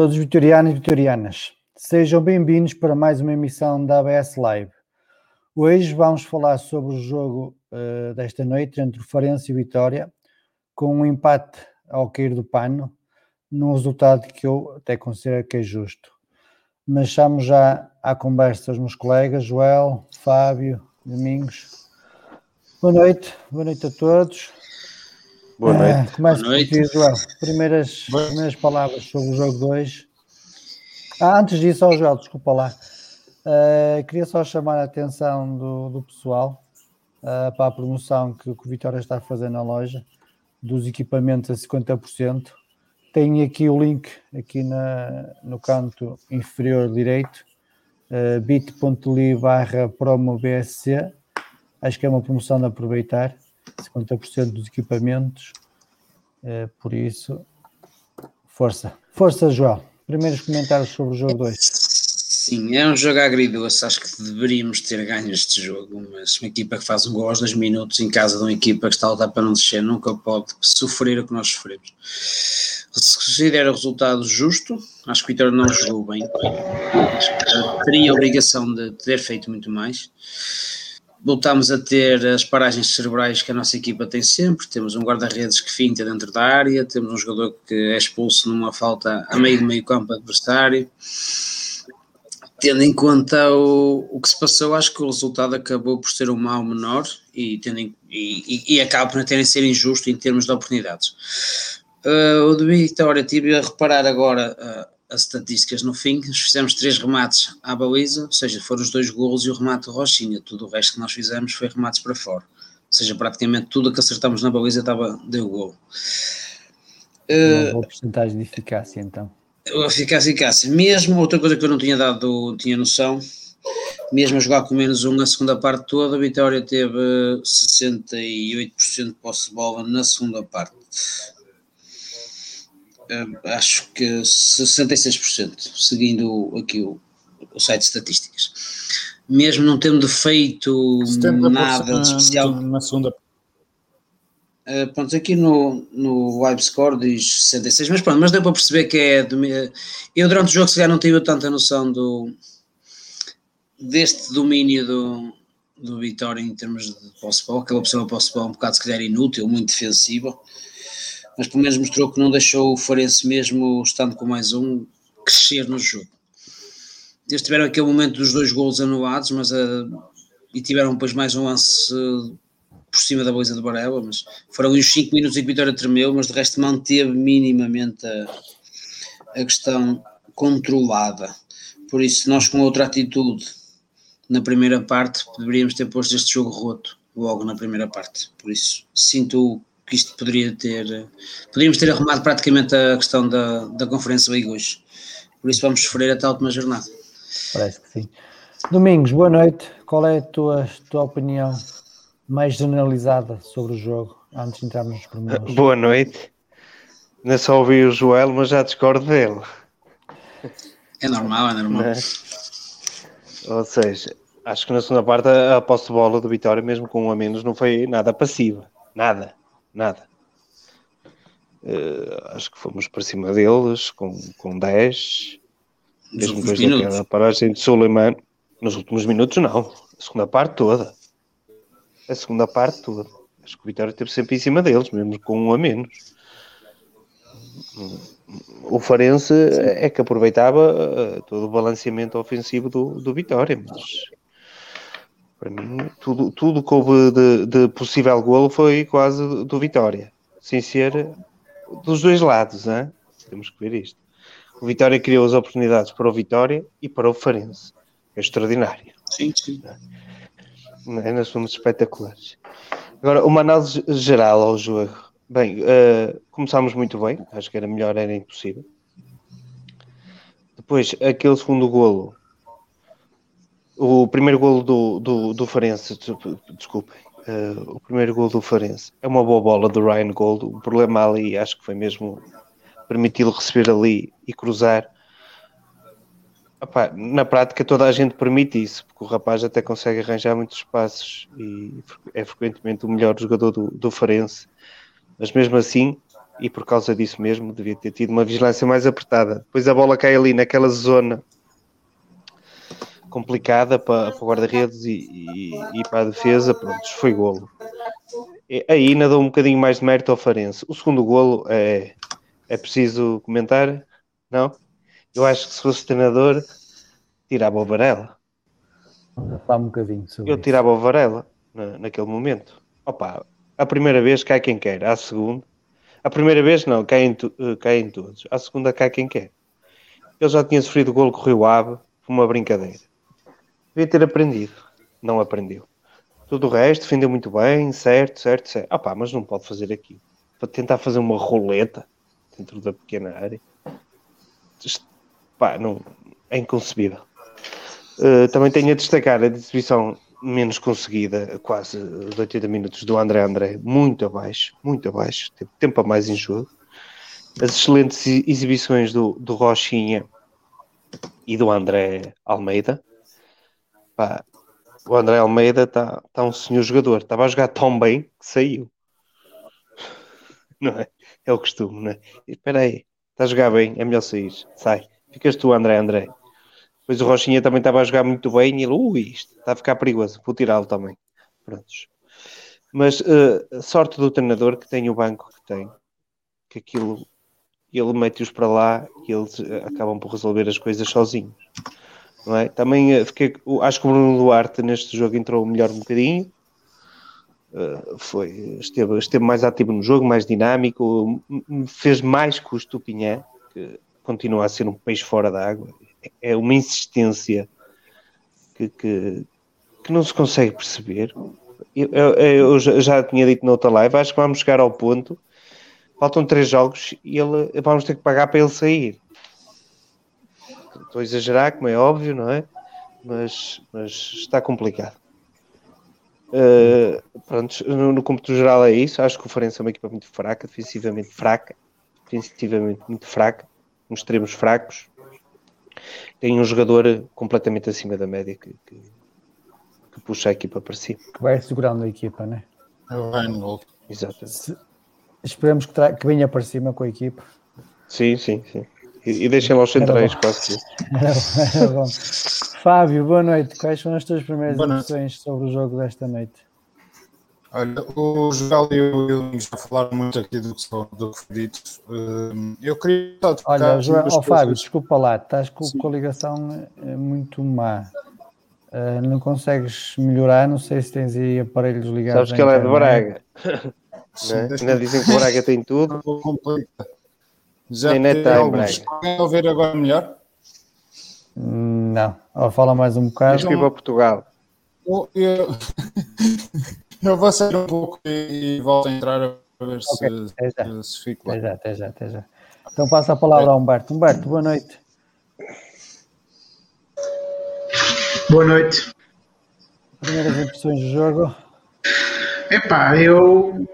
todos, vitorianos e vitorianas. Sejam bem-vindos para mais uma emissão da ABS Live. Hoje vamos falar sobre o jogo uh, desta noite entre o Farense e Vitória, com um empate ao cair do pano, num resultado que eu até considero que é justo. Mas chamo já à conversa os meus colegas, Joel, Fábio, Domingos. Boa noite, boa noite a todos. Boa noite. Uh, começo Boa noite. contigo, Joel. Primeiras, primeiras palavras sobre o jogo 2. Ah, antes disso, ó, Joel, desculpa lá. Uh, queria só chamar a atenção do, do pessoal uh, para a promoção que, que o Vitória está a fazer na loja dos equipamentos a 50%. Tem aqui o link aqui na, no canto inferior direito, uh, bit.ly barra promo BSC. Acho que é uma promoção de aproveitar, 50% dos equipamentos. Uh, por isso, força. Força, João. Primeiros comentários sobre o jogo 2. Sim, é um jogo agridoce. Acho que deveríamos ter ganho este jogo, mas uma equipa que faz um gol aos dois minutos em casa de uma equipa que está a lutar para não descer nunca pode sofrer o que nós sofremos. Se considera o resultado justo, acho que o Vitória não jogou bem. Acho que teria a obrigação de ter feito muito mais. Voltámos a ter as paragens cerebrais que a nossa equipa tem sempre. Temos um guarda-redes que finta dentro da área, temos um jogador que é expulso numa falta a meio do meio campo adversário tendo em conta o, o que se passou, acho que o resultado acabou por ser um mal menor e, tendo em, e, e, acaba por terem ser injusto em termos de oportunidades. Uh, o de Vitória tive a reparar agora uh, as estatísticas no fim, fizemos três remates à baliza, ou seja, foram os dois golos e o remate do Rochinha, tudo o resto que nós fizemos foi remates para fora, ou seja, praticamente tudo que acertamos na baliza estava, deu gol. Uma boa porcentagem de eficácia, então. Eficácia, eficácia. Mesmo, outra coisa que eu não tinha dado, tinha noção, mesmo a jogar com menos um na segunda parte toda, a Vitória teve 68% de posse de bola na segunda parte. Uh, acho que 66%, seguindo aqui o, o site de estatísticas. Mesmo não tendo feito nada de especial. Na segunda. Uh, pronto, aqui no, no Vibe Score diz 66, mas pronto, mas deu para perceber que é. Eu durante o jogo se calhar não tive tanta noção do deste domínio do, do Vitória em termos de posse-bola, aquela opção posse-bola um bocado se calhar inútil, muito defensiva, mas pelo menos mostrou que não deixou o Farense mesmo, estando com mais um, crescer no jogo. Eles tiveram aquele momento dos dois golos anulados, mas uh, e tiveram depois mais um lance uh, por cima da baliza do Barela, mas foram os 5 minutos em que Vitória tremeu, mas de resto manteve minimamente a, a questão controlada. Por isso, nós com outra atitude na primeira parte, deveríamos ter posto este jogo roto logo na primeira parte. Por isso, sinto que isto poderia ter. Poderíamos ter arrumado praticamente a questão da, da Conferência Liga hoje. Por isso, vamos sofrer até a última jornada. Parece que sim. Domingos, boa noite. Qual é a tua, tua opinião mais generalizada sobre o jogo, antes de entrarmos nos pormenores? Boa noite. Não só ouvi o Joel, mas já discordo dele. É normal, é normal. É? Ou seja, acho que na segunda parte a posse de bola do Vitória, mesmo com um a menos, não foi nada passiva. Nada, nada. Uh, acho que fomos para cima deles com, com 10. Mesmo depois daquela paragem de Suleiman. Nos últimos minutos, não. A segunda parte toda. A segunda parte toda. Acho que o Vitória esteve sempre em cima deles, mesmo com um a menos. O Farense Sim. é que aproveitava uh, todo o balanceamento ofensivo do, do Vitória, mas tudo, tudo que houve de, de possível golo foi quase do Vitória, sem ser dos dois lados, hein? temos que ver isto. O Vitória criou as oportunidades para o Vitória e para o Farense. É extraordinário. Sim, sim. É, nós fomos espetaculares. Agora, uma análise geral ao jogo. Bem, uh, começámos muito bem, acho que era melhor, era impossível. Depois, aquele segundo golo o primeiro golo do, do, do Farense, desculpem, uh, o primeiro golo do Farense é uma boa bola do Ryan Gold. O problema ali, acho que foi mesmo permiti-lo receber ali e cruzar. Epá, na prática, toda a gente permite isso, porque o rapaz até consegue arranjar muitos espaços e é frequentemente o melhor jogador do, do Farense. Mas mesmo assim, e por causa disso mesmo, devia ter tido uma vigilância mais apertada. Depois a bola cai ali naquela zona complicada para, para o guarda-redes e, e, e, para a defesa, pronto, foi golo. E, aí ainda dou um bocadinho mais de mérito ao Farense. O segundo golo é, é preciso comentar? Não? Eu acho que se fosse treinador, tirava o Varela. Fala um bocadinho sobre Eu tirava isso. o Varela na, naquele momento. Opa, a primeira vez cai quem quer, a segunda. A primeira vez não, cai em, cai em todos. A segunda cai quem quer. Ele já tinha sofrido o golo com o Rio Ave, foi uma brincadeira. Devia ter aprendido. Não aprendeu. Tudo o resto defendeu muito bem, certo, certo, certo. Ah pá, mas não pode fazer aquilo. Para tentar fazer uma roleta dentro da pequena área. Pá, não, é inconcebível. Uh, também tenho a destacar a exibição menos conseguida, quase de 80 minutos, do André André, muito abaixo, muito abaixo, teve tempo a mais em jogo. As excelentes exibições do, do Rochinha e do André Almeida, Pá, o André Almeida está tá um senhor jogador. Estava a jogar tão bem que saiu. Não é? É o costume, não é? Espera aí, está a jogar bem, é melhor sair. Sai. Ficas tu, André, André. Depois o Rochinha também estava a jogar muito bem e ele, ui, isto está a ficar perigoso. Vou tirá-lo também. Prontos. Mas uh, sorte do treinador que tem o banco que tem. Que aquilo, ele mete-os para lá e eles uh, acabam por resolver as coisas sozinhos. Não é? Também eh, fiquei, acho que o Bruno Duarte neste jogo entrou melhor um bocadinho. Uh, foi, esteve, esteve mais ativo no jogo, mais dinâmico, fez mais que o Estupinhã, que continua a ser um peixe fora da água. É uma insistência que, que, que não se consegue perceber. Eu, eu, eu, já tinha dito na outra live, acho que vamos chegar ao ponto. Faltam três jogos e ele, vamos ter que pagar para ele sair. Estou a exagerar, como é óbvio, não é? Mas, mas está complicado. Uh, pronto, no, no cômputo geral é isso. Acho que o Farense é uma equipa muito fraca, defensivamente fraca, defensivamente muito fraca, uns extremos fracos. Tem um jogador completamente acima da média que, que, que puxa a equipa para cima. Que vai segurando a equipa, né? É o Ryan Gold. Exato. Se- esperemos que, tra- que venha para cima com a equipe. Sim, sim, sim. E, e deixem lá os centrais, quase. que- Era, era bom. Fábio, boa noite. Quais são as tuas primeiras impressões sobre o jogo desta noite? Olha, o Joel e o William já falaram muito aqui do que, só- do que foi dito. Hum, Eu queria só tocar Olha, Joel, duas ó, Fábio, desculpa lá, estás com, com a ligação eh, muito má. Eh, não consegues melhorar, não sei se tens aí aparelhos ligados. Sabes que ele é de. Braga. Sim, Né? Ainda dizem que o Braga tem tudo. Já Nem tem alguns. Podem ouvir agora melhor? Hum, Não, fala mais um bocado. Tens que para Portugal. Eu, eu, eu vou sair um pouco e, e volto a entrar a ver se, Ok, até já. se, se fico lá. Até já, até já, até já. Então passa a palavra ao Humberto. Humberto, boa noite. Boa noite. Primeiras impressões do jogo. Epá, eu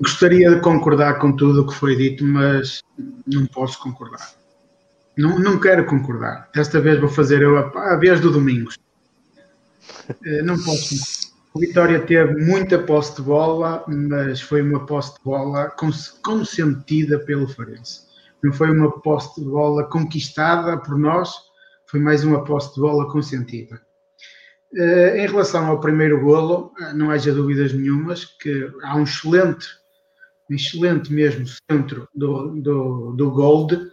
gostaria de concordar com tudo o que foi dito, mas não posso concordar. Não, não quero concordar. Desta vez vou fazer eu a, a vez do Domingos. Eh, Não posso concordar. O Vitória teve muita posse de bola, mas foi uma posse de bola cons- consentida pelo Farense. Não foi uma posse de bola conquistada por nós, foi mais uma posse de bola consentida. Eh, em relação ao primeiro golo, eh, não haja dúvidas nenhumas que há um excelente, um excelente mesmo centro do, do, do Gold,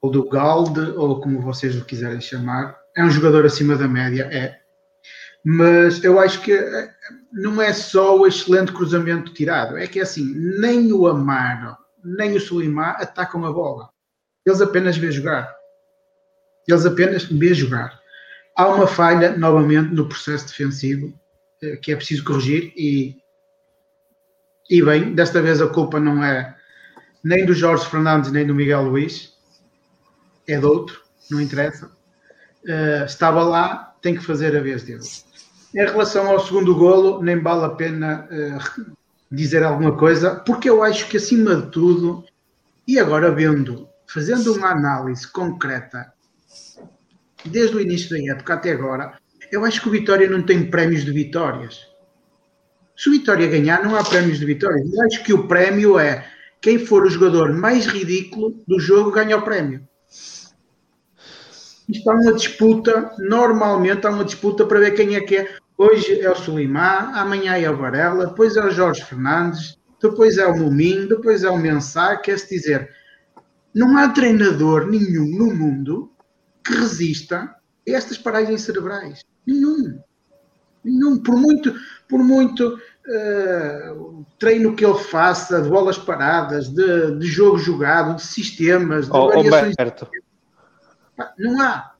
ou do Gald, ou como vocês o quiserem chamar. É um jogador acima da média, é. Mas eu acho que eh, não é só o excelente cruzamento tirado, é que assim, nem o Amaro, nem o Sulimar atacam a bola. Eles apenas vê jogar. Eles apenas vê jogar há uma falha novamente no processo defensivo eh, que é preciso corrigir e, e bem, desta vez a culpa não é nem do Jorge Fernandes nem do Miguel Luís, é de outro, não interessa. Eh, estava lá, tem que fazer a vez dele. Em relação ao segundo golo, nem vale a pena eh, dizer alguma coisa, porque eu acho que acima de tudo, e agora vendo, fazendo uma análise concreta desde o início da época até agora, eu acho que o Vitória não tem prémios de vitórias. Se o Vitória ganhar, não há prémios de vitórias. Eu acho que o prémio é quem for o jogador mais ridículo do jogo ganha o prémio. Isto há uma disputa, normalmente há uma disputa para ver quem é que é. Hoje é o Sulimar, amanhã é o Varela, depois é o Jorge Fernandes, depois é o Muminho, depois é o Mensah, quer-se dizer, não há treinador nenhum no mundo que resista a estas paragens cerebrais. Nenhum. Nenhum. Por muito, por muito eh, treino que ele faça, de bolas paradas, de, de jogo jogado, de sistemas, de Oh, variações. Humberto, Não há.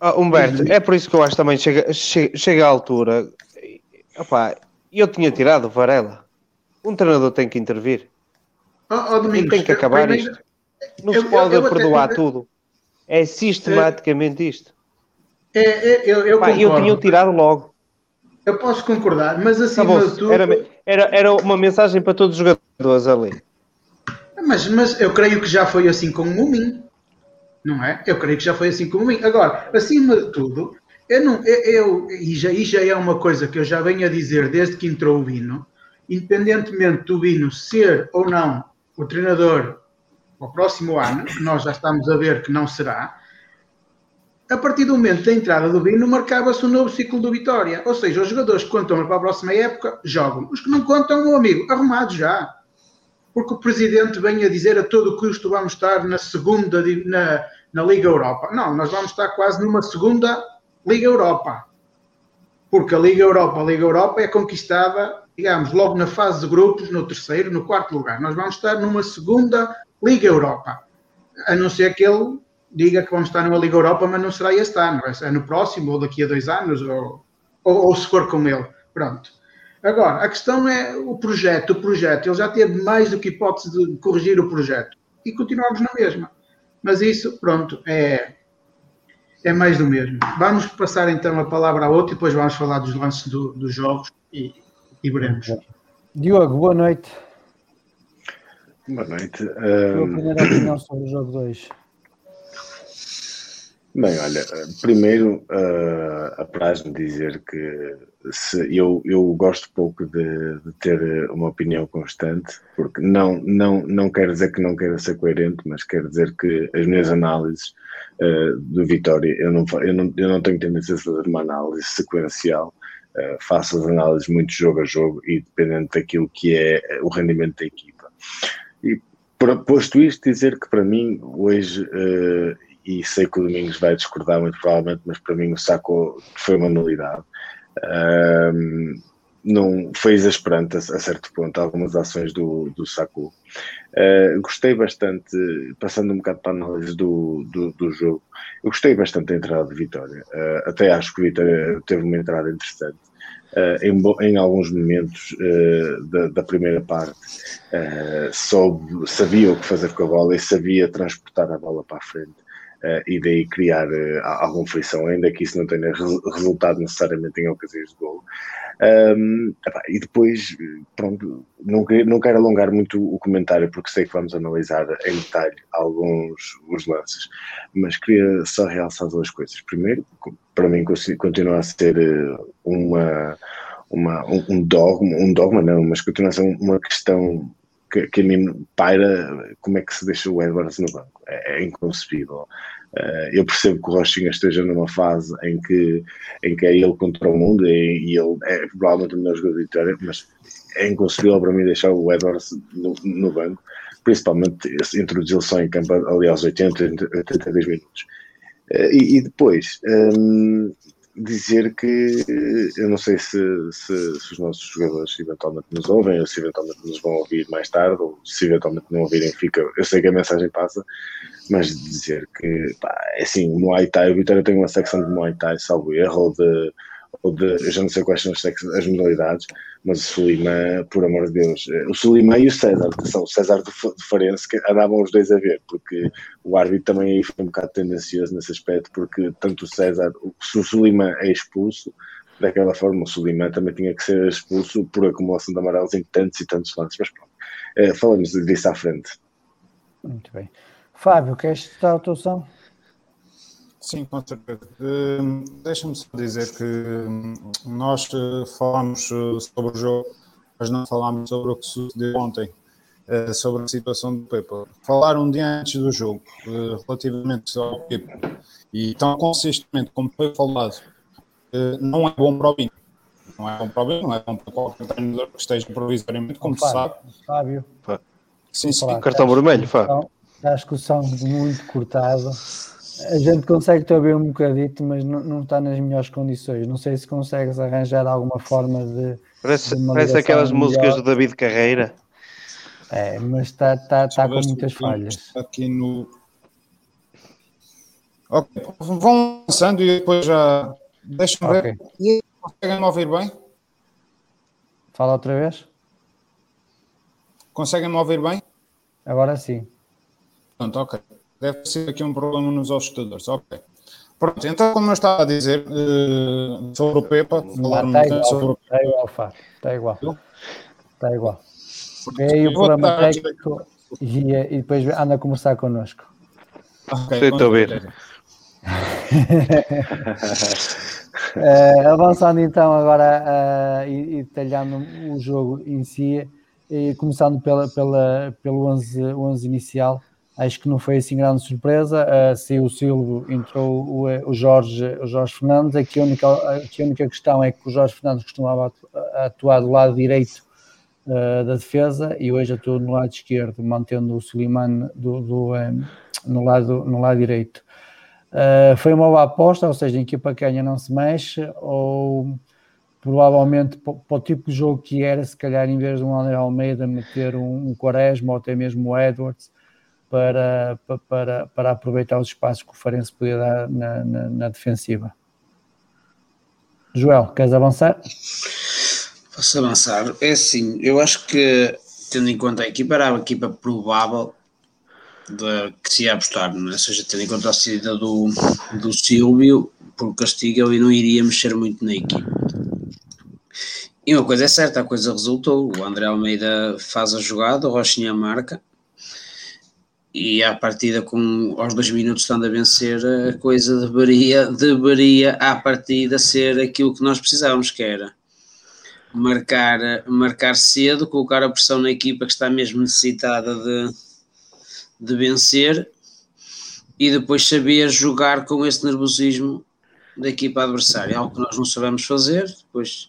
oh, Humberto, é por isso que eu acho também chega, chega, chega à altura. Opá, eu tinha tirado o Varela. Um treinador tem que intervir. Oh, oh, Domingos, E tem que acabar primeiro- isto. Não eu- se pode eu- eu até- perdoar eu- tudo. É sistematicamente isto. É, é, eu, eu Pá, eu tinha tirado logo. Eu posso concordar, mas acima de tudo. Era, era, era uma mensagem para todos os jogadores ali. Mas, mas eu creio que já foi assim com o Mumin. Não é? Eu creio que já foi assim com o Mumin. Agora, acima de tudo, eu não, eu, eu- e, já, e já é uma coisa que eu já venho a dizer desde que entrou o Bino, independentemente do Bino ser ou não o treinador ao próximo ano, nós já estamos a ver que não será, a partir do momento da entrada do Bino, marcava-se um novo ciclo do Vitória. Ou seja, os jogadores que contam para a próxima época jogam. Os que não contam, meu amigo, arrumados já porque o presidente vem a dizer a todo custo vamos estar na segunda na, na Liga Europa. Não, nós vamos estar quase numa segunda Liga Europa. Porque a Liga Europa, a Liga Europa é conquistada, digamos, logo na fase de grupos, no terceiro, no quarto lugar. Nós vamos estar numa segunda Liga Europa. A não ser que ele diga que vamos estar numa Liga Europa, mas não será este ano, é no próximo, ou daqui a dois anos, ou, ou, ou se for com ele. Pronto. Agora, a questão é o projeto. O projeto, ele já teve mais do que hipótese de corrigir o projeto. E continuamos na mesma. Mas isso, pronto, é, é mais do mesmo. Vamos passar então a palavra a outro e depois vamos falar dos lances do- dos jogos e, e veremos. Diogo, boa noite. Boa noite. Tua Ahm, primeira opinião sobre o jogo 2. Bem, olha, primeiro uh, apraz-me dizer que se, eu, eu gosto pouco de, de, ter uma opinião constante, porque não, não, não quero dizer que não queira ser coerente, mas quero dizer que as minhas análises uh, do Vitória, eu não, eu, não, eu não tenho tendência a fazer uma análise sequencial, faço as análises muito jogo a jogo e dependendo daquilo que é o rendimento da equipa. E posto isto, dizer que para mim hoje uh, e sei que o Domingos vai discordar muito provavelmente, mas para mim o Saco foi uma nulidade. Um, não foi exasperante a, a, certo ponto algumas ações do, do Saku. Uh, gostei bastante, passando um bocado para a análise do, do, do jogo, eu gostei bastante da entrada de Vitória. Uh, até acho que o Vitória teve uma entrada interessante. Uh, em, em, alguns momentos da, da, primeira parte, soube, sabia o que fazer com a bola e sabia transportar a bola para a frente uh, e daí criar uh, alguma frição, ainda que isso não tenha resultado necessariamente em ocasiões de gol. Um, e depois, pronto, não, não quero alongar muito o comentário porque sei que vamos analisar em detalhe alguns os lances, mas queria só realçar duas coisas. Primeiro, para mim continua a ser eh, uma, uma, um dogma, um dogma não, mas continua a ser uma questão que, que a mim paira como é que se deixa o Edwards no banco. É, é inconcebível. Uh, eu percebo que o Rochinha esteja numa fase em que, em que é ele contra o mundo e, e ele é provavelmente o melhor jogador de Vitória, mas é inconcebível para mim deixar o Edwards no, no banco, principalmente introduzi-lo só em campo ali aos 80, 82 minutos. Uh, e, e, depois, um, dizer que eu não sei se, se, se, os nossos jogadores eventualmente nos ouvem ou se eventualmente nos vão ouvir mais tarde ou se eventualmente não ouvirem fica, eu sei que a mensagem passa mas dizer que pá, é assim, o Muay Thai, o Vitória tem uma secção de Muay Thai, salvo erro, de, ou de eu já não sei quais são as, as modalidades, mas o Sulima, por amor de Deus, eh, o Sulima e o César, que são o César de Farense, que andavam os dois a ver, porque o árbitro também aí foi um bocado tendencioso nesse aspecto, porque tanto o César, se o Sulima é expulso, daquela forma o Sulima também tinha que ser expulso por acumulação de amarelos em tantos e tantos lances, mas pronto, eh, falamos disso à frente. Muito bem. Fábio, queres citar a tua ação? Sim, com certeza. Uh, Deixa-me só dizer que hum, nós uh, falamos uh, sobre o jogo, mas não falámos sobre o que sucedeu ontem, uh, sobre a situação do Pepe. Falar um dia antes do jogo, relativamente ao Pepe, e tão consistentemente como foi falado, não é bom para o Binho. Não é bom para o Binho, não é bom para qualquer treinador que esteja provisoriamente, como se sabe. Fábio. Sim, sim. Cartão vermelho, Fábio. Está a discussão muito cortada. A gente consegue te ouvir um bocadito, mas não, não, está nas melhores condições. Não sei se consegues arranjar alguma forma de. Parece, de parece aquelas melhor. músicas do David Carreira. É, mas está, está, está com muitas falhas. Aqui no. Ok, vão lançando e depois já. Deixa-me okay. ver. E conseguem-me ouvir bem? Fala outra vez. Conseguem-me ouvir bem? Agora sim. Pronto, ok. Deve ser aqui um problema nos ajustadores. Ok. Pronto, então, como eu estava a dizer uh, sobre o Pepa, falar está igual, sobre o Está igual, Fá. Está igual. Está igual. Veio o problema técnico e, e, depois anda a conversar connosco. Ok, estou a ver. uh, avançando então agora uh, e, e detalhando o jogo em si, e começando pela, pela, pelo 11, 11 inicial, Acho que não foi assim grande surpresa. Uh, o Silvio, entrou o, o, Jorge, o Jorge Fernandes. Aqui a, única, aqui a única questão é que o Jorge Fernandes costumava atuar do lado direito uh, da defesa e hoje atua no lado esquerdo, mantendo o Suleiman do, do um, no, lado, no lado direito. Uh, foi uma boa aposta, ou seja, a equipa canha não se mexe, ou provavelmente para o tipo de jogo que era, se calhar em vez de um André Almeida meter um, um Quaresma ou até mesmo o Edwards, para, para, para aproveitar os espaços que o Farense podia dar na, na, na defensiva. Joel, queres avançar? Posso avançar? É assim, eu acho que, tendo em conta a equipa, era a equipa provável de, que se ia apostar, não é? ou seja, tendo em conta a saída do, do Silvio por castigo, ele não iria mexer muito na equipa. E uma coisa é certa, a coisa resultou. O André Almeida faz a jogada, o Rochinha marca, e à partida com aos dois minutos estando a vencer a coisa deveria, deveria à partida ser aquilo que nós precisávamos que era marcar, marcar cedo, colocar a pressão na equipa que está mesmo necessitada de, de vencer e depois saber jogar com esse nervosismo da equipa adversária, algo que nós não sabemos fazer, depois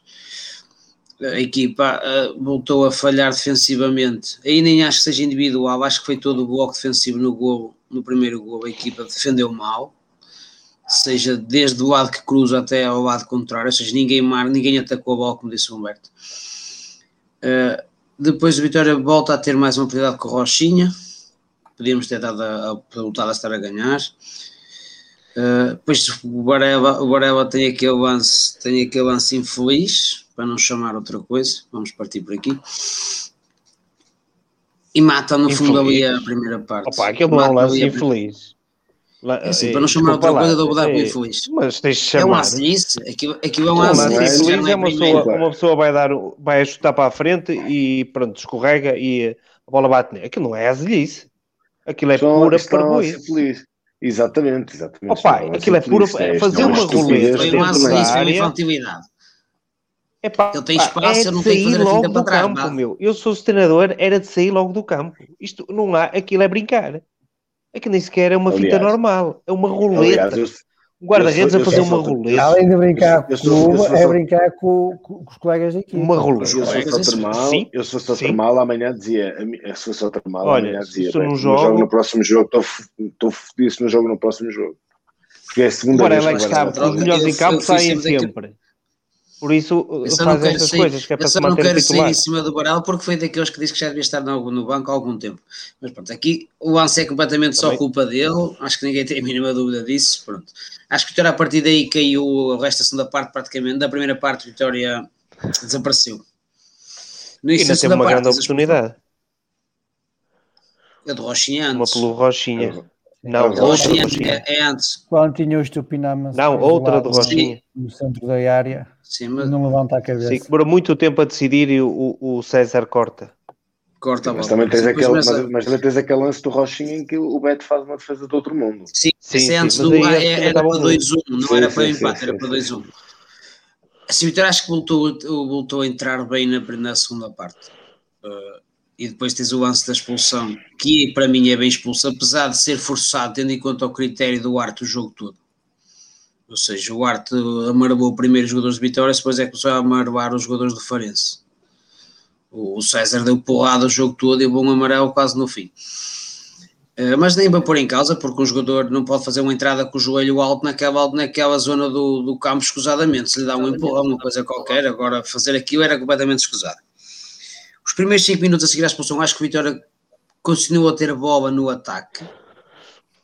a equipa uh, voltou a falhar defensivamente. Aí nem acho que seja individual, acho que foi todo o bloco defensivo no gol, no primeiro gol, a equipa defendeu mal, seja desde o lado que cruza até ao lado contrário, ou seja, ninguém mar, ninguém atacou a bola, como disse o Humberto. Uh, depois o Vitória volta a ter mais uma oportunidade com o Rochinha, podíamos ter dado a, a a estar a ganhar. Uh, depois o Varela, o Varela tem aquele lance, tem aquele lance infeliz, para não chamar outra coisa, vamos partir por aqui. E mata no infeliz. fundo ali a primeira parte. Opa, aquele não é um lance infeliz. É assim, para não chamar outra coisa, dou dar é, infeliz. Mas tens de chamar. É um azice, aquilo, aquilo é um azice. É, é uma, pessoa, uma pessoa vai dar, vai chutar para a frente e pronto, escorrega e a bola bate nele. Aquilo não é azice. Aquilo é então, pura parboice. Exatamente, exatamente. Opa, aquilo é pura. Fazer uma roleta dentro da área. infantilidade. Epá, ele tem espaço, é não tem que fazer logo do trás, campo, meu. Eu sou o treinador, era de sair logo do campo. Isto não há, aquilo é brincar. É que nem sequer é uma aliás, fita normal, é uma roleta. Aliás, eu, um guarda-redes a fazer uma roleta. Além de brincar com o é brincar com, com, os colegas da equipe. Uma roleta. Eu sou só termal, eu sou só termal, amanhã dizia, eu sou só termal, Olha, amanhã dizia, se no jogo... jogo no próximo jogo, estou fodido se no jogo no próximo jogo. Porque é a segunda Agora, vez que sabe, os melhores em campo saem sempre. Por isso faz essas coisas, que é para se manter não quero titular. sair em cima do Barel porque foi daqueles que disse que já devia estar no, no banco há algum tempo. Mas pronto, aqui o lance é completamente Também. só culpa dele, acho que ninguém tem a mínima dúvida disso. Pronto. Acho que a Vitória a partir daí caiu o resto da segunda parte praticamente. Da primeira parte, a Vitória desapareceu. No e ainda teve uma parte, grande oportunidade. A do Rochinha antes. Uma pelo Rochinha. Não, outra Rochinha é, é antes. Quando tinha o Estupinama. Não, outra do Rochinha. No centro da área. Sim, mas... Não levanta a cabeça. Sim, demorou muito tempo a decidir e o, o César corta. Corta mas também, tens aquele, mas, mas, também tens aquele lance do Rochinha em que o Beto faz uma defesa de outro mundo. Sim, sim, sim antes do, era, era para 2-1, não sim, era para sim, empate, era para 2-1. A Vitória acho que voltou, voltou a entrar bem na, na segunda parte. Uh, e depois tens o lance da expulsão, que para mim é bem expulso, apesar de ser forçado, tendo em conta o critério do Arte o jogo todo. Ou seja, o Arte amarvou primeiro os jogadores de Vitória, depois é que começou a amarvar os jogadores do Farense. O César deu porrada o jogo todo e o bom amarelo quase no fim. Uh, mas nem para pôr em causa, porque um jogador não pode fazer uma entrada com o joelho alto naquela, naquela zona do, do campo escusadamente. Se lhe dá um empurrão, uma coisa qualquer, agora fazer aquilo era completamente escusado. Os primeiros 5 minutos a seguir à expulsão, acho que o Vitória continuou a ter bola no ataque,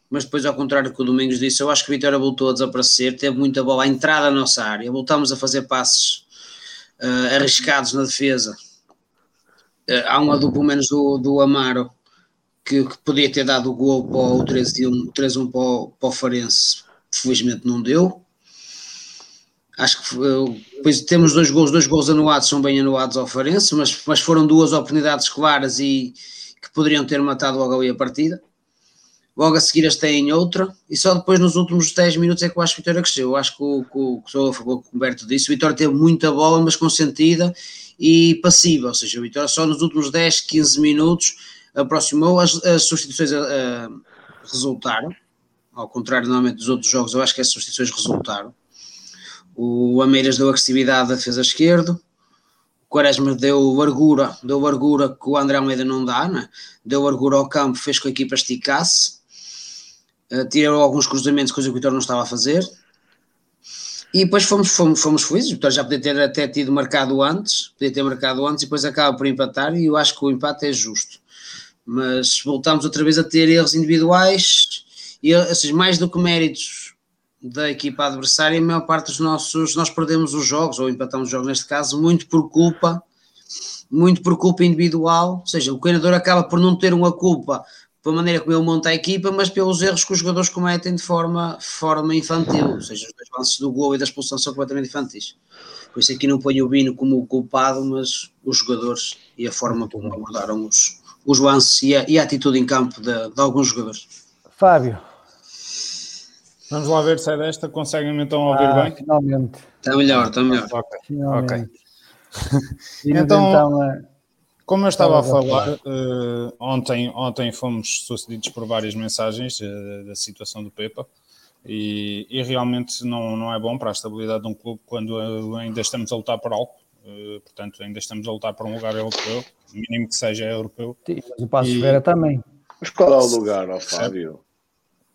mas depois, ao contrário do que o Domingos disse, eu acho que o Vitória voltou a desaparecer, teve muita bola à entrada da nossa área, voltámos a fazer passes uh, arriscados na defesa. Uh, há do, pelo menos do, do Amaro, que, que, podia ter dado o gol para o 3-1 para, o, para o Farense, felizmente não deu. Acho que depois temos dois gols, dois gols anulados, são bem anulados ao Farense, mas, mas foram duas oportunidades claras e que poderiam ter matado logo ali a partida. Logo a seguir eles têm outra, e só depois nos últimos 10 minutos é que eu acho que o Vitória cresceu. Eu acho que o, que estou a favor que o Humberto disse, o Vitória teve muita bola, mas consentida e passiva, ou seja, o Vitória só nos últimos 10, 15 minutos aproximou, as, as substituições uh, resultaram, ao contrário normalmente dos outros jogos, eu acho que as substituições resultaram o Ameiras deu agressividade à defesa esquerda, o Quaresma deu largura, deu largura que o André Almeida não dá, né? deu largura ao campo, fez com que a equipa esticasse, uh, tirou alguns cruzamentos, coisa que o Vitória não estava a fazer, e depois fomos, fomos, fomos felizes, o Vitória já podia ter até tido marcado antes, podia ter marcado antes e depois acaba por empatar, e eu acho que o empate é justo. Mas voltámos outra vez a ter erros individuais, e, ou seja, mais do que méritos da equipa adversária, a maior parte dos nossos, nós perdemos os jogos, ou empatamos os jogos neste caso, muito por culpa, muito por culpa individual, ou seja, o treinador acaba por não ter uma culpa pela maneira como ele monta a equipa, mas pelos erros que os jogadores cometem de forma, forma infantil, ou seja, os dois lances do gol e da expulsão são completamente infantis. Por isso aqui não ponho o Bino como culpado, mas os jogadores e a forma como abordaram os, os lances e a, e a atitude em campo de, de alguns jogadores. Fábio. Vamos lá ver se é desta. Conseguem então ouvir Ah, bem? finalmente. Está melhor, está melhor. Ok. finalmente. Ok. Vimos Então- então, a- Como eu estava a falar, eh, ontem, ontem fomos sucedidos por várias mensagens eh, da situação do Pepa e, e realmente não, não é bom para a estabilidade de um clube quando eh, ainda estamos a lutar por algo. Portanto, ainda estamos a lutar por um lugar europeu, mínimo que seja europeu. Sim, mas o Passo E- Ferreira também. Mas qual é o lugar, ó Fábio?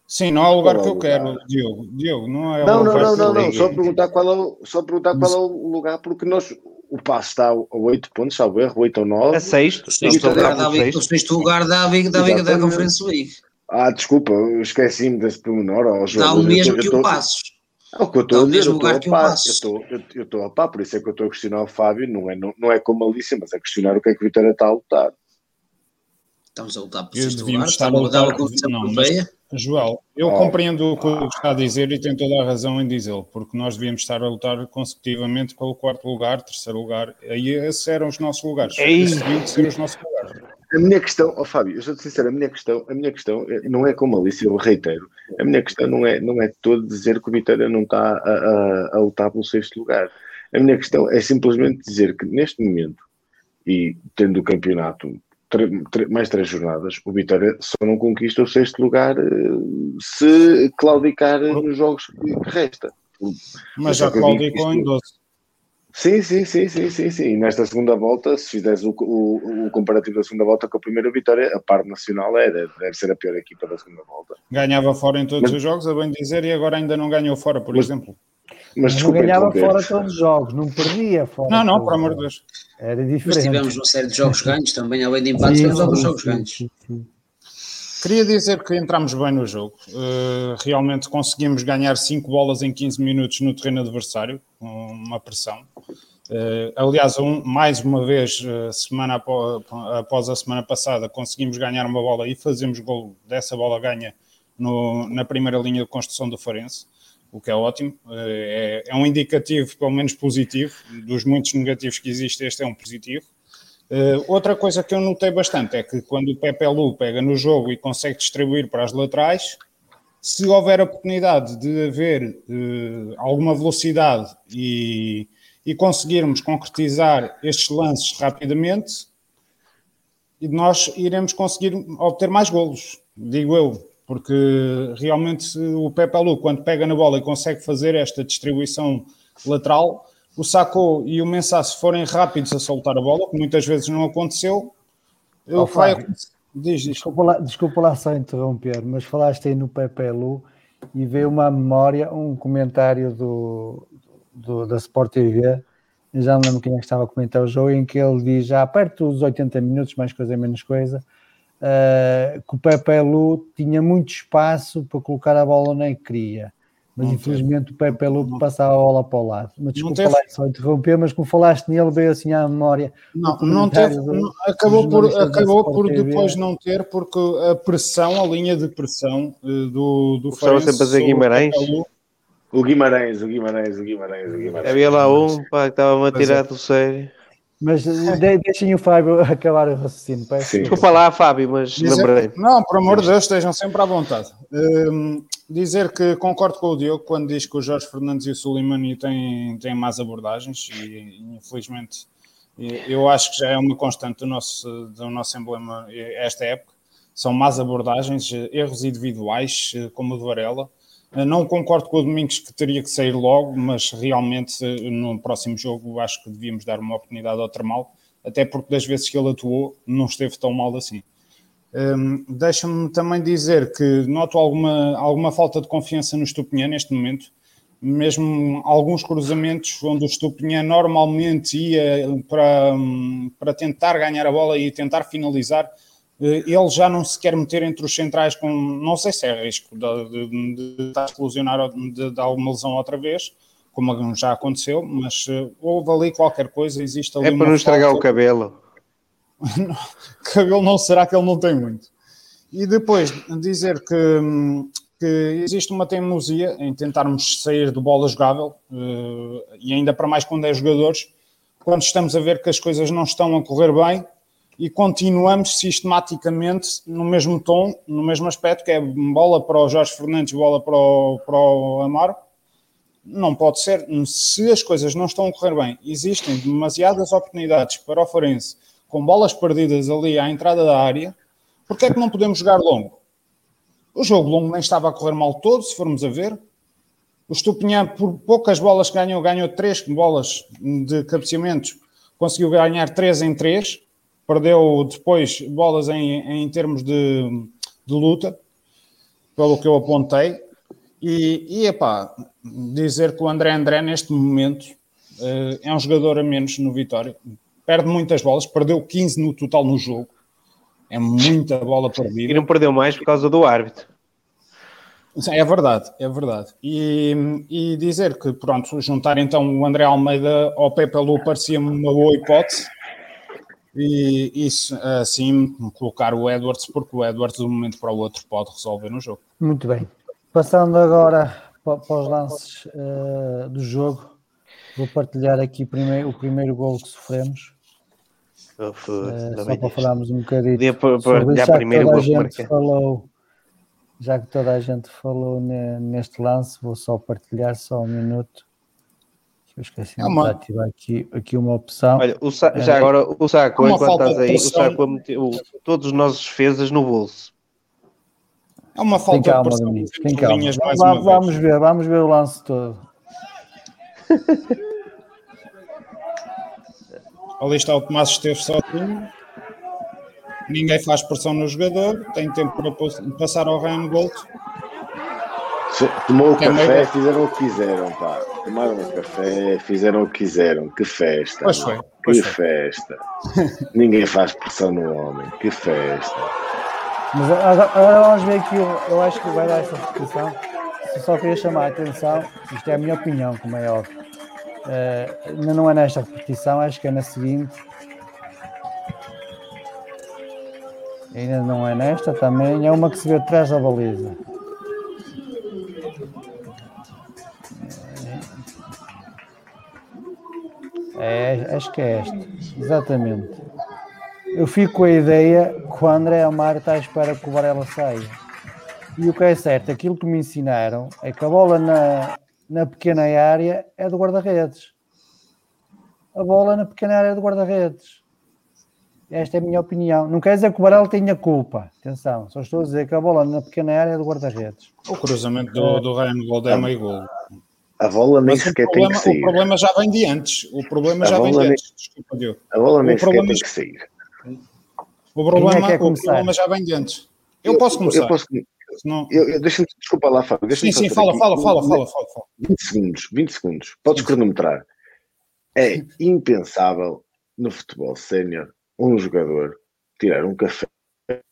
Sim, não é o lugar Qual que é eu o quero, lugar? Diogo. Diogo, não é Não, o não, lugar não, não, eu não. digo. Só perguntar qual é o, só perguntar qual é o lugar, porque nós, o passo está a 8 pontos, salvo erro, 8 ou 9. A sexto. O sexto a lugar da Liga- o sexto. sexto lugar da Liga da, Liga da Exatamente. Conferência League. Ah, desculpa, eu esqueci-me desse pormenor. Dá o mesmo que eu o tô- Passos. É o que eu estou o a dizer, mesmo eu lugar estou que a o eu eu- eu estou a pá, por isso é que eu estou a questionar o Fábio, não é, não, não é com malícia, mas a questionar o que é que o Vitória está a lutar. Estamos a lutar por sexto lugar. a Estamos a lutar. a competição Não, mas, europeia. Joel, eu Oh. compreendo o que está a dizer e tenho toda a razão em dizê-lo, porque nós devíamos estar a lutar consecutivamente pelo quarto lugar, terceiro lugar, aí esses eram os nossos lugares. Esses deviam ser os nossos lugares. A minha questão, ó Fábio, eu sou sincero, a minha questão, a minha questão é- não é com malícia, eu reitero. A minha questão não é, não é todo dizer que o Vitória não está a, a, a lutar pelo sexto lugar. A minha questão é simplesmente dizer que neste momento, e tendo o campeonato mais três jornadas, o Vitória só não conquista o sexto lugar eh, se claudicar nos jogos que resta. Mas Só já claudicou em 12. Sim, sim, sim, sim, sim, sim. E nesta segunda volta, se fizeres o, o, o comparativo da segunda volta com a primeira vitória, a par nacional é, deve, deve ser a pior equipa da segunda volta. Ganhava fora em todos Mas- os jogos, a bem dizer, e agora ainda não ganhou fora, por Mas- exemplo. Mas Mas não ganhava fora todos os jogos, não perdia fora. Não, não, por amor de. Deus. Era Mas diferente. tivemos uma série de jogos ganhos também, além de empates, tivemos alguns jogos ganhos. sim, sim. Queria dizer que entramos bem no jogo. Uh, realmente conseguimos ganhar 5 bolas em 15 minutos no terreno adversário, com uma pressão. Uh, aliás, um- mais uma vez, uh, semana após, após a semana passada, conseguimos ganhar uma bola e fazemos gol dessa bola ganha no- na primeira linha de construção do Farense, o que é ótimo. Uh, é, é um indicativo, pelo menos positivo, dos muitos negativos que existem, este é um positivo. Uh, outra coisa que eu notei bastante é que quando o Pepe Lu pega no jogo e consegue distribuir para as laterais, se houver oportunidade de haver uh, alguma velocidade e, e conseguirmos concretizar estes lances rapidamente, nós iremos conseguir obter mais golos, digo eu, porque realmente o Pepe Lu, quando pega na bola e consegue fazer esta distribuição lateral, o Sacco e o Mensah, se forem rápidos a soltar a bola, que muitas vezes não aconteceu, Ó, o que vai. Diz, diz. Desculpa lá, desculpa lá só interromper, mas falaste aí no Pepe Lu e veio uma memória, um comentário do, do- da Sport TV, já não lembro quem é que estava a comentar o jogo, em que ele diz, já perto dos 80 minutos, mais coisa menos coisa, eh, que o Pepe Lu tinha muito espaço para colocar a bola onde queria. Mas Não infelizmente o Pepe Lu passava a bola para o lado. Mas desculpa teve. lá só interromper, mas como falaste nele, veio assim à memória. Não, não teve, não- acabou por, acabou por TV. depois não ter, porque a pressão, a linha de pressão eh, do, do Estava sempre a dizer Guimarães. O Guimarães, o Guimarães, o Guimarães, o Guimarães. Havia lá um pá, que estava-me a tirar é. do sério. Mas de, deixem o Fábio acabar o raciocínio. peço desculpa. Lá, Fábio, mas Dizer- lembrei. Não, por amor de Deus, estejam sempre à vontade. Hum, dizer que concordo com o Diogo quando diz que o Jorge Fernandes e o Soleimani têm, têm más abordagens e, infelizmente, eu acho que já é uma constante do nosso, do nosso emblema esta época. São más abordagens, erros individuais, como o do Varela. Não concordo com o Domingos que teria que sair logo, mas realmente eh, no próximo jogo acho que devíamos dar uma oportunidade ao Tramal, até porque das vezes que ele atuou não esteve tão mal assim. Hum, Deixa-me também dizer que noto alguma, alguma falta de confiança no Estupinhã neste momento, mesmo alguns cruzamentos onde o Estupinhã normalmente ia para, hum, para tentar ganhar a bola e tentar finalizar, ele já não se quer meter entre os centrais com, não sei se é risco de, de, de estar a exclusionar ou de, de alguma lesão outra vez, como já aconteceu, mas eh, houve ali qualquer coisa, existe ali É para não estragar falta- o cabelo. cabelo não será que ele não tem muito. E depois dizer que, que existe uma teimosia em tentarmos sair de bola jogável, eh, e ainda para mais quando é jogadores, quando estamos a ver que as coisas não estão a correr bem, e continuamos sistematicamente no mesmo tom, no mesmo aspecto, que é bola para o Jorge Fernandes, bola para o, para o Amaro. Não pode ser. Se as coisas não estão a correr bem, existem demasiadas oportunidades para o Forense com bolas perdidas ali à entrada da área, porque é que não podemos jogar longo? O jogo longo nem estava a correr mal todo, se formos a ver. O Estupinhã, por poucas bolas que ganhou, ganhou três bolas de cabeceamento, conseguiu ganhar três em três perdeu depois bolas em, em termos de, de luta, pelo que eu apontei. E, e epá, dizer que o André André neste momento uh, é um jogador a menos no Vitória, perde muitas bolas, perdeu 15 no total no jogo, é muita bola perdida. E não perdeu mais por causa do árbitro. É verdade, é verdade. E, e dizer que, pronto, juntar então o André Almeida ao Pepe Lu parecia-me uma boa hipótese, e isso, assim, colocar o Edwards, porque o Edwards, de um momento para o outro, pode resolver no jogo. Muito bem. Passando agora para, os lances uh, do jogo, vou partilhar aqui primeiro, o primeiro gol que sofremos. uh, só para falarmos um bocadinho sobre já primeiro que toda a gente falou já que toda a gente falou neste lance, vou só partilhar só um minuto. Eu esqueci é uma... de ativar aqui, aqui uma opção. Olha, o Sa... já é... agora o Saco, é enquanto estás aí, o Saco meteu todos os nossos defesas no bolso. É uma falta Tem calma, de pressão. Tem calma. Vamos, vamos ver, vamos ver o lance todo. Ali está o Tomás Esteves sozinho. Ninguém faz pressão no jogador. Tem tempo para passar ao Ryan Gold. Tomou o café, fizeram o que quiseram, pá. Tomaram o café, fizeram o que quiseram. Que festa. Pois foi. Pois que foi. festa. Ninguém faz pressão no homem. Que festa. Mas agora, vamos ver aqui, eu, eu acho que vai dar essa repetição. Eu só queria chamar a atenção, isto é a minha opinião, como é óbvio. Uh, não é nesta repetição, acho que é na seguinte. Ainda não é nesta também, é uma que se vê atrás da baliza. É, acho que é esta, exatamente. Eu fico com a ideia que o André Amar está à espera que o Varela saia. E o que é certo, aquilo que me ensinaram é que a bola na, na pequena área é do guarda-redes. A bola na pequena área é do guarda-redes. Esta é a minha opinião. Não quer dizer que o Varela tenha culpa. Atenção, só estou a dizer que a bola na pequena área é do guarda-redes. O cruzamento do, do Ryan Gold é meio gol. A bola nem Mas sequer problema, tem que sair. O problema já vem de antes. O problema a já vem de nem, antes. Desculpa, Diogo. A bola nem o sequer tem que sair. O problema, é o problema já vem de antes. Eu, eu posso começar. Eu posso, Senão... eu, eu, deixa-me, desculpa lá, Fábio. Sim, sim, fala, fala, fala, fala, fala, fala. 20 segundos, 20 segundos. Podes cronometrar. É impensável no futebol sénior um jogador tirar um café,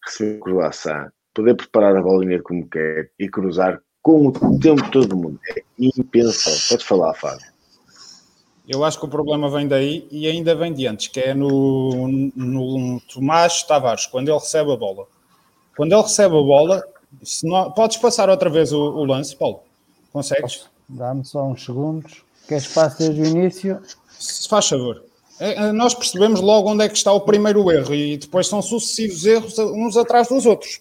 receber um croissant, poder preparar a bolinha como quer e cruzar com o tempo todo mundo. É impensável. Pode falar, Fábio. Eu acho que o problema vem daí e ainda vem de antes, que é no, no Tomás Tavares, quando ele recebe a bola. Quando ele recebe a bola, não, podes passar outra vez o, o lance, Paulo? Consegues? Dá-me só uns segundos. Queres espaço desde o início? Se faz favor. É, é, nós percebemos logo onde é que está o primeiro erro e depois são sucessivos erros uns atrás dos outros.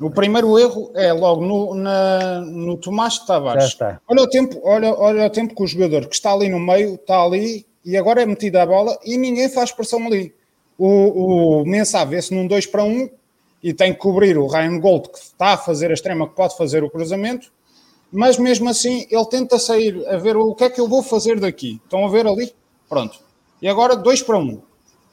O primeiro erro é logo no, na, no Tomás Tavares. Olha o, tempo, olha, olha o tempo que o jogador que está ali no meio está ali e agora é metido a bola e ninguém faz pressão ali. O, o Mensah vê-se num 2 para 1 um, e tem que cobrir o Ryan Gold que está a fazer a extrema, que pode fazer o cruzamento, mas mesmo assim ele tenta sair a ver o que é que eu vou fazer daqui. Estão a ver ali? Pronto. E agora 2 para 1. Um.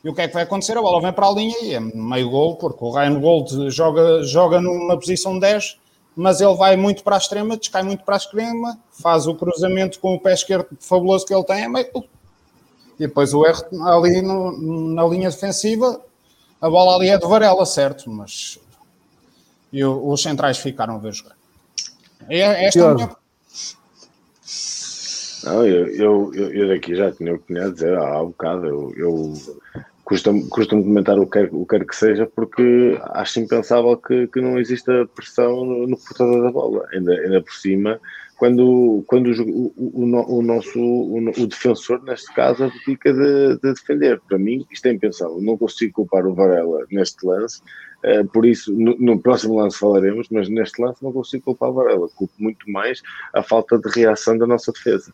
E o que é que vai acontecer? A bola vem para a linha e é meio gol, porque o Ryan Gold joga, joga numa posição 10, mas ele vai muito para a extrema, descai muito para a extrema, faz o cruzamento com o pé esquerdo fabuloso que ele tem, é meio gol. E depois o erro ali no, na linha defensiva, a bola ali é de Varela, certo, mas e os centrais ficaram a ver jogar. É, esta é a minha... Não, eu, eu, eu, daqui já tinha opinião a dizer há um bocado. Eu, eu custa-me custa comentar o que, quer, o que quer que seja, porque acho impensável que, que não exista pressão no, no portador da bola, ainda, ainda por cima, quando, quando o, o, o nosso o, o, defensor, neste caso, abdica de, de, defender. Para mim, isto é impensável. Não consigo culpar o Varela neste lance, uh, por isso, no, no, próximo lance falaremos, mas neste lance não consigo culpar o Varela. Culpo muito mais a falta de reação da nossa defesa.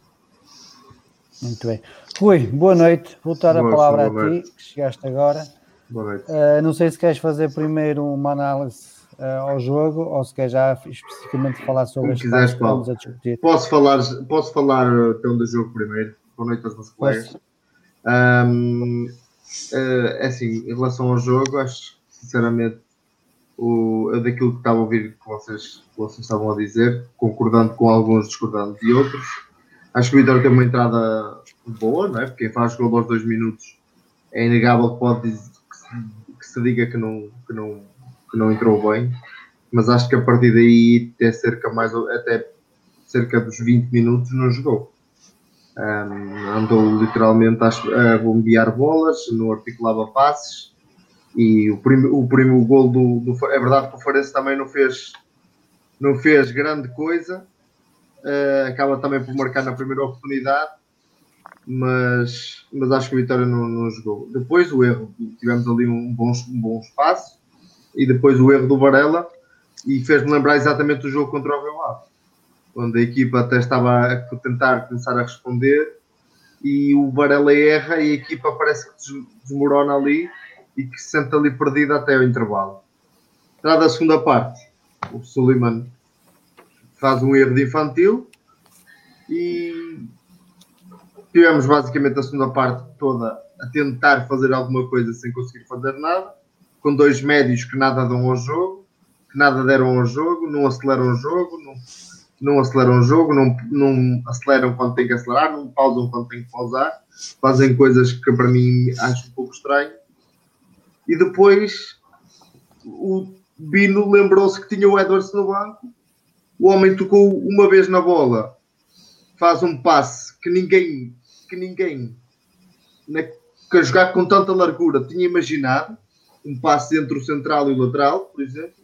Muito bem. Rui, boa noite. Vou dar a palavra a ti, que chegaste agora. Boa noite. Uh, não sei se queres fazer primeiro uma análise uh, ao jogo ou se quer já especificamente falar sobre as coisas que estamos a discutir. Posso falar, posso falar então do jogo primeiro? Boa noite aos meus colegas. Um, uh, é assim, em relação ao jogo, acho sinceramente o, daquilo que estava a ouvir que vocês, que vocês estavam a dizer, concordando com alguns, discordando de outros. Acho que o Vitor teve uma entrada boa, não é? Porque quem faz gol aos dois minutos é inegável que pode que se, diga que não, que não que não entrou bem, mas acho que a partir daí até cerca mais até cerca dos 20 minutos não jogou. Um, andou literalmente a, bombear bolas, não articulava passes e o, prim, o primeiro gol do, do, é verdade que o Farense também não fez não fez grande coisa uh, acaba também por marcar na primeira oportunidade mas, mas acho que o Vitória não, não jogou depois o erro, tivemos ali um bom, um bom espaço e depois o erro do Varela e fez-me lembrar exatamente o jogo contra o Rio Ave, onde a equipa até estava a tentar começar a responder e o Varela erra e a equipa parece que desmorona ali e que se sente ali perdida até o intervalo. Entrada a segunda parte, o Suleiman faz um erro de infantil e tivemos basicamente a segunda parte toda a tentar fazer alguma coisa sem conseguir fazer nada com dois médios que nada dão ao jogo, que nada deram ao jogo, não aceleram o jogo, não, não aceleram o jogo, não, não aceleram quando tem que acelerar, não pausam quando tem que pausar, fazem coisas que para mim acho um pouco estranho. E depois o Bino lembrou-se que tinha o Edwards no banco, o homem tocou uma vez na bola, faz um passe que ninguém, que ninguém na, que a jogar com tanta largura tinha imaginado um passe entre o central e o lateral, por exemplo.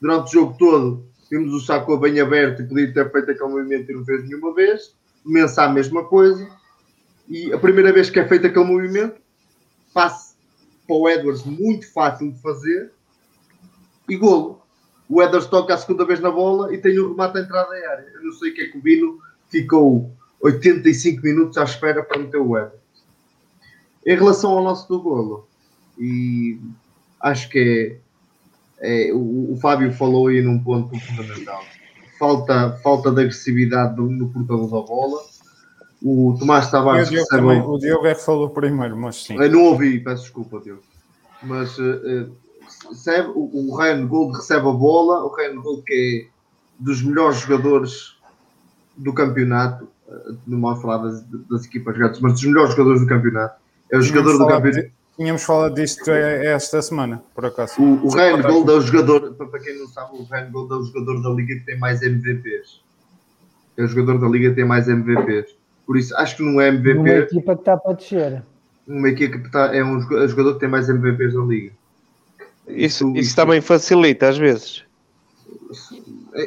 Durante o jogo todo, vimos o Sacco bem aberto e podia ter feito aquele movimento e não fez nenhuma vez. Mensa a mesma coisa. E a primeira vez que é feito aquele movimento, passe para o Edwards muito fácil de fazer e golo. O Edwards toca a segunda vez na bola e tem o remate à entrada da área. Eu não sei o que é que o Bino ficou 85 minutos à espera para meter o Edwards. Em relação ao lance do golo, e acho que é, é o, o, Fábio falou aí num ponto fundamental. Falta, falta de agressividade no, no portador da bola. O Tomás Tavares. O Diogo, recebe... também, o Diogo é que falou primeiro, mas sim. Eu não ouvi, peço desculpa, Diogo. Mas uh, recebe, o, o Ryan Gold recebe a bola. O Ryan Gold, que é dos melhores jogadores do campeonato, uh, não vou falar das, das equipas grandes, mas dos melhores jogadores do campeonato. É o jogador do campeonato. Tínhamos falado disto esta semana, por acaso. O, o Ryan Gold é o jogador, para quem não sabe, o Ryan Gold é o jogador da liga que tem mais MVPs. É o jogador da liga que tem mais MVPs. Por isso, acho que não é MVP. Uma equipa que está para descer. Uma equipa que está, é um jogador que tem mais MVPs da liga. Isso, isso, isso também facilita às vezes.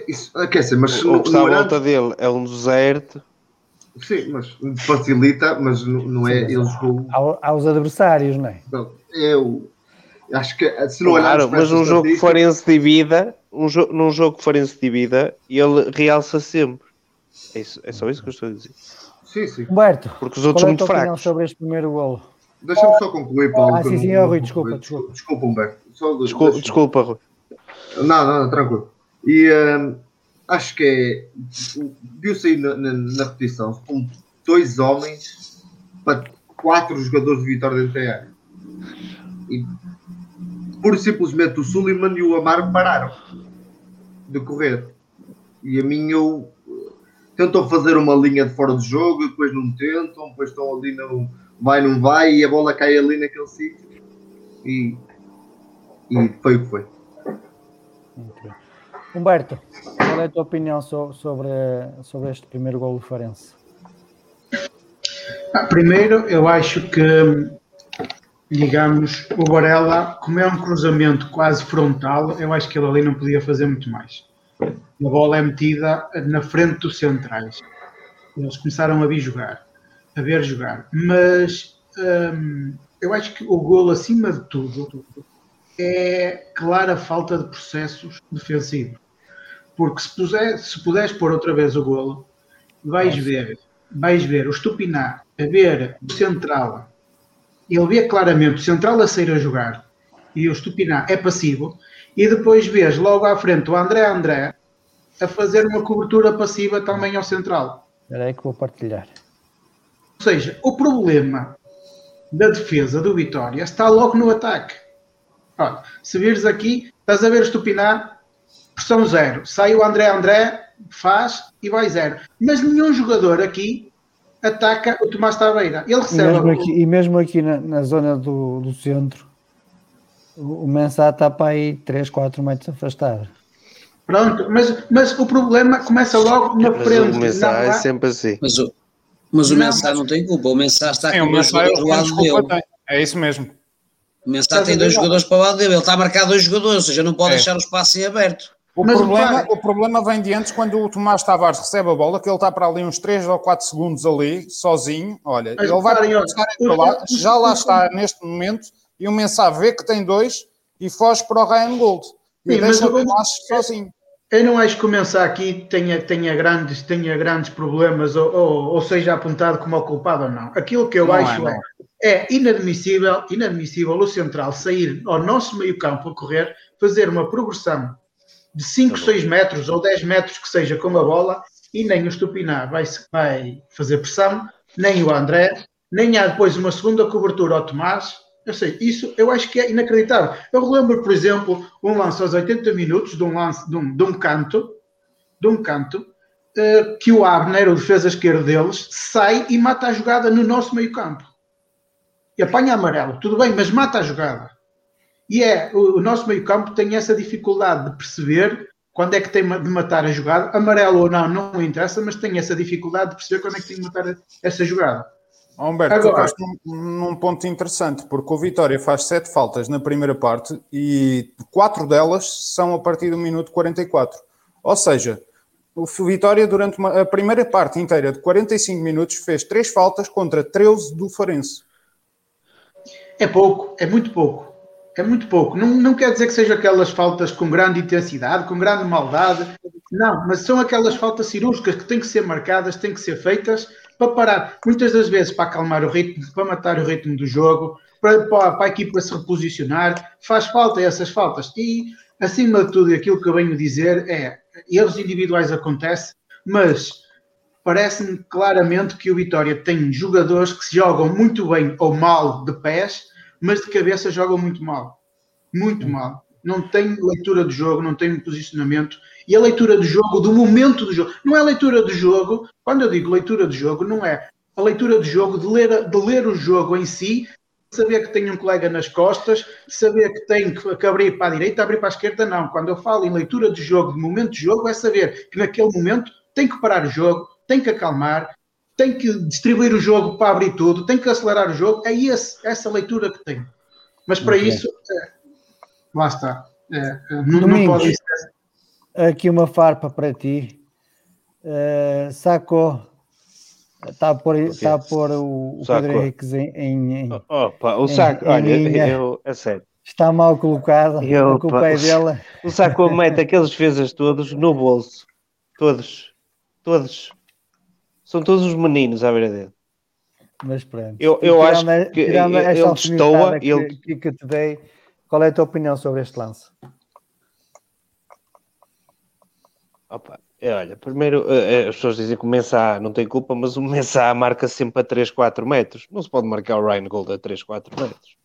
Isso, quer dizer, mas o, o que está à volta dele é um deserto Sim, mas facilita, mas não é. Ele jogou. aos adversários, não é? Eu acho que se não claro, mas um jogo que Farense divida, um jo num jogo que Farense divida, ele realça sempre. É, isso, é só isso que eu estou a dizer. Sim, sim. Humberto, porque os outros são muito fracos. sobre este primeiro golo? Deixa-me só concluir, Paulo. Ah, sim, sim, oh, Rui, desculpa, desculpa. Desculpa, Humberto. Só, desculpa, desculpa, Rui. Não, não, tranquilo. E. Um, acho que é. Viu-se aí na, na, na, repetição, com dois homens para quatro jogadores de Vitória dentro da área. E pura simplesmente o Suleiman e o Amaro pararam de correr. E a mim eu tentam fazer uma linha de fora de jogo, depois não tentam, depois estão ali no vai, não vai, e a bola cai ali naquele sítio. E, e foi o que foi. Humberto, qual é a tua opinião sobre, sobre este primeiro gol do Farense? Ah, primeiro, eu acho que digamos, o Varela, como é um cruzamento quase frontal, eu acho que ele ali não podia fazer muito mais. A bola é metida na frente dos centrais. Eles começaram a vir jogar, a ver jogar. Mas hum, eu acho que o golo, acima de tudo, é clara falta de processos defensivos. Porque se, puser, se puderes pôr outra vez o golo, vais ver, vais ver o Stupiná a ver o central ele vê claramente o central a sair a jogar e o Stupiná é passivo, e depois vês logo à frente o André André a fazer uma cobertura passiva também ao central. Espera aí que vou partilhar. Ou seja, o problema da defesa do Vitória está logo no ataque. Olha, se vires aqui, estás a ver o Stupiná, pressão zero. Sai o André André, faz e vai zero. Mas nenhum jogador aqui ataca o Tomás Tabeira. Ele recebe. E mesmo aqui, e mesmo aqui na, na zona do, do centro, o, o Mensah está para aí 3, 4 metros afastado. Pronto, mas, mas o problema começa logo na Mas frente. o Mensah é sempre assim. Mas o, mas o Não, Mensah não tem culpa. O Mensah está com o Mensah do lado dele. É isso mesmo. O Mensah tem dois jogadores para o lado dele. Ele está a marcar dois jogadores, ou seja, não pode É. deixar o espaço em aberto. O Mas problema, o problema vem de antes, quando o Tomás Tavares recebe a bola, que ele está para ali uns 3 ou 4 segundos ali, sozinho. Olha, Mas ele vai o- para lá, já lá está neste momento, e o Mensah vê que tem dois e foge para o Ryan Gold. E Sim, deixa o Tomás sozinho. Eu não acho que começar aqui tenha, tenha, grandes, tenha grandes problemas ou, ou, ou seja apontado como o culpado ou não. Aquilo que eu Não é, acho não é, é inadmissível, inadmissível o central sair ao nosso meio campo a correr, fazer uma progressão de 5, 6 metros ou 10 metros que seja com a bola e nem o Stupiná vai, vai fazer pressão, nem o André, nem há depois uma segunda cobertura ao Tomás. Eu sei, isso eu acho que é inacreditável. Eu relembro, por exemplo, um lance aos 80 minutos de um lance de um, de um canto, de um canto, eh, que o Abner, o defesa esquerdo deles, sai e mata a jogada no nosso meio campo. E apanha amarelo, tudo bem, mas mata a jogada. E é, o, o nosso meio campo tem essa dificuldade de perceber quando é que tem de matar a jogada, amarelo ou não, não interessa, mas tem essa dificuldade de perceber quando é que tem de matar essa jogada. Humberto, Agora- num, num ponto interessante, porque o Vitória faz sete faltas na primeira parte e quatro delas são a partir do minuto 44. Ou seja, o Vitória, durante uma- a primeira parte inteira de 45 minutos, fez três faltas contra 13 do Farense. É pouco, é muito pouco. É muito pouco. Não, não quer dizer que sejam aquelas faltas com grande intensidade, com grande maldade. Não, mas são aquelas faltas cirúrgicas que têm que ser marcadas, têm que ser feitas para parar. Muitas das vezes para acalmar o ritmo, para matar o ritmo do jogo, para, para, para a equipa se reposicionar. Faz falta essas faltas. E, acima de tudo, aquilo que eu venho dizer é: erros individuais acontecem, mas parece-me claramente que o Vitória tem jogadores que se jogam muito bem ou mal de pés, mas de cabeça jogam muito mal. Muito mal. Não tem leitura do jogo, não tem posicionamento. E a leitura do jogo, do momento do jogo. Não é a leitura do jogo, quando eu digo leitura do jogo, não é a leitura do jogo de ler, de ler o jogo em si, saber que tem um colega nas costas, saber que tem que, que abrir para a direita, abrir para a esquerda, não. Quando eu falo em leitura de jogo, de momento de jogo, é saber que naquele momento tem que parar o jogo, tem que acalmar, tem que distribuir o jogo para abrir tudo, tem que acelerar o jogo. É esse, essa leitura que tem. Mas para Ok. isso, é, lá está. É, é, não, não Domingos. pode Aqui uma farpa para ti. Uh, Sacou. Está a pôr, está a pôr o, o. Pedro Henriques em, em- em- Opa, o em- saco, em olha, linha. eu, a sério. Está mal colocado. Eu, a culpa pá, é o- dele. O saco mete aqueles defesas todos no bolso. Todos. Todos. São todos os meninos à beira dele. Mas pronto. Eu- eu acho a- que ele destoa, que, ele- que, que te dei, qual é a tua opinião sobre este lance? Opa, é, olha, primeiro eh, eh, as pessoas dizem que o Mensah não tem culpa, mas o Mensah marca sempre a 3, 4 metros. Não se pode marcar o Ryan Gold a 3, 4 metros.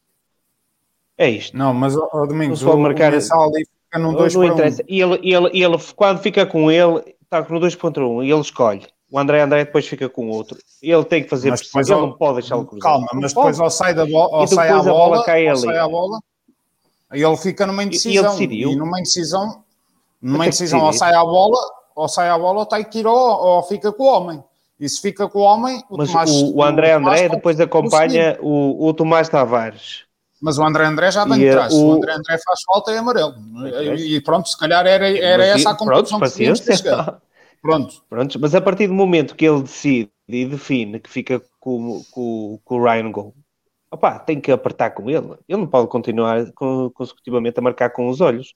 É isto. Não, mas, ó, ó, Domingos, Não se pode o, marcar- o Mensal ali fica num Não, 2 não 1. interessa. E ele, ele, e ele, quando fica com ele, está no 2.1 e ele escolhe. O André André depois fica com o outro. Ele tem que fazer Mas pressão. depois Ele ao- não pode deixá-lo cruzar. Calma, mas depois ao sai da bola, ao E sai a bola bola, cai ali. sai à bola, ele fica numa E- e ele indecisão. decidiu. E numa indecisão, numa indecisão, ou sai à bola, ou sai à bola, ou tem que ir ao, ou fica com o homem. E se fica com o homem, o Mas Tomás, o, o André o Tomás André depois acompanha o, o Tomás Tavares. Mas o André André já vem de trás. O... o André André faz falta é amarelo. E, pronto, se calhar era, era essa a conclusão pronto, que tínhamos que chegar. Pronto. Pronto. Mas a partir do momento que ele decide e define que fica com, com, com o Ryan Gol, opá, tem que apertar com ele. Ele não pode continuar consecutivamente a marcar com os olhos.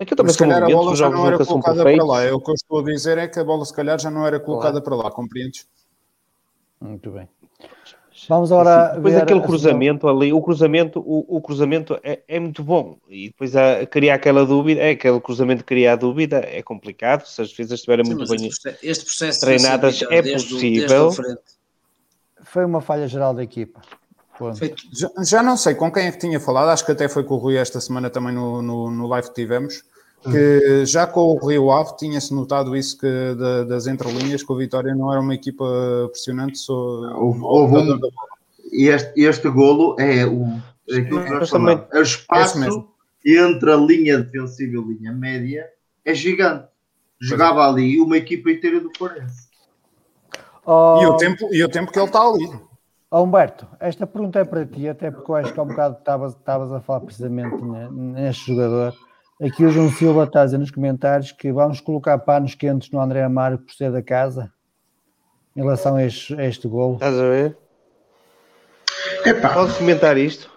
Aquilo também se calhar a bola já não era colocada para lá. É o que eu estou a dizer é que a bola se calhar já não era colocada para lá, compreendes? Muito bem. Vamos agora assim, depois aquele cruzamento ali, o cruzamento, o, o cruzamento é, é, muito bom. E depois a, criar aquela dúvida, é aquele cruzamento criar dúvida é complicado, se as defesas estiverem muito bem este processo treinadas é possível. Foi uma falha geral da equipa. Já, já, não sei com quem é que tinha falado, acho que até foi com o Rui esta semana também no, no, no live que tivemos, que já com o Rio Ave tinha-se notado isso que da, das entrelinhas que o Vitória não era uma equipa pressionante. Só, houve, houve um, este, este golo é o, é aquilo que nós chamamos, é o espaço entre a linha defensiva e a linha média é gigante. Jogava ali uma equipa inteira do Forense. Oh, e, o tempo, e o tempo que ele está ali. Oh, Humberto, esta pergunta é para ti, até porque eu acho que há um bocado estavas a falar precisamente neste jogador. Aqui o João Silva está a dizer nos comentários que vamos colocar panos quentes no André Amaro por ser da casa em relação a este, a este gol. Estás a ver? Podes comentar isto?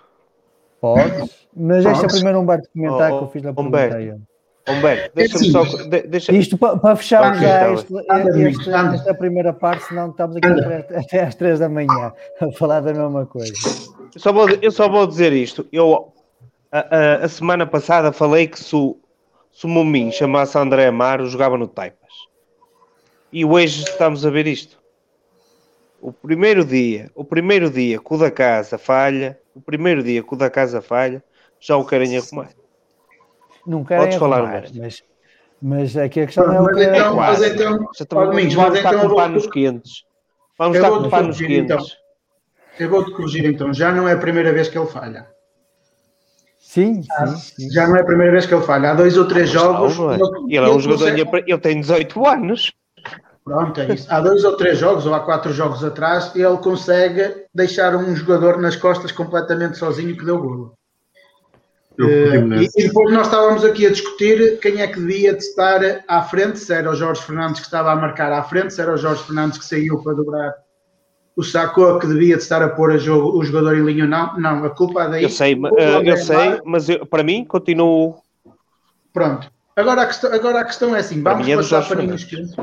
Pode, mas este é o primeiro Humberto comentar oh, que eu fiz na pergunta. Humberto, Humberto deixa-me só. Deixa... Isto para, para fecharmos já este, este, esta primeira parte, senão estamos aqui até às três da manhã a falar da mesma coisa. Eu só vou, eu só vou dizer isto. Eu, a, a, a semana passada, falei que se o, se o Mumin chamasse André Amaro, jogava no Taipas. E hoje estamos a ver isto. O primeiro dia, o primeiro dia que o da casa falha, o primeiro dia que o da casa falha, já o querem arrumar. Não querem Podes arrumar, falar, mas, mas aqui a questão não, é o que é. Então, mas então, já estamos, Domingos, vamos estar então com panos quentes. Vamos estar com panos quentes. Então. Eu vou-te corrigir então, já não é a primeira vez que ele falha. Sim, sim, sim, Já não é a primeira vez que ele falha. Há dois ou três jogos. Ele, ele é um jogador, consegue... ele tem 18 anos. Pronto, é isso. Há dois ou três jogos, ou há quatro jogos atrás, ele consegue deixar um jogador nas costas completamente sozinho que deu golo. Uh, e, e, depois nós estávamos aqui a discutir quem é que devia de estar à frente, se era o Jorge Fernandes que estava a marcar à frente, se era o Jorge Fernandes que saiu para dobrar o Sacco que devia de estar a pôr a jogo, o jogador em linha ou não. Não, a culpa é daí. Eu sei, uh, eu sei mas eu, para mim continuo. Pronto. Agora a questão, agora a questão é assim: vamos é passar paninhos quentes.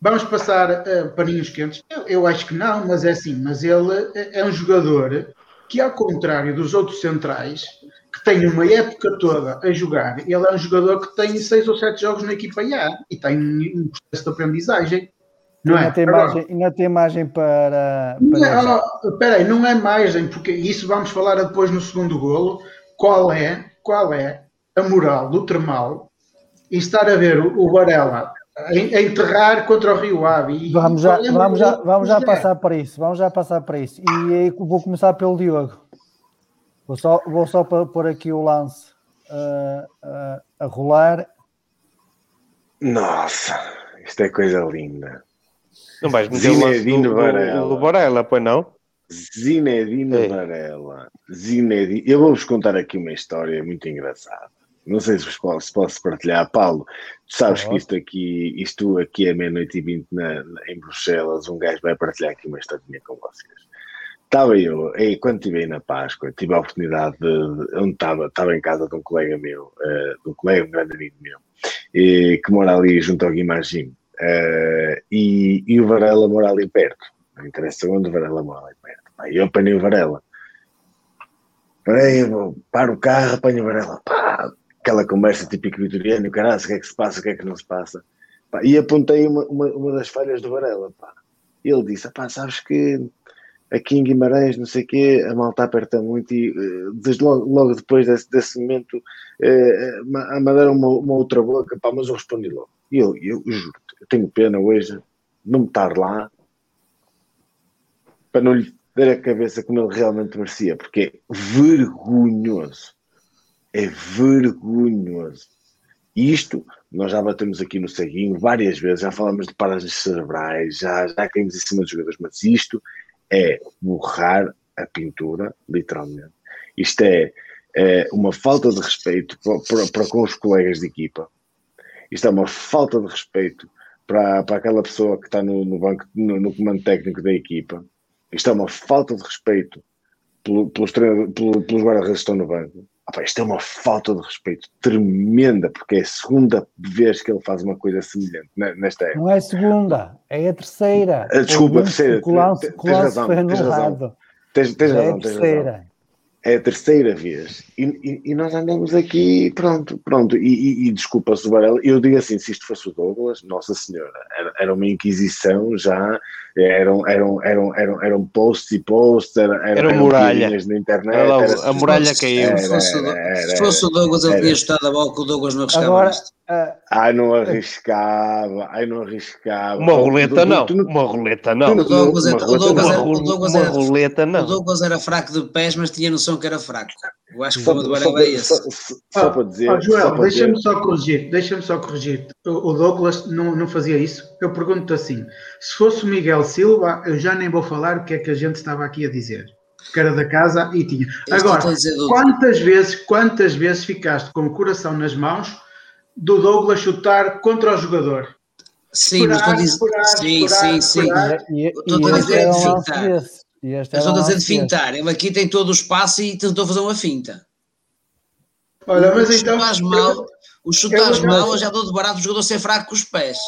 Vamos passar uh, paninhos quentes? Eu, eu, acho que não, mas é assim. Mas ele é, é um jogador que, ao contrário dos outros centrais, que tem uma época toda a jogar, ele é um jogador que tem seis ou sete jogos na equipa A e tem um processo de aprendizagem. Não é? Tem margem, ainda tem margem para. espera aí, não é margem, porque isso vamos falar depois no segundo golo. Qual é, qual é a moral do Termal e estar a ver o, o Varela a enterrar contra o Rio Ave. Vamos já, vamos já, vamos já passar para isso, vamos já passar para isso. E aí vou começar pelo Diogo. Vou só, vou só pôr aqui o lance uh, uh, a rolar. Nossa, isto é coisa linda. Não vais meter Zinedine o Varela. Do, do Varela, pois não? Zinedine é. Varela. Zinedine. Eu vou-vos contar aqui uma história muito engraçada. Não sei se, posso, posso partilhar. Paulo, tu sabes que isto aqui, isto aqui é meia-noite e vinte em Bruxelas. Um gajo vai partilhar aqui uma historinha com vocês. Estava eu, e quando estive aí na Páscoa, tive a oportunidade de. Onde estava, estava em casa de um colega meu, uh, de um colega, um grande amigo meu, e, que mora ali junto ao Guimarães. Uh, e, e o Varela mora ali perto. Não interessa onde o Varela mora ali perto. E eu apanhei o Varela. Parei, paro o carro, apanho o Varela. Pá, aquela conversa típica vitoriana, caralho, o que é que se passa, o que é que não se passa. Pá, e apontei uma, uma, uma, das falhas do Varela. Pá. E ele disse: pá, sabes que aqui em Guimarães, não sei o quê, a malta aperta muito e eh, desde logo, logo depois desse, desse momento eh, a mandaram uma, uma outra boca, pá, mas eu respondi logo. E eu, eu juro eu tenho pena hoje não estar lá para não lhe dar a cabeça como ele realmente merecia, porque é vergonhoso. É vergonhoso. E isto, nós já batemos aqui no ceguinho várias vezes, já falamos de paragens cerebrais, já, já caímos em cima dos jogadores, mas isto é borrar a pintura, literalmente. Isto é, é uma falta de respeito para, para, para, com os colegas de equipa. Isto é uma falta de respeito para, para aquela pessoa que está no, no banco, no, no comando técnico da equipa. Isto é uma falta de respeito pelo, pelos, pelo, pelos guarda-redes que estão no banco. Ah, isto é uma falta de respeito tremenda, porque é a segunda vez que ele faz uma coisa semelhante nesta época. Não é a segunda, é a terceira. Ah, desculpa, a terceira. Tens razão, tens razão. Tens, tens razão, tens razão é a terceira vez e, e, e, nós andamos aqui, pronto, pronto, e, e desculpa-se Varela, eu digo assim, se isto fosse o Douglas, Nossa Senhora, era, era uma inquisição já, eram, eram, eram, eram, eram posts e posts, era, era, era muralha na internet. Era a muralha caiu. Se fosse, se fosse o Douglas, ele tinha estado a bola que o Douglas não arriscava Agora, isto. Uh, ai, não arriscava, ai, não arriscava. Uma roleta não, uma roleta não. O Douglas, uma, o o roleta não. O Douglas era fraco de pés, mas tinha noção que era fraco. Eu acho que o problema do Varela é esse. Só, só, só para dizer. Ah, Joel, deixa-me só corrigir, deixa-me só corrigir. O, Douglas não, não fazia isso. Eu pergunto assim: se fosse o Miguel Silva, eu já nem vou falar o que é que a gente estava aqui a dizer. Que era da casa e tinha. Agora, quantas vezes, quantas vezes ficaste com o coração nas mãos do Douglas chutar contra o jogador? Sim, mas estou a dizer. Sim, sim, sim. Estou a dizer de fintar. Estou a dizer de fintar. Ele aqui tem todo o espaço e tentou fazer uma finta. Olha, mas então. Mal, o chutares mal, eu já dou de barato o jogador ser fraco com os pés.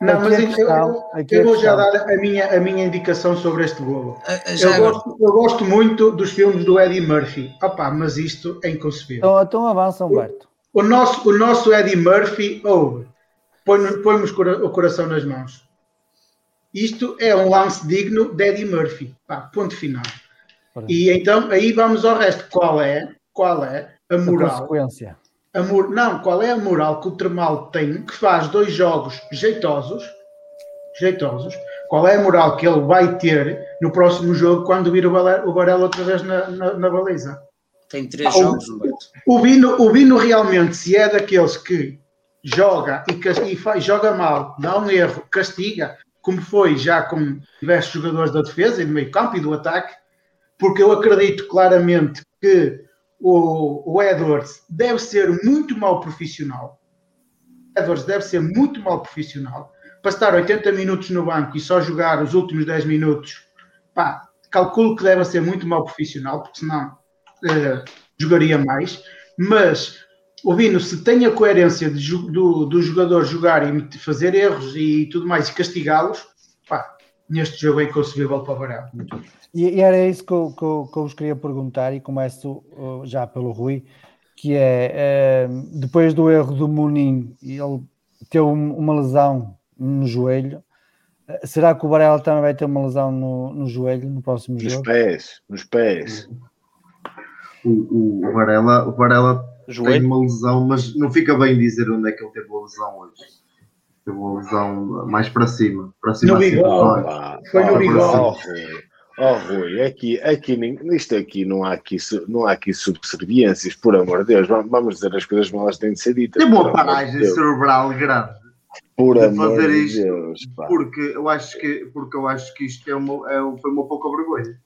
Não, mas então, eu, vou já dar a minha, a minha indicação sobre este golo. Eu gosto, eu gosto muito dos filmes do Eddie Murphy. Opa, mas isto é inconcebível. Então, então avança, Humberto. O, nosso, o nosso Eddie Murphy, ouve, põe-nos o coração nas mãos. Isto é um lance digno de Eddie Murphy. Pá, ponto final. E então aí vamos ao resto. Qual é, qual é a moral? A consequência a não, qual é a moral que o Tremal tem que faz dois jogos jeitosos, jeitosos, qual é a moral que ele vai ter no próximo jogo quando vir o Varela outra vez na, na, na baliza? Tem três ah, jogos, o, o, Vino, o Vino realmente, se é daqueles que joga e, e faz, joga mal, dá um erro, castiga, como foi já com diversos jogadores da defesa e do meio campo e do ataque, porque eu acredito claramente que o, o Edwards deve ser muito mal profissional. Edwards deve ser muito mal profissional. Para estar 80 minutos no banco e só jogar os últimos 10 minutos, pá, calculo que deve ser muito mal profissional, porque senão eh, jogaria mais. Mas o Vino, se tem a coerência de, do, do jogador jogar e fazer erros e tudo mais e castigá-los, pá, neste jogo é inconcebível para o Varela. E, e, era isso que eu, que, eu, que eu vos queria perguntar, e começo uh, já pelo Rui, que é uh, depois do erro do Munim, ele teve uma lesão no joelho. Uh, será que o Varela também vai ter uma lesão no, no joelho no próximo nos jogo? Nos pés, nos pés. O, o, Varela, o Varela joelho? tem uma lesão, mas não fica bem dizer onde é que ele teve a lesão hoje. Teve uma lesão mais para cima. Para cima no bigode. Foi no bigode. Oh, Rui, aqui, aqui, isto aqui não há aqui, não há aqui subserviências, por amor de Deus. Vamos dizer as coisas como elas têm de ser ditas. Tem uma paragem de cerebral grande. Por de amor fazer de isto, Deus. Pá. Porque eu acho que, porque eu acho que isto é uma, é, foi uma pouca vergonha.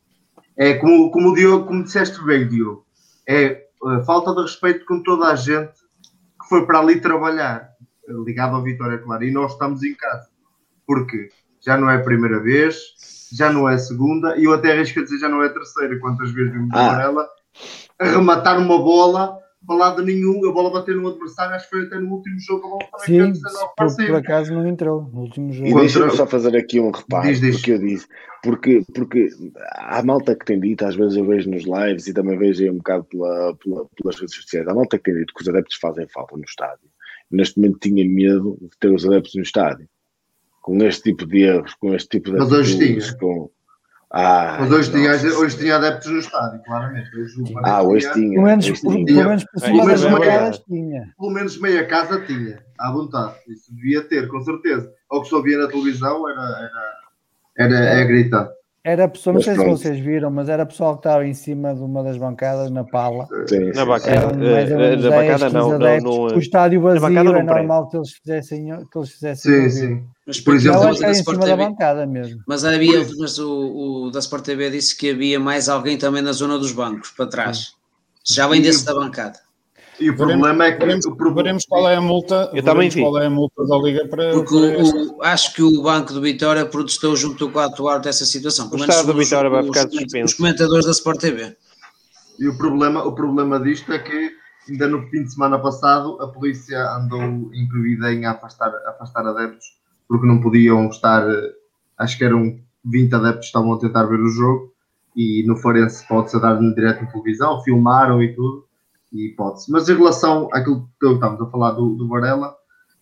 É como, como o Diogo, como disseste bem, Diogo, é uh, falta de respeito com toda a gente que foi para ali trabalhar, ligado à Vitória, claro, e nós estamos em casa. Porque já não é a primeira vez, já não é a segunda, e eu até arrisco a dizer já não é a terceira. Quantas vezes vimos ah. Varela arrematar uma bola para lado nenhum, a bola bater no adversário, acho que foi até no último jogo, a bola também Sim, por, por acaso não entrou no último jogo. E deixa-me só fazer aqui um reparo, diz, diz. porque eu disse, porque, porque há malta que tem dito, às vezes eu vejo nos lives e também vejo aí um bocado pela, pela, pelas redes sociais, há malta que tem dito que os adeptos fazem falta no estádio. Neste momento tinha medo de ter os adeptos no estádio com este tipo de erros, com este tipo de Mas hoje tinha. Com... Ah, Mas hoje tinha, hoje tinha adeptos no estádio, claramente. Hoje, ah, hoje tinha. Pelo menos. Pelo menos, por pelo menos meia, tinha. Pelo menos meia casa tinha, à vontade. Isso devia ter, com certeza. Ou que só via na televisão era, era, era, é gritar. Era a pessoa, não sei se vocês viram, mas era a pessoa que estava em cima de uma das bancadas na pala. Sim, na bancada, eh, na bancada não, não, não, O estádio vazio é normal que eles fizessem. Que eles fizessem sim, sim. Mas, por exemplo, não, é em cima TV, da bancada mesmo. Mas havia, mas o, o da Sport TV disse que havia mais alguém também na zona dos bancos, para trás. Já vem desse da bancada. E o veremos, problema é que. Veremos, o problema... veremos qual é a multa. Eu também vi. Qual é a multa da Liga para. Porque o, o, acho que o Banco do Vitória protestou junto com o atuar dessa situação. O Estado do Vitória vai ficar suspenso. Os comentadores da Sport TV. E o problema, o problema disto é que ainda no fim de semana passado a polícia andou incluída em afastar, afastar adeptos porque não podiam estar, acho que eram 20 adeptos que estavam a tentar ver o jogo e no Forense pode-se dar direto em televisão, filmaram e tudo, e pode-se. Mas em relação àquilo que estamos a falar do, do Varela,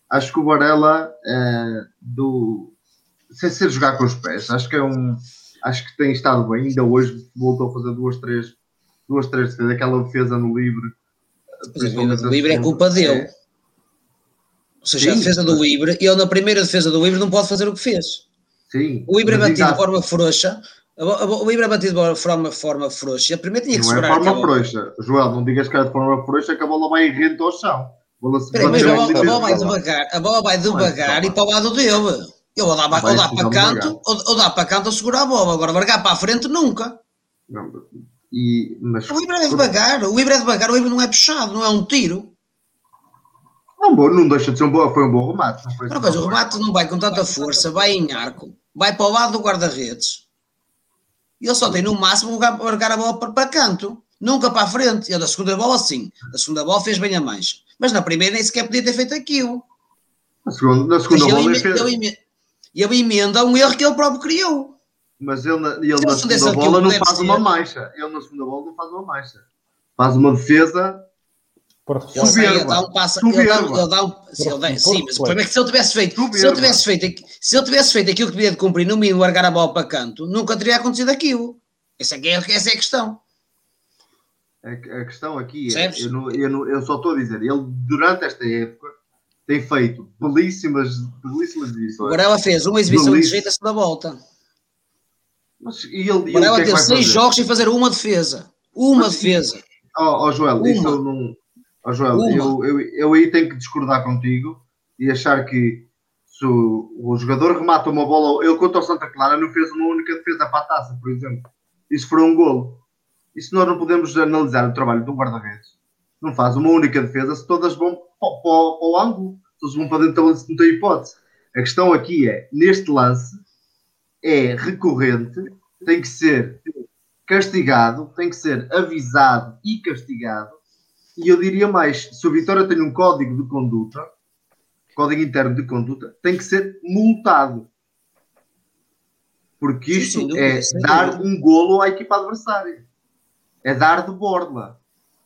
acho que o Varela é, do sem ser jogar com os pés, acho que é um acho que tem estado bem, ainda hoje voltou a fazer duas, três duas, três defesas, aquela defesa no livre. O livre é culpa dele. É. Ou seja, Sim, a defesa do Ibre, ele na primeira defesa do Ibre não pode fazer o que fez. Sim. O Ibre é batido de forma frouxa, o Ibre é batido de forma, forma frouxa. Primeiro tinha que não segurar. Não é forma frouxa. Joel, não digas que é de forma frouxa que a bola vai rente ao chão. Peraí, mas a bola, a bola vai devagar, a bola vai devagar e para o lado dele. Ele ou dá, ou dá para canto, ou, ou dá para canto a segurar a bola. Agora, largar para a frente, nunca. Não, e, mas... O Ibra é devagar, o Ibra é devagar, o Ibra não é puxado, não é um tiro. Não, bom, não deixa de ser um bom, foi um bom remate. Coisa, o remate não vai com tanta força, vai em arco, vai para o lado do guarda-redes. Ele só tem no máximo largar a bola para, para canto, nunca para a frente. E da segunda bola, sim. A segunda bola fez bem a mancha. Mas na primeira nem sequer podia ter feito aquilo. Na segunda, na segunda bola. Ele, fez... ele, ele emenda um erro que ele próprio criou. Mas ele, ele na segunda bola não faz uma mancha. Ele na segunda bola não faz uma mancha. Faz uma defesa ele, sei, ele dá um passo. Ele dá, ele dá um, se ele dá, sim, mas o problema é que se ele tivesse feito, se ele tivesse feito, se ele tivesse feito aquilo que devia de cumprir, no mínimo largar a bola para canto, nunca teria acontecido aquilo. Essa é, essa é a questão. A, a questão aqui é, eu, não, eu, não, eu, só estou a dizer, ele durante esta época tem feito belíssimas, belíssimas exibições. Agora ela fez uma exibição de jeito a da volta. Mas, e ele, Agora ela é teve seis jogos sem fazer uma defesa. Uma mas, defesa. Ó oh, oh, Joel, uma. isso eu não Oh, Joel, eu, eu, eu aí tenho que discordar contigo e achar que se o, o jogador remata uma bola, ele contra o Santa Clara não fez uma única defesa para a taça, por exemplo. Isso foi um golo. Isso nós não podemos analisar o trabalho de um guarda-redes. Não faz uma única defesa se todas vão para, para, para o ângulo. Todas vão para dentro da não tem hipótese. A questão aqui é, neste lance, é recorrente, tem que ser castigado, tem que ser avisado e castigado e eu diria mais: se o Vitória tem um código de conduta, código interno de conduta, tem que ser multado. Porque isto sim, é dar um golo à equipa adversária. É dar de borla.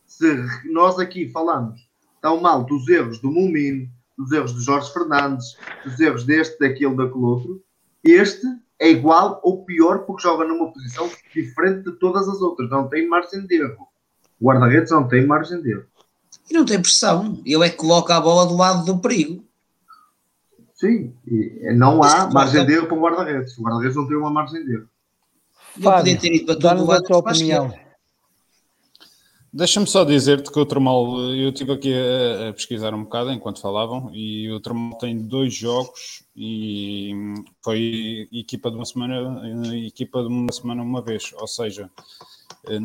Se nós aqui falamos tão mal dos erros do Mumin, dos erros de Jorge Fernandes, dos erros deste, daquele, daquele outro, este é igual ou pior porque joga numa posição diferente de todas as outras. Não tem margem de erro. O guarda-redes não tem margem de erro. E não tem pressão. Ele é que coloca a bola do lado do perigo. Sim, e não há margem de erro para o guarda-redes. O guarda-redes não tem uma margem de erro. Não podia ter ido para todo o lado. opinião. Deixa-me só dizer-te que o Tremal, eu estive aqui a, a, pesquisar um bocado enquanto falavam, e o Tremal tem dois jogos e foi equipa de uma semana, equipa de uma semana uma vez, ou seja,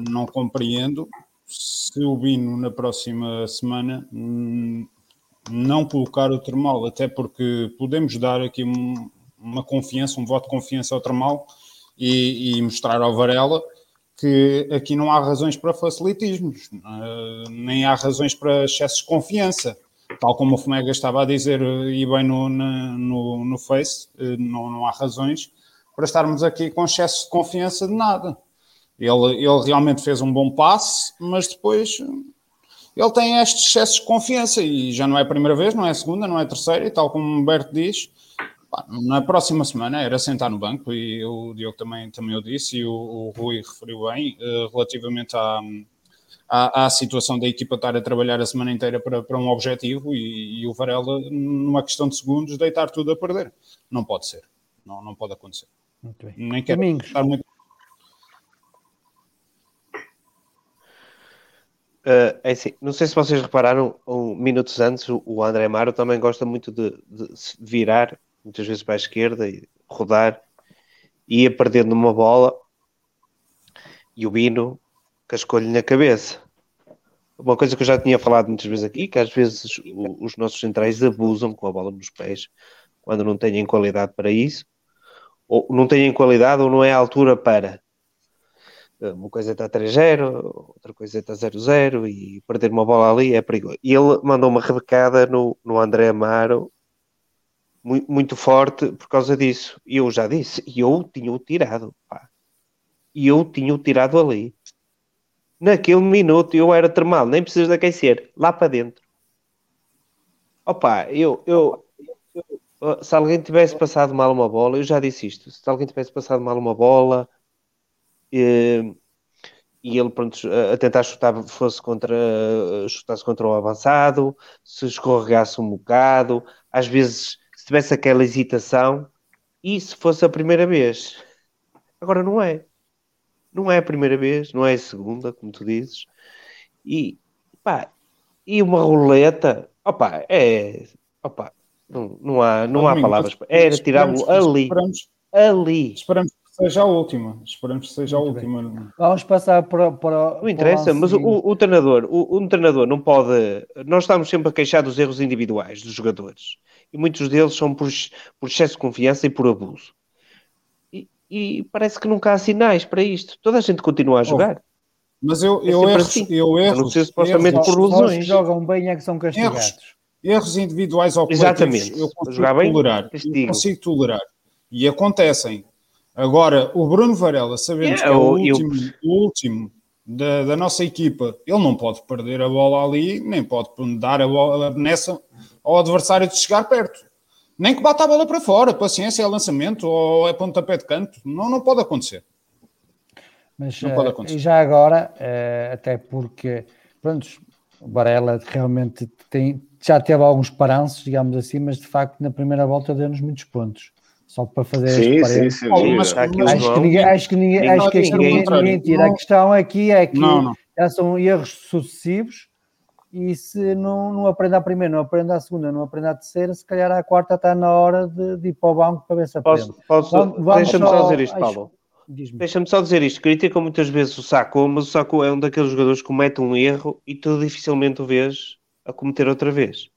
não compreendo se o Bino na próxima semana hum, não colocar o termal, até porque podemos dar aqui um, uma confiança, um voto de confiança ao termal e, e, mostrar ao Varela que aqui não há razões para facilitismos, uh, nem há razões para excesso de confiança. Tal como o Fomega estava a dizer e bem no, no, no Face, uh, não, não há razões para estarmos aqui com excesso de confiança de nada. Ele, ele realmente fez um bom passe, mas depois ele tem estes excessos de confiança e já não é a primeira vez, não é a segunda, não é a terceira, e tal como o Humberto diz, pá, na próxima semana era sentar no banco e o Diogo também, também o disse e o, o Rui referiu bem uh, relativamente à, à, à, situação da equipa estar a trabalhar a semana inteira para, para um objetivo e, e, o Varela, numa questão de segundos, deitar tudo a perder. Não pode ser, não, não pode acontecer. Nem quero estar muito Uh, é assim, não sei se vocês repararam, um, minutos antes, o, o André Amaro também gosta muito de, de, virar, muitas vezes para a esquerda e rodar, e ia perdendo uma bola e o Bino cascou-lhe na cabeça. uma coisa que eu já tinha falado muitas vezes aqui, que às vezes o, os nossos centrais abusam com a bola nos pés quando não têm qualidade para isso, ou não têm qualidade ou não é a altura para. Uma coisa está 3-0, outra coisa está 0-0 e perder uma bola ali é perigoso. E ele mandou uma rebecada no, no André Amaro muito, forte por causa disso. E eu já disse, e eu tinha o tirado, pá. E eu tinha o tirado ali. Naquele minuto eu era termal, nem precisas de aquecer, lá para dentro. Opa, eu, eu, eu, se alguém tivesse passado mal uma bola, eu já disse isto, se alguém tivesse passado mal uma bola e, e ele pronto, a tentar chutar fosse contra chutasse contra o avançado, se escorregasse um bocado, às vezes se tivesse aquela hesitação, e se fosse a primeira vez. Agora não é. Não é a primeira vez, não é a segunda, como tu dizes. E, pá, e uma roleta, opá, é, opá, não, não há, não há palavras. Era tirá-lo ali. Esperamos, ali. Esperamos que seja a última. Esperamos que seja a última. Vamos passar para, para Não interessa, mas o, o, treinador, o, o treinador não pode. Nós estamos sempre a queixar dos erros individuais dos jogadores. E muitos deles são por, por excesso de confiança e por abuso e parece que nunca há sinais para isto. Toda a gente continua a jogar. Oh, mas eu, eu, é erro, assim. eu erro, não sei supostamente erros, por lesões. Os que jogam bem é que são castigados. Erros, erros individuais ou Exatamente. eu consigo tolerar. eu consigo tolerar. E acontecem. Agora, o Bruno Varela, sabemos é, que é o último, eu... o último da, da, nossa equipa, ele não pode perder a bola ali, nem pode dar a bola nessa ao adversário de chegar perto. Nem que bata a bola para fora, paciência, é lançamento ou é pontapé de canto. Não, não pode acontecer. Mas não pode eh, acontecer. já agora, eh, até porque, pronto, o Varela realmente tem, já teve alguns paranços, digamos assim, mas de facto na primeira volta deu-nos muitos pontos. Só para fazer sim, sim, sim, sim, mas, acho, que ninguém, acho que ninguém, acho que ninguém, ninguém tira. A questão aqui é que não, não. já são erros sucessivos e se não, não aprende a primeira, não aprende a segunda, não aprende a terceira, se calhar a quarta está na hora de, de ir para o banco para ver se aprende. Posso, posso, Deixa-me só dizer isto, Paulo. Deixa-me só dizer isto. Criticam muitas vezes o Saco, mas o Saco é um daqueles jogadores que comete um erro e tu dificilmente o vês a cometer outra vez.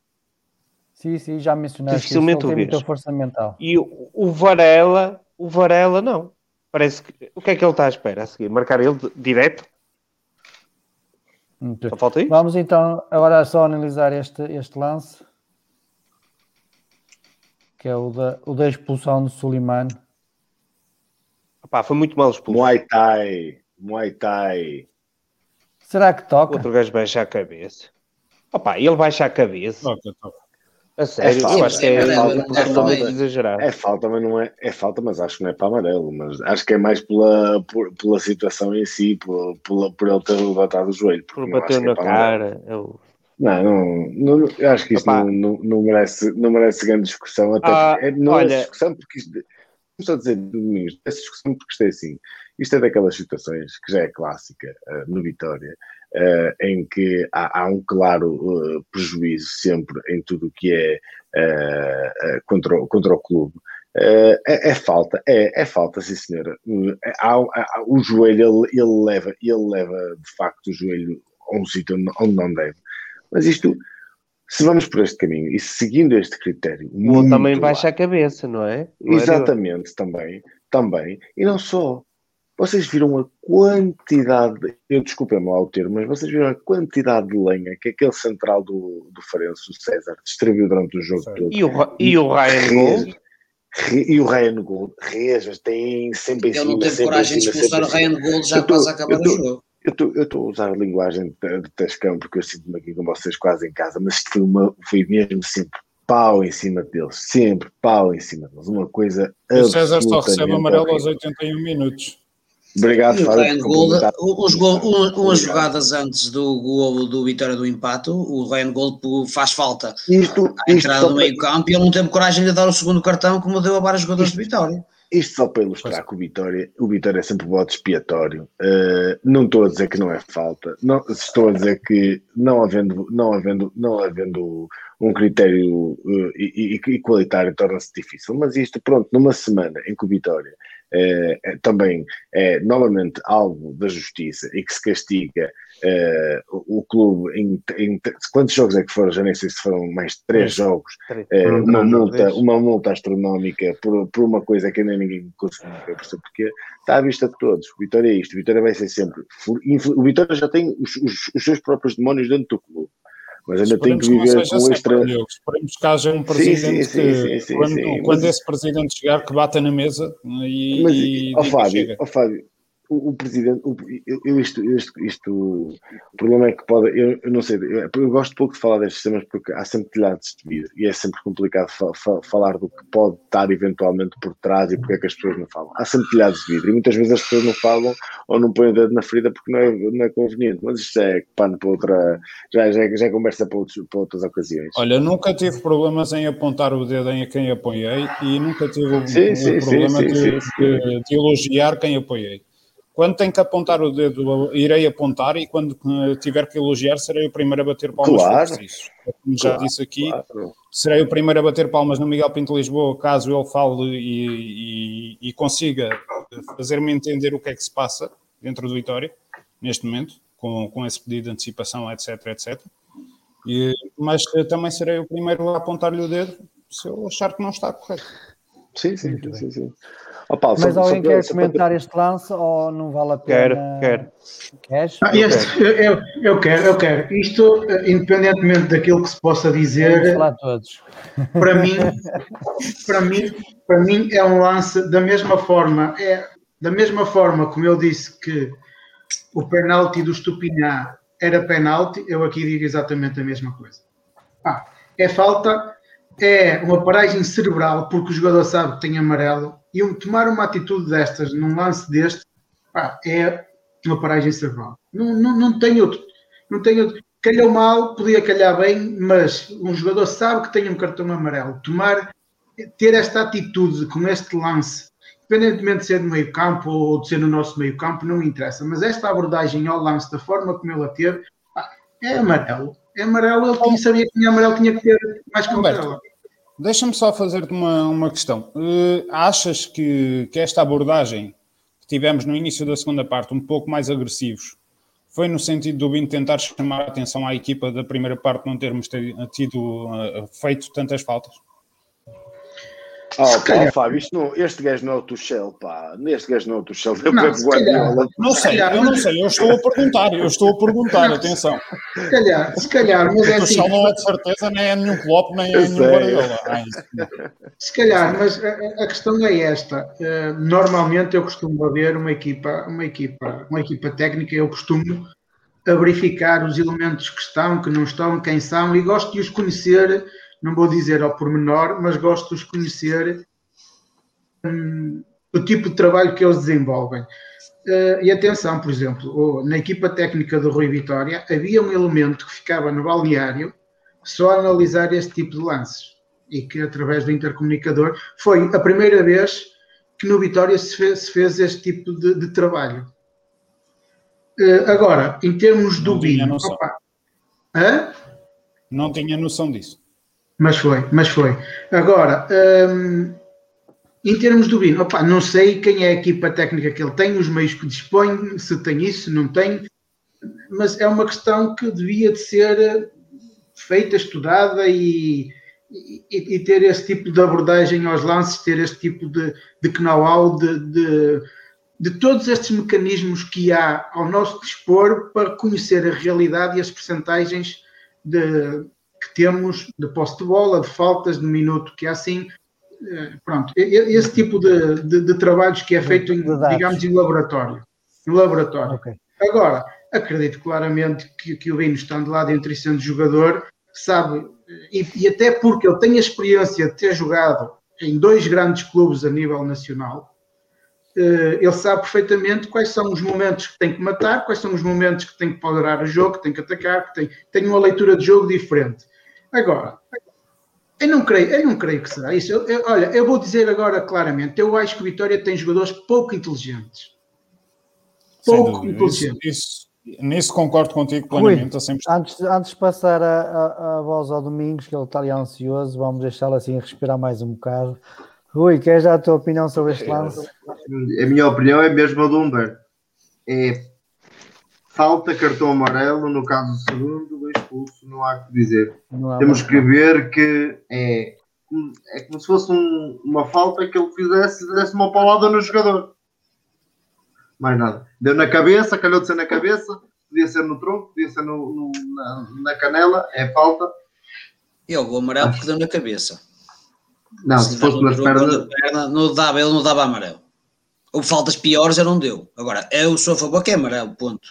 Sim, sim, já mencionaste dificilmente isso. Tem muita força mental. E o, o Varela, o Varela não. Parece que. O que é que ele está à espera a seguir? Marcar ele direto? Só falta isso? Vamos então agora só analisar este, este lance, que é o da, o da expulsão de Suleiman. Opá, foi muito mal expulso. Muay Thai, Muay Thai. Será que toca? Outro gajo baixa a cabeça. Opá, ele baixa a cabeça. Toca, toca. A sério, é falta, acho que é, é, falta, é, falta, exagerado. É falta, mas não é, é falta, mas acho que não é para amarelo, mas acho que é mais pela, por, pela situação em si, por, por, por ele ter levantado o joelho. Por bater na é cara. Eu... Não, não, não, eu acho que isso não, não, não, merece, não merece grande discussão, até ah, é, não olha... é discussão porque isto, estou a dizer, Domingos, essa discussão porque isto é assim, isto é daquelas situações que já é clássica uh, no Vitória, uh, em que há, há um claro uh, prejuízo sempre em tudo o que é uh, contra, o, contra o clube. É, é, falta, é, é falta, sim senhora. Há, há, o joelho, ele, ele, leva, ele leva de facto o joelho a um sítio onde não deve. Mas isto, se vamos por este caminho e seguindo este critério. O também baixa a cabeça, não é? Não Exatamente, é também, também. E não só. Vocês viram a quantidade, eu desculpem-me lá o termo, mas vocês viram a quantidade de lenha que aquele central do, do Farense, o César, distribuiu durante o jogo todo. E o, e o Ryan Gold? E o Ryan Gold, Rejas, tem sempre em cima. Ele não teve coragem de expulsar o Ryan Gold já quase a acabar o jogo. Eu estou a usar a linguagem de, de Tascão porque eu sinto-me aqui com vocês quase em casa, mas foi, uma, foi mesmo sempre pau em cima deles, sempre pau em cima deles, uma coisa O César só recebe amarelo aos 81 minutos. Obrigado, e o Gold, gol, umas jogadas antes do gol do Vitória do empate, o Ryan Gold faz falta isto, à entrada do meio campo e ele não teve coragem de dar o segundo cartão como deu a vários jogadores isto, de Vitória. Isto só para ilustrar pois. que o Vitória, o Vitória é sempre voto expiatório. Uh, não estou a dizer que não é falta, não, estou a dizer que não havendo, não havendo, não havendo um critério uh, igualitário torna-se difícil. Mas isto, pronto, numa semana em que o Vitória é, é, também é novamente alvo da justiça e que se castiga é, o, clube em, em, quantos jogos é que foram? Já nem sei se foram mais de três jogos, é, uma, multa, uma multa astronómica por, por uma coisa que ainda ninguém conseguiu perceber porque está à vista de todos. O Vitória é isto, o Vitória vai ser sempre. O Vitória já tem os, os, os seus próprios demónios dentro do clube mas ainda tem que viver com extra. Esperemos que haja um presidente sim, sim, sim, que, quando, quando esse presidente chegar, que bata na mesa e. Mas, e, ó, Fábio, ó, Fábio, o, o presidente, o, eu, isto, isto, isto, o problema é que pode, eu, eu não sei, eu, eu, gosto pouco de falar destes temas porque há sempre telhados de vidro e é sempre complicado fa, fa, falar do que pode estar eventualmente por trás e porque é que as pessoas não falam. Há sempre telhados de vidro e muitas vezes as pessoas não falam ou não põem o dedo na ferida porque não é, não é conveniente, mas isto é pano para outra, já, já, já é conversa para, outros, para outras ocasiões. Olha, nunca tive problemas em apontar o dedo em quem apoiei e nunca tive sim, sim, problema sim, de, de, de elogiar quem apoiei. Quando tem que apontar o dedo, irei apontar e quando eh, tiver que elogiar, serei o primeiro a bater palmas claro. Como já disse aqui, claro. serei o primeiro a bater palmas no Miguel Pinto Lisboa, caso ele fale e, e, e consiga fazer-me entender o que é que se passa dentro do Vitória, neste momento, com, com esse pedido de antecipação, etc, etc. E, mas eh, também serei o primeiro a apontar-lhe o dedo se eu achar que não está correto. Sim, sim, sim, sim, Paulo, Mas alguém quer comentar para... este lance ou não vale a pena? Quero, quero. Queres? Ah, este, eu, eu quero, eu quero. Isto, eh, independentemente daquilo que se possa dizer, para mim, para mim, para mim é um lance da mesma forma, é da mesma forma como eu disse que o penalti do Stupinhá era penalti, eu aqui digo exatamente a mesma coisa. Ah, é falta, é uma paragem cerebral, porque o jogador sabe que tem amarelo, e tomar uma atitude destas num lance deste pá, é uma paragem cerebral. Não, não, não tem outro. Não tem outro. Calhou mal, podia calhar bem, mas um jogador sabe que tem um cartão amarelo. Tomar, ter esta atitude com este lance, independentemente de ser no meio campo ou de ser no nosso meio campo, não interessa. Mas esta abordagem ao lance, da forma como ele a teve, é amarelo. É amarelo, ele tinha, sabia que tinha amarelo, tinha que ter mais cautela. Deixa-me só fazer-te uma, uma questão. Uh, achas que, que esta abordagem que tivemos no início da segunda parte, um pouco mais agressivos, foi no sentido do Bino tentar chamar a atenção à equipa da primeira parte não termos tido uh, feito tantas faltas? Oh, pá, Fábio, isto não, este gajo não é o Tuchel, pá. Neste gajo não é o Tuchel, é o Pep Guardiola. Não sei, eu não sei, eu estou a perguntar, eu estou a perguntar, não, atenção. Se calhar, se calhar, mas é assim. O Tuchel não é de certeza, nem é nenhum Klopp, nem é nenhum Guardiola. se calhar, mas a, a, questão é esta. Uh, normalmente eu costumo ver uma equipa, uma equipa, uma equipa técnica, eu costumo a verificar os elementos que estão, que não estão, quem são, e gosto de os conhecer não vou dizer ao pormenor, mas gosto de os conhecer um, o tipo de trabalho que eles desenvolvem. Uh, e atenção, por exemplo, na equipa técnica do Rui Vitória havia um elemento que ficava no balneário só a analisar este tipo de lances e que através do intercomunicador foi a primeira vez que no Vitória se fez, se fez este tipo de, de trabalho. Uh, agora, em termos do BIM, não tinha noção disso. Mas foi, mas foi. Agora, hum, em termos do Bino, opa, não sei quem é a equipa técnica que ele tem, os meios que dispõe, se tem isso, se não tem, mas é uma questão que devia de ser feita, estudada e, e, e ter esse tipo de abordagem aos lances, ter este tipo de, de know-how, de, de, de todos estes mecanismos que há ao nosso dispor para conhecer a realidade e as percentagens de, que temos de posse de bola, de faltas, de minuto, que é assim. Eh, pronto, esse tipo de, de, de trabalhos que é feito, em, digamos, em laboratório. Em laboratório. Okay. Agora, acredito claramente que, que o Bino, estando lá dentro e sendo jogador, sabe, e, e até porque ele tem a experiência de ter jogado em dois grandes clubes a nível nacional, eh, ele sabe perfeitamente quais são os momentos que tem que matar, quais são os momentos que tem que poderar o jogo, que tem que atacar, que tem, tem uma leitura de jogo diferente. Agora, eu não creio, eu não creio que será isso. Eu, eu, olha, eu vou dizer agora claramente, eu acho que o Vitória tem jogadores pouco inteligentes. Pouco inteligentes. Isso, isso, nisso concordo contigo plenamente. Rui, antes, antes de passar a, a, a, voz ao Domingos, que ele está ali ansioso, vamos deixá-lo assim respirar mais um bocado. Rui, queres dar a tua opinião sobre este lance? A minha opinião é mesmo a do Humberto. É falta cartão amarelo, no caso do segundo, expulso, não há o que dizer. Temos que ver que é, é como se fosse um, uma falta que ele fizesse, desse uma paulada no jogador. Mais nada. Deu na cabeça, calhou de ser na cabeça, podia ser no tronco, podia ser no, no na, na, canela, é falta. E o amarelo porque deu na cabeça. Não, se, se fosse nas pernas. Perna, não dava, ele não dava amarelo. Ou faltas piores, ele não deu. Agora, eu sou a favor que é amarelo, ponto.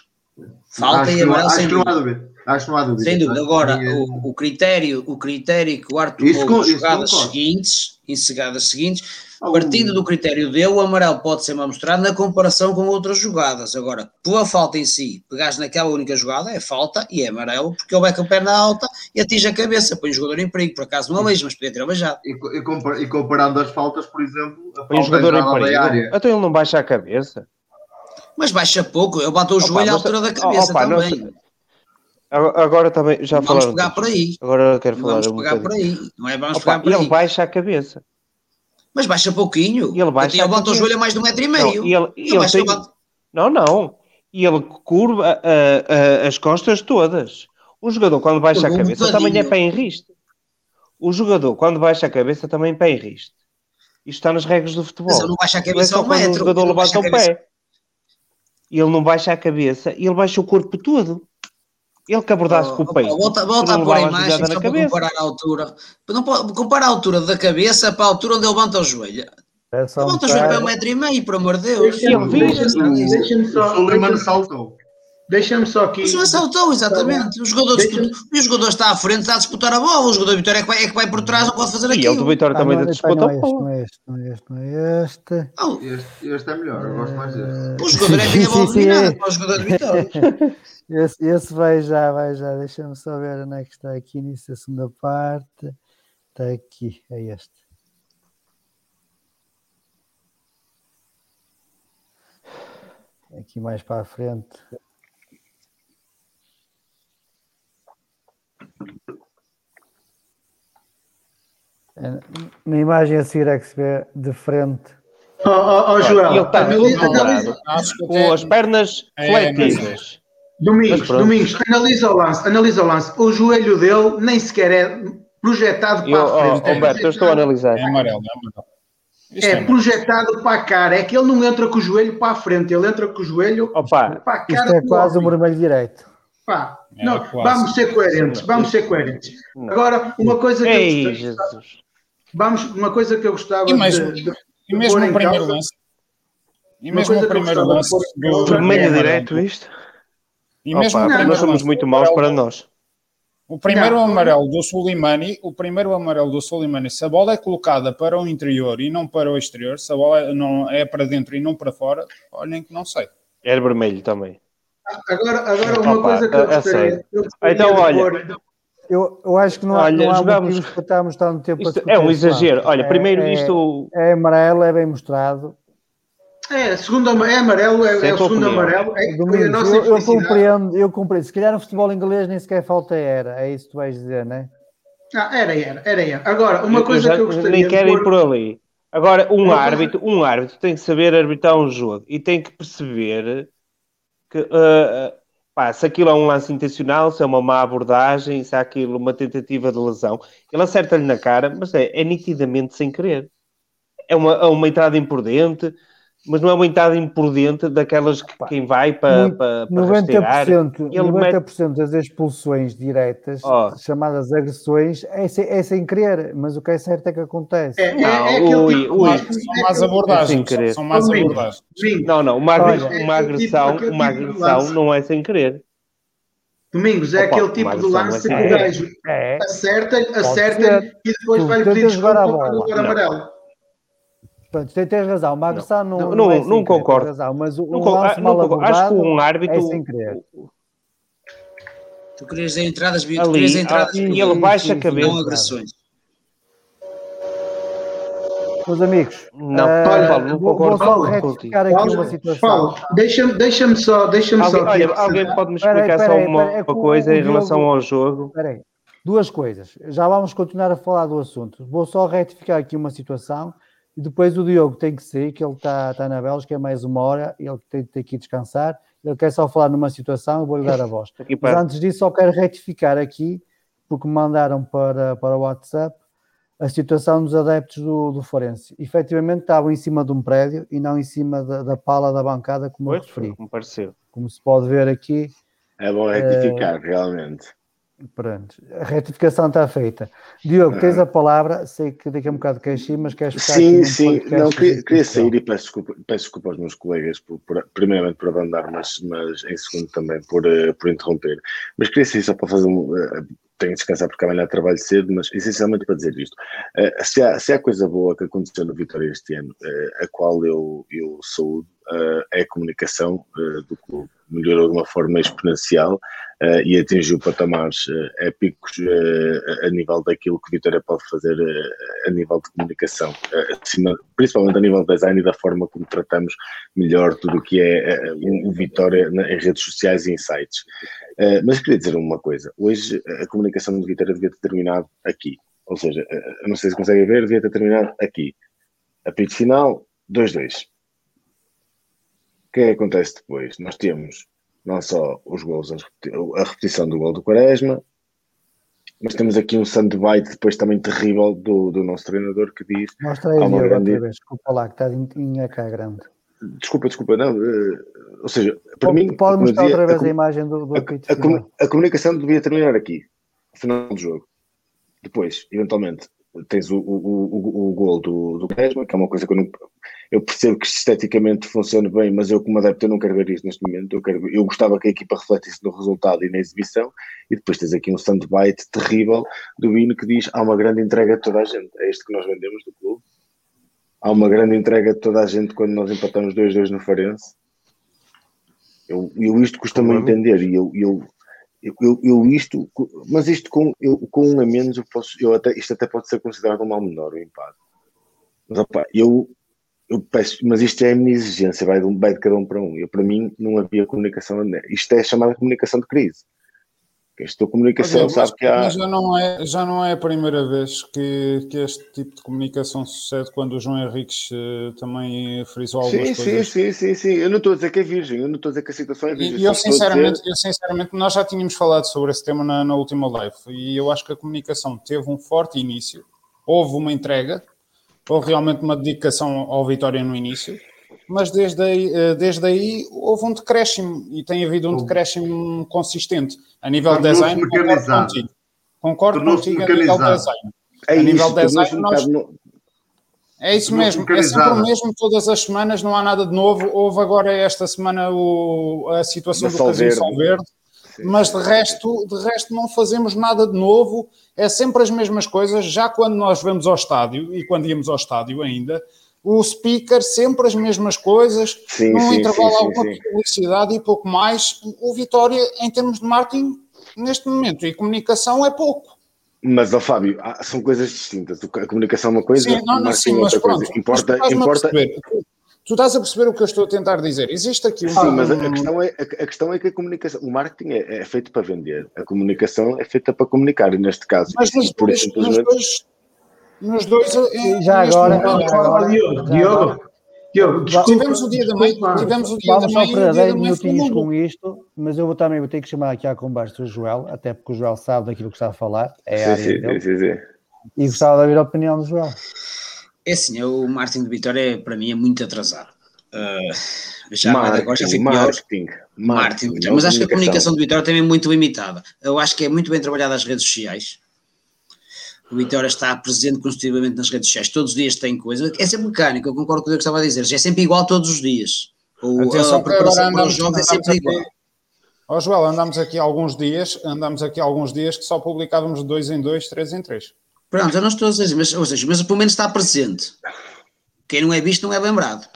Falta acho e amarelo sem dúvida. Não há dúvida. Acho que não há dúvida. Sem dúvida. Agora, o, o, critério, o critério que o Arthur tomou jogadas seguintes, em jogadas seguintes, partindo do critério dele, o amarelo pode ser mostrado na comparação com outras jogadas. Agora, pela falta em si, pegares naquela única jogada, é falta e é amarelo, porque ele vai com a perna alta e atinge a cabeça, põe o jogador em perigo. Por acaso não é mesmo, mas podia ter abaixado. E, e, comparando as faltas, por exemplo, a põe o jogador em perigo. Então ele não baixa a cabeça. Mas baixa pouco, ele bateu o opa, joelho à altura da cabeça opa, também. Agora também já vamos pegar por aí. Agora quero falar vamos um pegar por aí. Não é vamos Opa, pegar por ele aí. baixa a cabeça. Mas baixa pouquinho. Ele baixa ele bota o joelho a mais de um metro e meio. Não, ele, ele tem... não, não. E ele curva uh, uh, as costas todas. O jogador, quando baixa a cabeça, também é pé em riste. O jogador, quando baixa a cabeça, também é pé em riste. Isto está nas regras do futebol. Mas ele não baixa a cabeça ao metro. O jogador levanta o pé. Ele não baixa a cabeça, ele baixa o corpo todo. Ele que abordasse oh, com o peito. Volta, volta a pôr a imagem só para comparar a altura. Não pode, compara a altura da cabeça para a altura onde ele levanta o joelho. É levanta o joelho para um metro e meio, por amor de Deus. Deixa-me só. O Lemano saltou. Deixa-me só aqui. O João saltou, exatamente. O jogador, o jogador está à frente, está a disputar a bola. O jogador do Vitória é que vai, é que vai por trás, não pode fazer aquilo. E ele do Vitória também ah, disputa a bola. Não é este, não é este, não é este. Oh. Este, este é melhor, eu gosto mais deste. O jogador é que tem a bola dominada para o jogador do Vitória. Esse, esse vai já, vai já. Deixa-me só ver onde é que está aqui nisso, a segunda parte. Está aqui, é este. Aqui mais para a frente. Na imagem a seguir é que se vê de frente. Oh, oh, oh Joel, ele está analisa, com as pernas é, fletidas. Domingos, Domingos, analisa o lance, analisa o lance. O joelho dele nem sequer é projetado para eu, a frente. Oh, é Roberto, eu estou a analisar. É amarelo, é amarelo. É, é projetado para a cara, é que ele não entra com o joelho para a frente, ele entra com o joelho Opa, para a cara. Isto é quase o vermelho direito. Pá, é não, vamos ser coerentes, vamos ser coerentes. Agora, uma coisa que Ei, eu gostava, vamos, uma coisa que eu gostava e mesmo, de, de, e mesmo no primeiro causa, lance. E mesmo no primeiro lance do vermelho direto isto. E mesmo Opa, nós somos muito maus para nós. O primeiro não, amarelo do Solimani, o primeiro amarelo do Solimani, se a bola é colocada para o interior e não para o exterior, se a bola é, não é para dentro e não para fora, olhem que não sei. É vermelho também. Agora, agora uma Opa, coisa que eu gostaria, eu Então, olha, eu, eu acho que não há, olha, não há jogamos, motivos para estarmos tanto tempo isto É um exagero. Olha, primeiro é, isto... É amarelo, é bem mostrado. É, segundo é amarelo, é, é o segundo amarelo. É, Domingos, eu, eu, compreendo, eu compreendo. Se calhar no futebol inglês nem sequer falta era, é isso que tu vais dizer, não é? Ah, era, era, era, era. Agora, uma coisa já, que eu gostaria nem quero ir por ali. Agora, um árbitro, um árbitro tem que saber arbitrar um jogo e tem que perceber que uh, pá, se aquilo é um lance intencional, se é uma má abordagem, se é aquilo uma tentativa de lesão. Ele acerta-lhe na cara, mas é, é nitidamente sem querer. É uma, é uma entrada imprudente mas não é uma entrada imprudente daquelas que Pá, quem vai para, para, para 90%, rastrear, 90% mete... das expulsões diretas, oh. chamadas agressões, é sem, é sem querer, mas o que é certo é que acontece. É, não, é, é ui, tipo, ui, são mais abordagens. É são mais abordagens. Não, não, uma, Olha, uma agressão, tipo, uma agressão não é sem querer. Domingos, é Opa, aquele tipo de lance que o gajo acerta, acerta e depois vai pedir desconto para o amarelo. Pronto, tens razão. Uma agressão não, não, não, é não concordo. Razão, mas o, não, um lance não, mal abordado acho que um árbitro. É sem querer. Tu querias dizer entradas, Ali, tu querias entradas. e ele baixa a cabeça. Não agressões. Meus amigos, não, uh, olha, Paulo, não vou, vou só retificar aqui Paulo, uma situação. Deixa-me deixa só, deixa-me alguém, só. Olha, alguém pode me explicar só uma, é coisa em relação ao jogo? Peraí, duas coisas. Já vamos continuar a falar do assunto. Vou só retificar aqui uma situação E depois o Diogo tem que sair, que ele está tá na Bélgica, é mais uma hora, ele tem, tem que ir descansar. Ele quer só falar numa situação, eu vou-lhe dar a voz. Mas antes disso, só quero retificar aqui, porque me mandaram para, para o WhatsApp, a situação dos adeptos do, do Forense. Efetivamente estavam em cima de um prédio e não em cima da, da pala da bancada, como pois, eu referi. Como pareceu. Como se pode ver aqui. É bom retificar, é... realmente. Pronto, a retificação está feita. Diogo, tens a palavra, sei que daqui a um bocado queres ir, mas queres ficar Sim, sim, não, queria, queria sair e peço desculpa, peço desculpa aos meus colegas, por, por, primeiramente por abandar, mas, mas em segundo também por, uh, por interromper. Mas queria sair só para fazer um. Uh, tenho de descansar porque amanhã trabalho cedo, mas essencialmente para dizer isto. Uh, se, há, se há coisa boa que aconteceu no Vitória este ano, a qual eu, eu saúdo, é a comunicação do clube. Melhorou de uma forma exponencial uh, e atingiu patamares épicos a nível daquilo que Vitória pode fazer a nível de comunicação, principalmente a nível de design e da forma como tratamos melhor tudo o que é o Vitória em redes sociais e sites. mas queria dizer uma coisa, hoje a comunicação de Vitória devia ter terminado aqui, ou seja, não sei se conseguem ver, devia ter terminado aqui. Apito final, 2-2. O que é que acontece depois? Nós temos não só os gols, a repetição do gol do Quaresma, mas temos aqui um soundbite depois também terrível do, do nosso treinador que diz. Mostra aí, Diogo, grande... outra vez, desculpa lá, que está em EK grande. Desculpa, desculpa, não. Uh, ou seja, para pode, mim. Pode mostrar outra vez a, a, imagem do, do a, a, a, comunicação devia terminar aqui, no final do jogo. Depois, eventualmente, tens o, o, o, o gol do, do Quaresma, que é uma coisa que eu não eu percebo que esteticamente funciona bem, mas eu como adepto eu não quero ver isso neste momento, eu, quero, eu gostava que a equipa refletisse no resultado e na exibição, e depois tens aqui um soundbite terrível do hino que diz há uma grande entrega de toda a gente, é isto que nós vendemos do clube, há uma grande entrega de toda a gente quando nós empatamos 2-2 no Farense, eu, eu isto custa-me entender, e eu, eu, eu, eu, isto, mas isto com, eu, com um a menos, eu posso, eu até, isto até pode ser considerado um mal menor, o empate. Mas opa, eu eu peço, mas isto é a minha exigência, vai de, vai de cada um para um. Eu, para mim, não havia comunicação. Isto é chamada comunicação de crise. Esta comunicação sabe que há. Já não, é, já não é a primeira vez que, que este tipo de comunicação sucede quando o João Henriques uh, também frisou algumas sim, coisas. Sim, sim, sim, sim. Eu não estou a dizer que é virgem, eu não estou a dizer que a situação é virgem. E eu sinceramente, dizer... eu sinceramente, nós já tínhamos falado sobre esse tema na, na última live e eu acho que a comunicação teve um forte início, houve uma entrega, houve realmente uma dedicação ao Vitória no início, mas desde aí, eh, desde aí houve um decréscimo e tem havido um decréscimo consistente a nível de design. Concordo contigo, concordo contigo a nível de design. É a isso, nível de design, nós... É isso mesmo, é sempre o mesmo todas as semanas, não há nada de novo. Houve agora esta semana o, a situação do Casino Sol Verde mas de resto, de resto não fazemos nada de novo, é sempre as mesmas coisas. Já quando nós vamos ao estádio, e quando íamos ao estádio ainda, o speaker sempre as mesmas coisas, sim, num sim, intervalo sim, alguma publicidade e pouco mais. O Vitória, em termos de marketing, neste momento, e comunicação é pouco. Mas, ó Fábio, são coisas distintas. A comunicação é uma coisa, sim, não, não, sim, mas pronto, coisa. Importa, importa, Tu estás a perceber o que eu estou a tentar dizer? Existe aqui um. Sim, mas a, questão é, a, a, questão é que a comunicação, o marketing é, é, feito para vender, a comunicação é feita para comunicar, e neste caso. Mas por dois. Nos dois. É, já agora. agora Diogo, Diogo. Diogo, tivemos o dia da mãe, tivemos o dia Vamos da mãe. só para 10 minutinhos com isto, mas eu vou também vou ter que chamar aqui à conversa o Joel, até porque o Joel sabe daquilo que está a falar. É sim, sim, sim, sim, E gostava de ouvir a opinião do Joel. É assim, o Martin de Vitória para mim é muito atrasado. Uh, já marketing, agora já marketing, marketing, marketing, mas acho que a comunicação do Vitória também é muito limitada. Eu acho que é muito bem trabalhada as redes sociais. O Vitória está presente constitutivamente nas redes sociais, todos os dias tem coisa. É sempre mecânico, eu concordo com o que eu estava a dizer, é sempre igual todos os dias. O, Atenção, a preparação para os jogos é sempre igual. Ó oh, Joel, andamos aqui alguns dias, andamos aqui alguns dias que só publicávamos dois em dois, três em três. Pronto, eu não estou a dizer, mas, ou seja, mas pelo menos está presente. Quem não é visto não é lembrado.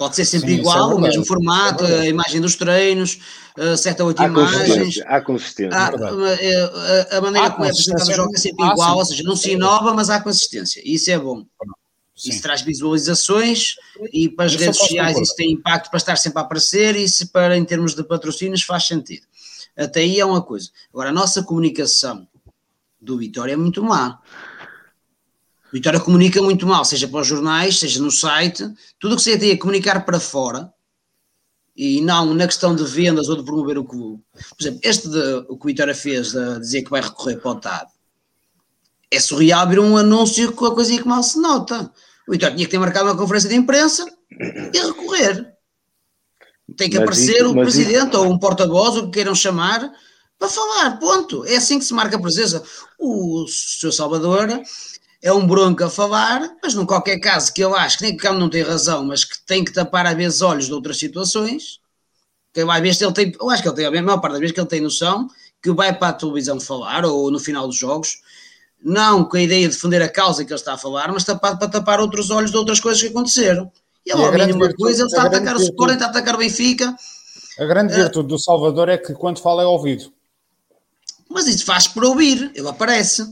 Pode ser sempre Sim, é igual, é o mesmo formato, é a imagem dos treinos, uh, sete ou oito imagens. Há consistência. Há, a, a, maneira há como é apresentado o jogo é sempre igual, ou seja, não se inova, mas há consistência. Isso é bom. Sim. Isso traz visualizações e para as redes sociais isso tem impacto para estar sempre a aparecer e se para em termos de patrocínios faz sentido. Até aí é uma coisa. Agora, a nossa comunicação do Vitória é muito má. O Vitória comunica muito mal, seja para os jornais, seja no site, tudo o que você tem a comunicar para fora e não na questão de vendas ou de promover o que. Por exemplo, este de, o que o Vitória fez de dizer que vai recorrer para o TAD é surreal ver um anúncio com a coisinha que mal se nota. O Vitória tinha que ter marcado uma conferência de imprensa e recorrer. Tem que Mas aparecer isso- o presidente ou um porta-voz, o que queiram chamar, para falar, ponto. É assim que se marca a presença. O Sr. Salvador é um bronco a falar, mas num qualquer caso que eu acho que nem que o não tem razão, mas que tem que tapar às vezes olhos de outras situações, que às vezes ele tem, eu acho que ele tem, a maior parte das vezes que ele tem noção que vai para a televisão falar, ou no final dos jogos, não com a ideia de defender a causa que ele está a falar, mas tapado para tapar outros olhos de outras coisas que aconteceram. E ele, a ao grande mínimo coisa, ele está a a atacar o Sporting, está a atacar o Benfica, A grande virtude do Salvador é que quando fala é ouvido. mas isso faz por ouvir, ele aparece.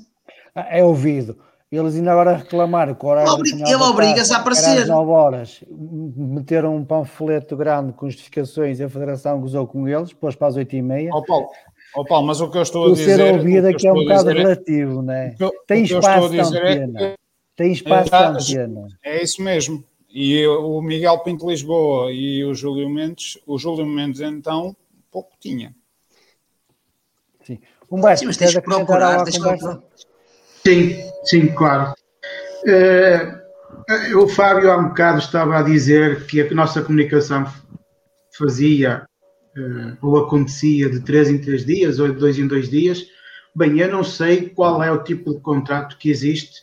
Ah, É ouvido. Eles ainda agora reclamaram que o horário Obri- do final ele obriga-se a aparecer. Às 9 horas. Meteram um panfleto grande com justificações e a Federação gozou com eles, depois para as 8 e meia. Ó Paulo, ó Paulo, mas o que eu estou a O dizer... ser o ouvido que eu aqui é um estou a bocado dizer relativo, o que eu- Tem espaço a de dizer é que- Tem espaço Já- de antena. É isso mesmo. E o Miguel Pinto Lisboa e o Júlio Mendes, o Júlio Mendes então, pouco tinha. Sim. Humberto, Sim, mas tens que procurar, tens que conversa? Sim, sim, claro. Eh, o Fábio há um bocado estava a dizer que a nossa comunicação fazia eh, ou acontecia de três em três dias ou de dois em dois dias. Bem, eu não sei qual é o tipo de contrato que existe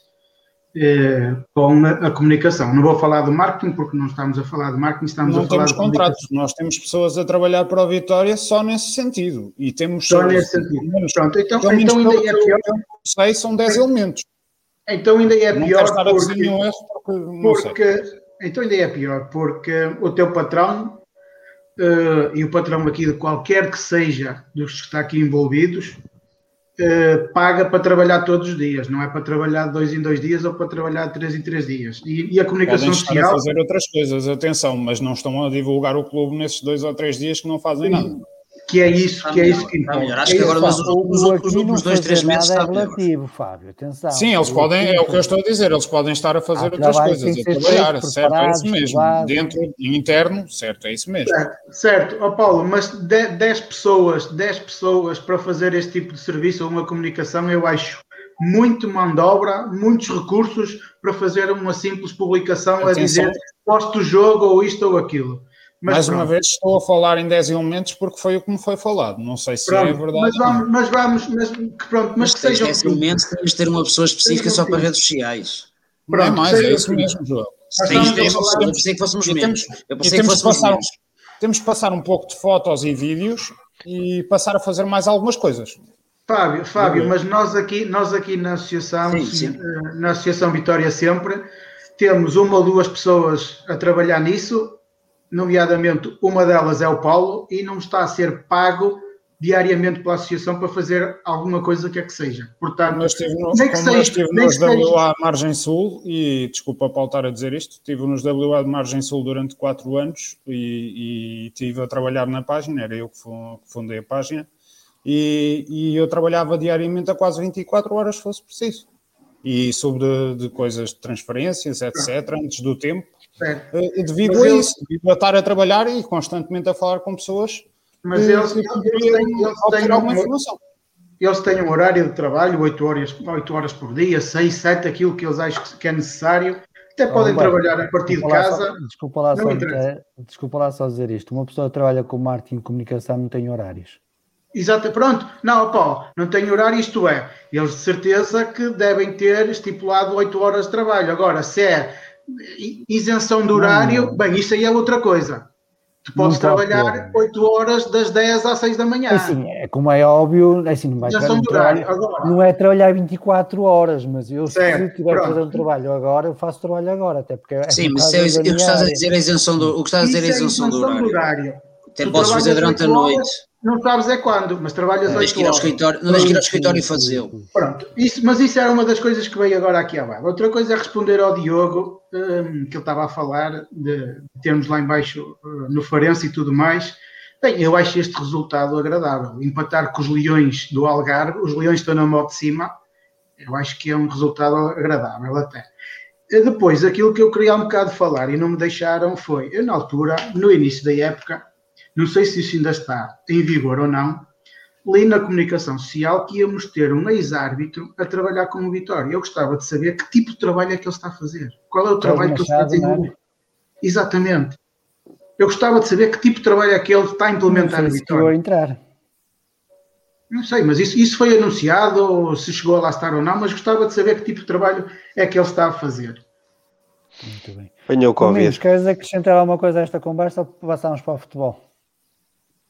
eh, com a, a comunicação. Não vou falar do marketing porque não estamos a falar de marketing, estamos Não a falar temos de contratos, nós temos pessoas a trabalhar para o Vitória só nesse sentido. E temos Só nesse sentido. menos, Pronto, então, menos então ainda é pior. eu sei, são 10 elementos. Então ainda é não pior estar a porque nenhum erro porque não. Porque, então ainda é pior, porque o teu patrão eh, e o patrão aqui de qualquer que seja dos que está aqui envolvidos eh, paga para trabalhar todos os dias, não é para trabalhar de dois em dois dias ou para trabalhar de três em três dias. E, e a comunicação Podem estar a social, fazer outras coisas, atenção, mas não estão a divulgar o clube nesses dois ou três dias que não fazem nada. Que é isso, que é isso que Está importa. melhor. Acho É que agora nos últimos, nos não últimos dois, três meses nada é está pior. relativo, Fábio. Atenção. Sim, eles podem, é o que eu estou a dizer, eles podem estar a fazer outras coisas, a trabalhar, certo, é isso mesmo. estudados. Dentro, interno, certo, é isso mesmo. Certo, certo. Ó Paulo, mas 10 pessoas, 10 pessoas para fazer este tipo de serviço ou uma comunicação, eu acho muito mão de obra, muitos recursos para fazer uma simples publicação a dizer posto o jogo ou isto ou aquilo. Mas Mais uma pronto, vez, estou a falar em 10 elementos porque foi o que me foi falado. Não sei se pronto, é verdade. mas vamos, mas vamos, mas, que pronto, mas Mas que sejam nesse momento temos de ter uma pessoa específica só para redes sociais. Não é pronto, mais, é seja isso mesmo, João. Eu pensei que fôssemos menos. temos- Eu pensei que fôssemos passar, menos. temos de passar um pouco de fotos e vídeos e passar a fazer mais algumas coisas. Fábio, Fábio, Uhum. mas nós aqui, nós aqui na Associação, Sim, sim. eh, na Associação Vitória Sempre, temos uma ou duas pessoas a trabalhar nisso, nomeadamente uma delas é o Paulo, e não está a ser pago diariamente pela Associação para fazer alguma coisa que é que seja. Portanto, eu estive, no, nem que seja- estive nem nos que seja- WA Margem Sul, e desculpa Paulo estar a dizer isto, estive nos WA de Margem Sul durante 4 anos e, e estive a trabalhar na página, era eu que fundei a página, e, e eu trabalhava diariamente a quase 24 horas, se fosse preciso. E sobre de, de coisas de transferências, etc., antes do tempo, Certo. eh, devido Mas a isso, devido a estar a trabalhar e constantemente a falar com pessoas Mas que- eles, que eles, têm, eles, têm alguma um, informação. eles têm um horário de trabalho, 8 horas, 8 horas por dia, 6, 7, aquilo que eles acham que é necessário. Até podem Humberto, trabalhar a partir de casa. só- desculpa, lá só, eh, desculpa lá só dizer isto. Uma pessoa que trabalha com marketing e comunicação não tem horários. Exato, pronto. Não, Paulo, não tem horário, isto é. Eles de certeza que devem ter estipulado 8 horas de trabalho. Agora, se é isenção de horário, não. bem, isso aí é outra coisa. Tu podes trabalhar ter. 8 horas das 10 às 6 da manhã. Assim, é como é óbvio, é assim, não vai não de horário. Agora, não é trabalhar 24 horas, mas eu Certo, se tiver que fazer um trabalho agora, eu faço trabalho agora, até porque é Sim, mas é, o que estás a dizer é a isenção do, o que estás a isso dizer é é a isenção do isenção horário. Até Tu podes fazer durante a noite. horas, Não sabes é quando, mas trabalhas Não tens 8 que ir ao horas. escritório, não tens que ir ao escritório e fazê-lo. Pronto, isso, mas isso era uma das coisas que veio agora aqui abaixo. Outra coisa é responder ao Diogo, hum, que ele estava a falar de termos lá embaixo hum, no Farense e tudo mais. Bem, eu acho este resultado agradável. Empatar com os Leões do Algarve, os Leões estão na moto de cima, eh, Eu acho que é um resultado agradável até. Depois, aquilo que eu queria um bocado falar e não me deixaram foi, eu na altura, no início da época, não sei se isso ainda está em vigor ou não, li na comunicação social que íamos ter um ex-árbitro a trabalhar com o Vitória. Eu gostava de saber que tipo de trabalho é que ele está a fazer. Qual é o trabalho que ele está a desenvolver. Exatamente. Eu gostava de saber que tipo de trabalho é que ele está a implementar no Vitória. a entrar. Não sei, mas isso, isso foi anunciado, ou se chegou a lá estar ou não, mas gostava de saber que tipo de trabalho é que ele está a fazer. Muito bem. Apanhou o Covid. Domingos, queres acrescentar alguma coisa a esta conversa ou passamos para o futebol?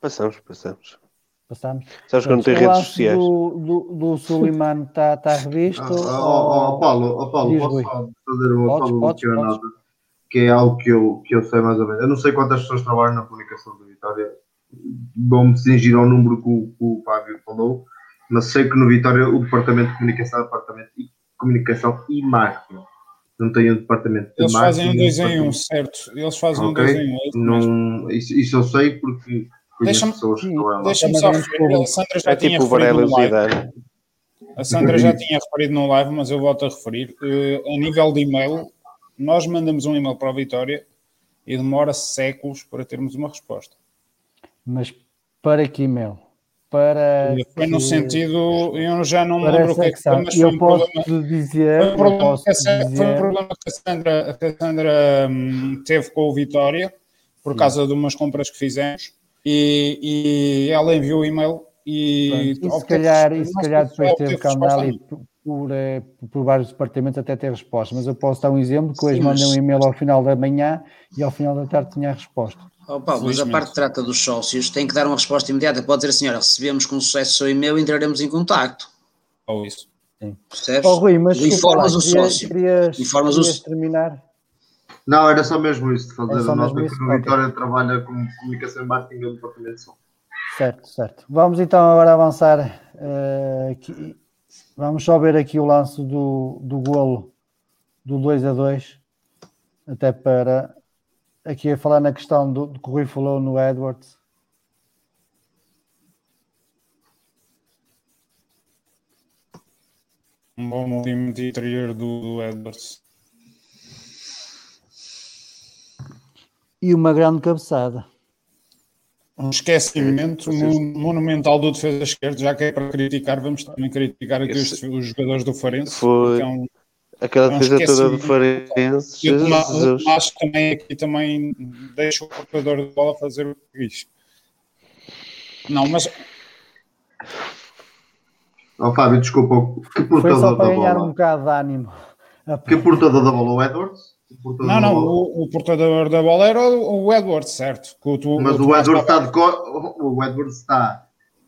Passamos, passamos. Passamos. Sabes que eu não tenho O redes sociais. Do, do, do Suleiman está tá revisto? Ah, ó, ó, Paulo, ó, Paulo Diz, posso Rui. só fazer uma, Podes, podes. nota, que é algo que eu, que eu sei mais ou menos. Eu não sei quantas pessoas trabalham na comunicação da Vitória, vão-me cingir ao número que o, que o Fábio falou, mas sei que no Vitória o departamento de comunicação é o departamento de comunicação e marketing. Não tem um departamento de Eles marketing. fazem um dois em um, certo? Eles fazem um Ok? dois em um. é isso mesmo. Não, isso, isso eu sei porque Deixa-me-. Deixa-me só referir, a Sandra já É tinha tipo referido no live. A Sandra já tinha referido no live, mas eu volto a referir. Eh, a nível de e-mail, nós mandamos um e-mail para a Vitória e demora séculos para termos uma resposta. Mas para que e-mail? Para. Foi no que- sentido, eu já não me lembro o que é que foi, mas E foi eu um posso problema. dizer. Foi um eu problema, posso que a te Sa- foi um dizer problema que a Sandra, que a Sandra, hum, teve com o Vitória por causa de umas compras que fizemos e, e ela enviou o e-mail e, Pronto, e se calhar, e se calhar depois teve que andar ali por, por, eh, por vários departamentos até ter resposta. Mas eu posso dar um exemplo que hoje Sim, mandei um e-mail ao final da manhã e ao final da tarde tinha a resposta. Oh, Paulo, mas a parte que trata dos sócios tem que dar uma resposta imediata. Pode dizer assim: olha, recebemos com sucesso o seu e-mail e entraremos em contacto. Ou isso. Percebes? Oh, Rui, mas informas o sócio. Querias, Informas o- querias terminar? Não, era só mesmo isso, de fazer É só a nota que o Ok. Vitória trabalha com comunicação e marketing no departamento de som. Certo, certo. Vamos então agora avançar. eh, aqui. Vamos só ver aqui o lance do, do golo do 2 a 2, até para aqui a falar na questão do, do que o Rui falou no Edwards. Um bom movimento interior do, do Edwards. E uma grande cabeçada. Um esquecimento mon- monumental do defesa esquerdo, já que é para criticar, vamos também criticar aqui os, os jogadores do Farense. Foi- é um- Aquela É um defesa toda do. Farense. E o Tomás, o Jesus. Tomás também aqui também deixa o portador de bola fazer o que quis. Não, mas Ó Fábio, desculpa, que Foi só portador para da ganhar um bola? bocado de ânimo. Que portador da bola? O Edwards? O não, não, o, o portador da bola era o, o Edward, certo? O, tu- Mas o Edwards está de co... o Edwards está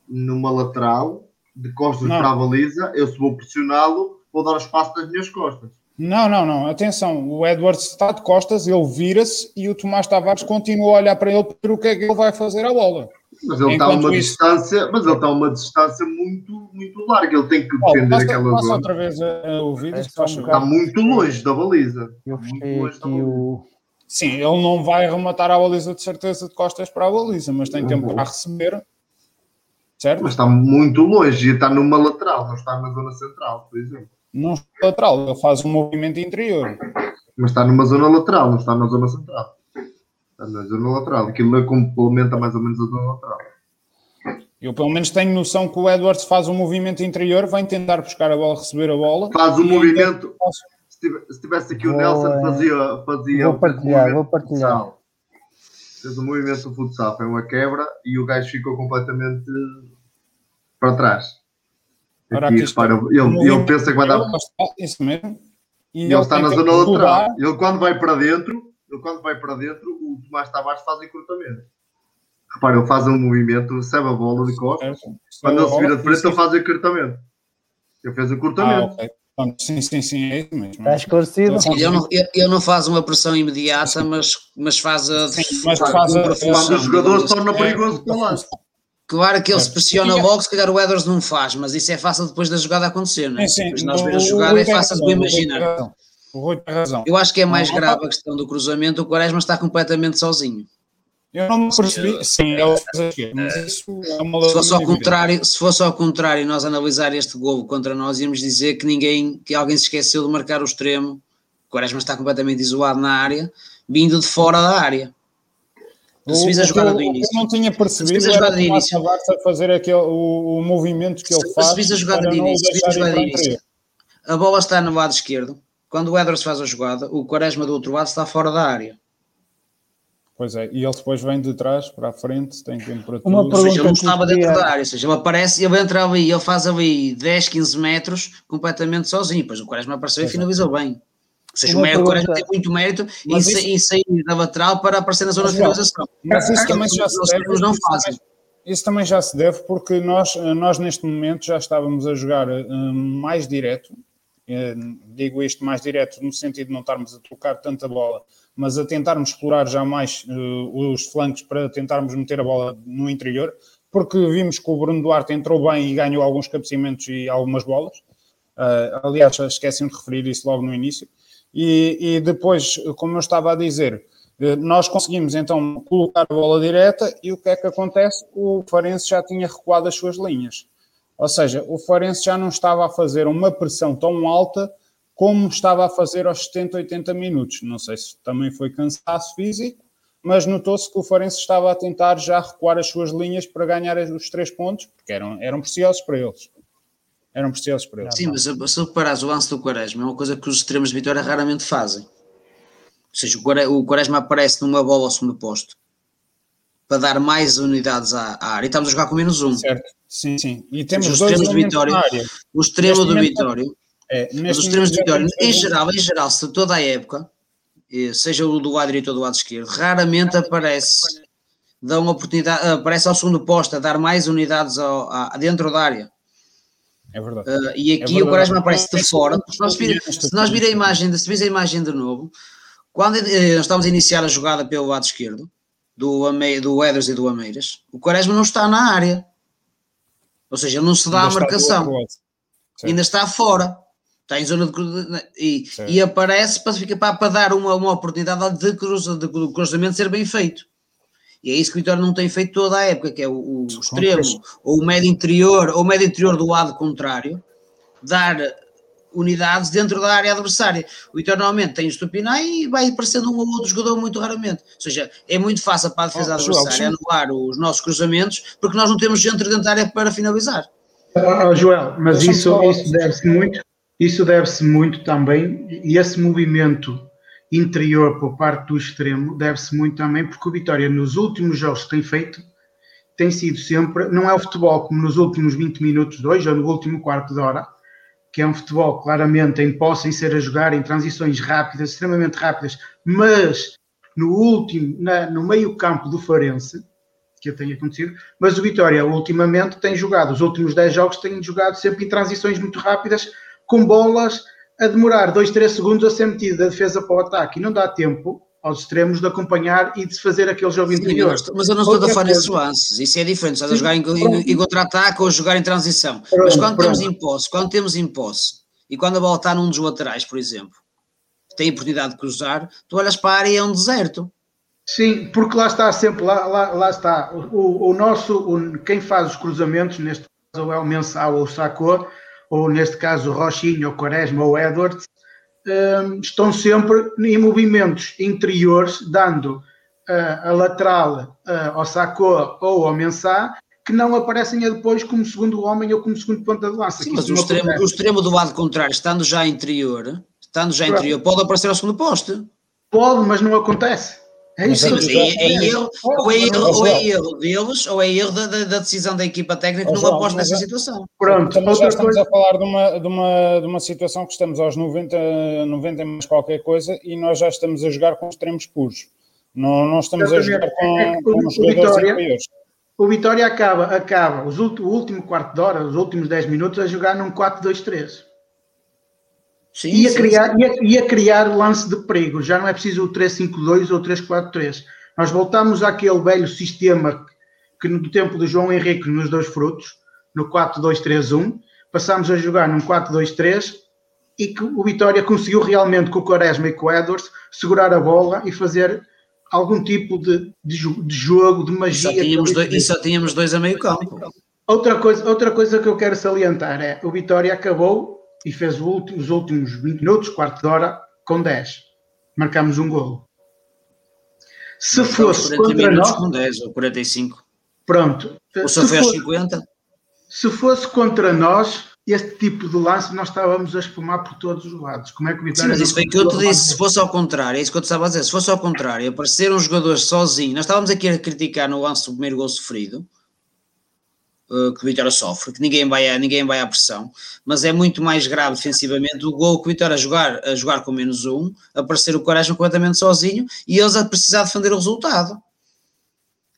numa lateral, de costas Não. para a baliza. Eu se vou pressioná-lo, vou dar espaço nas minhas costas. Não, não, não, atenção, o Edwards está de costas, ele vira-se e o Tomás Tavares continua a olhar para ele para o que é que ele vai fazer à bola. Mas ele está a uma isso- distância, mas ele está a uma distância muito, muito larga. Ele tem que defender passa, aquela passa zona. outra vez a, a ouvir É um. Está muito longe da baliza. Eu Muito fechei aqui o. Sim, ele não vai rematar a baliza de certeza de costas para a baliza, mas tem tempo para receber, certo? Mas está muito longe e está numa lateral, não está na zona central, por exemplo. Não está lateral, ele faz um movimento interior. Mas está numa zona lateral, não está na zona central. Está na zona lateral. Aquilo complementa mais ou menos a zona lateral. Eu pelo menos tenho noção que o Edwards faz um movimento interior, vai tentar buscar a bola, receber a bola. Faz o E movimento. Se tive- se tivesse aqui o Vou, Nelson, eh, fazia, fazia vou o partilhar, vou partilhar. Fez o movimento do futsal, foi uma quebra e o gajo ficou completamente para trás. Aqui, aqui está. repara, ele, ele pensa que vai dar. Isso mesmo. E Ele está na zona lateral. Ele quando vai para dentro, ele quando vai para dentro, o Tomás Tavares faz encurtamento. Repara, ele faz um movimento, recebe a bola de costas. Certo. Quando ele se vira de frente, ele faz o encurtamento. Ele fez o Ah, encurtamento. ok. Pronto, Sim, sim, sim, é isso mesmo. Está esclarecido? Sim, ele, não, ele- ele não faz uma pressão imediata, mas, mas faz a. Sim, mas faz a- uma Quando função, o jogador se digamos. torna É, perigoso para lá. Claro que ele se pressiona logo, se calhar o Edwards não faz, mas isso é fácil depois da jogada acontecer, não é? Sim, sim. Depois de nós ver a jogada é fácil de imaginar. O Rui tem razão. Eu acho que é mais Não, grave a questão do cruzamento. O Quaresma está completamente sozinho. Eu não me percebi. Sim, é o mas isso é uma se fosse, ao contrário, se fosse ao contrário, nós analisar este gol contra nós, íamos dizer que ninguém, que alguém se esqueceu de marcar o extremo. O Quaresma está completamente isolado na área, vindo de fora da área. Se fiz a jogada do início. Eu não tinha percebido se a jogada do início. a fazer aquele, o, o movimento que ele faz. Se fiz a jogada do início, a jogada do início. A bola está no lado esquerdo. Quando o Edwards faz a jogada, o Quaresma do outro lado está fora da área. Pois é, e ele depois vem de trás para a frente, tem tempo para tudo. Ou seja, ele não estava dentro da área, ou seja, ele aparece, ele entra ali, ele faz ali 10, 15 metros completamente sozinho, depois o Quaresma apareceu e finalizou bem. Ou seja, uma o mérito, Quaresma tem muito mérito em, isso... em, sair da lateral para aparecer na zona de finalização. Mas isso também já se deve. Não fazem. Isso também já se deve porque nós, nós neste momento já estávamos a jogar um, mais direto, eh, digo isto mais direto no sentido de não estarmos a tocar tanta bola mas a tentarmos explorar já mais uh, os flancos para tentarmos meter a bola no interior, porque vimos que o Bruno Duarte entrou bem e ganhou alguns cabeceamentos e algumas bolas. Uh, aliás, esqueci de referir isso logo no início. E, e, depois, como eu estava a dizer, nós conseguimos então colocar a bola direta e o que é que acontece? O Farense já tinha recuado as suas linhas. Ou seja, o Farense já não estava a fazer uma pressão tão alta como estava a fazer aos 70, 80 minutos. Não sei se também foi cansaço físico, mas notou-se que o Farense estava a tentar já recuar as suas linhas para ganhar os três pontos, porque eram, eram preciosos para eles. Eram preciosos para eles. Sim, mas se reparares o lance do Quaresma, é uma coisa que os extremos de vitória raramente fazem. Ou seja, o Quaresma aparece numa bola ao segundo posto para dar mais unidades à, área. E estamos a jogar com menos um. Certo, sim, sim. E temos os extremos de vitória. O extremo do Vitória é, os extremos de vitória, em geral, em geral, se toda a época, seja o do lado direito ou do lado esquerdo, raramente aparece, dá uma oportunidade, aparece ao segundo posto a dar mais unidades ao, a, dentro da área. É verdade. Uh, e aqui é verdade. o Quaresma aparece de fora. Se nós, vir, se nós vir a imagem, se vir a imagem de novo, quando eh, nós estamos a iniciar a jogada pelo lado esquerdo, do, Ame, do Eders e do Ameiras, o Quaresma não está na área. Ou seja, ele não se dá ainda a marcação. Ainda está fora está em zona de e, e aparece para, para, para dar uma, uma oportunidade de, cruza, de cruzamento ser bem feito. E é isso que o Vitória não tem feito toda a época, que é o, o extremo, ou o médio interior, ou o médio interior do lado contrário, dar unidades dentro da área adversária. O Vitória normalmente tem o Stupinai e vai aparecendo um ou outro jogador muito raramente. Ou seja, é muito fácil para a defesa oh, adversária anular os nossos cruzamentos, porque nós não temos gente dentro da área para finalizar. Oh, Joel, mas isso, isso deve-se muito isso deve-se muito também, e esse movimento interior por parte do extremo deve-se muito também porque o Vitória nos últimos jogos que tem feito tem sido sempre, não é o futebol como nos últimos 20 minutos de hoje ou no último quarto de hora, que é um futebol claramente em posse, em ser a jogar, em transições rápidas, extremamente rápidas, mas no último, na, no meio campo do Farense, que tem acontecido, mas o Vitória ultimamente tem jogado, os últimos 10 jogos tem jogado sempre em transições muito rápidas, com bolas a demorar 2, 3 segundos a ser metido da defesa para o ataque. E não dá tempo aos extremos de acompanhar e de se fazer aquele jogo Sim, interior. Mas eu não estou a falar nesses lances, isso é diferente, estás a jogar em, em, em contra-ataque ou a jogar em transição. Pronto, mas quando pronto. temos em posse, quando temos em posse e quando a bola está num dos laterais, por exemplo, tem a oportunidade de cruzar, tu olhas para a área e é um deserto. Sim, porque lá está sempre, lá, lá, lá está, o, o nosso, o, quem faz os cruzamentos, neste caso é o Mensal ou o Sacou, ou neste caso Rochinho, ou Quaresma ou Edwards, um, estão sempre em movimentos interiores, dando uh, a lateral uh, ao Sacó ou ao Mensá, que não aparecem depois como segundo homem ou como segundo ponta de lança. Sim, mas o extremo, o extremo, do lado contrário, estando já interior, estando já interior, pode aparecer ao segundo posto. Pode, mas não acontece. É isso, mas é, é, erro, ou, é erro, ou é erro deles, ou é erro da, da decisão da equipa técnica que não aposta nessa situação. Pronto, estamos, já estamos coisa... a falar de uma, de, uma, de uma situação que estamos aos 90, 90 mais qualquer coisa e nós já estamos a jogar com extremos puros. Não, não estamos a jogar com, é com os jogadores inferiores. O Vitória acaba, acaba os, o último quarto de hora, os últimos 10 minutos, a jogar num 4-2-3. Sim, ia, sim, criar, sim. Ia, ia, criar lance de perigo. Já não é preciso o 3-5-2 ou 3-4-3. Nós voltamos àquele velho sistema que no tempo do João Henrique nos dois frutos, no 4-2-3-1, passámos a jogar num 4-2-3 e que o Vitória conseguiu realmente com o Quaresma e com o Edwards segurar a bola e fazer algum tipo de, de, de jogo, de magia. E só, tínhamos dois, e só tínhamos dois a meio campo. Outra coisa, outra coisa que eu quero salientar é o Vitória acabou e fez os últimos 20 minutos, quarto de hora, com 10. Marcamos um golo. Se fosse contra nós. Com 10 ou 45. Pronto. Ou só foi aos 50? Se fosse contra nós, este tipo de lance nós estávamos a espumar por todos os lados. Como é que o Vitória. Sim, mas isso foi que eu te disse. Se fosse ao contrário, é isso que eu te estava a dizer. Se fosse ao contrário, aparecer um jogador sozinho, nós estávamos aqui a criticar no lance do primeiro gol sofrido uh, que o Vitória sofre, que ninguém vai, a, ninguém vai à pressão, mas é muito mais grave defensivamente o gol que o Vitória a jogar, a jogar com menos um, aparecer o Coragem completamente sozinho e eles a precisar defender o resultado.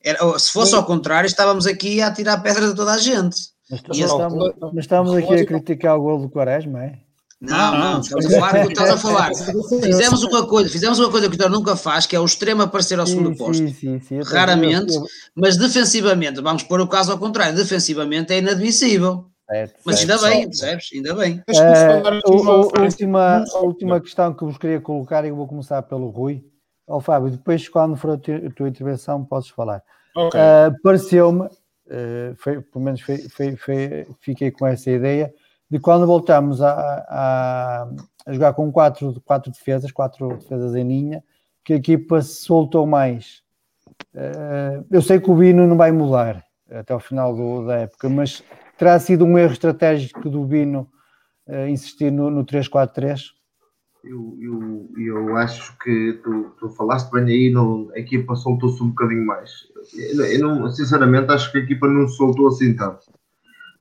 Era, se fosse ao contrário, estávamos aqui a tirar pedra de toda a gente. Mas, estamos, mas estamos aqui a criticar o gol do Quaresma, é? Não, não, estamos a falar estás a falar. Fizemos uma coisa, fizemos uma coisa que o Vitória nunca faz, que é o extremo aparecer ao segundo posto. Sim, sim, sim, Raramente, mas defensivamente, vamos pôr o caso ao contrário, defensivamente é inadmissível. Certo, mas ainda bem, percebes? Ainda bem. Uh, a, última, a última questão que vos queria colocar, e eu vou começar pelo Rui. Ó oh, Fábio, depois, quando for a tua intervenção, podes falar. Okay. Uh, Pareceu-me, uh, pelo menos foi, foi, foi, fiquei com essa ideia, de quando voltamos a, a, a, jogar com quatro, quatro defesas, quatro defesas em linha, que a equipa se soltou mais. Uh, eu sei que o Bino não vai mudar até o final do, da época, mas terá sido um erro estratégico do Bino uh, insistir no, no 3-4-3? Eu, eu, eu acho que tu, tu falaste bem aí, não, a equipa soltou-se um bocadinho mais. Eu, eu não, sinceramente, acho que a equipa não soltou assim tanto.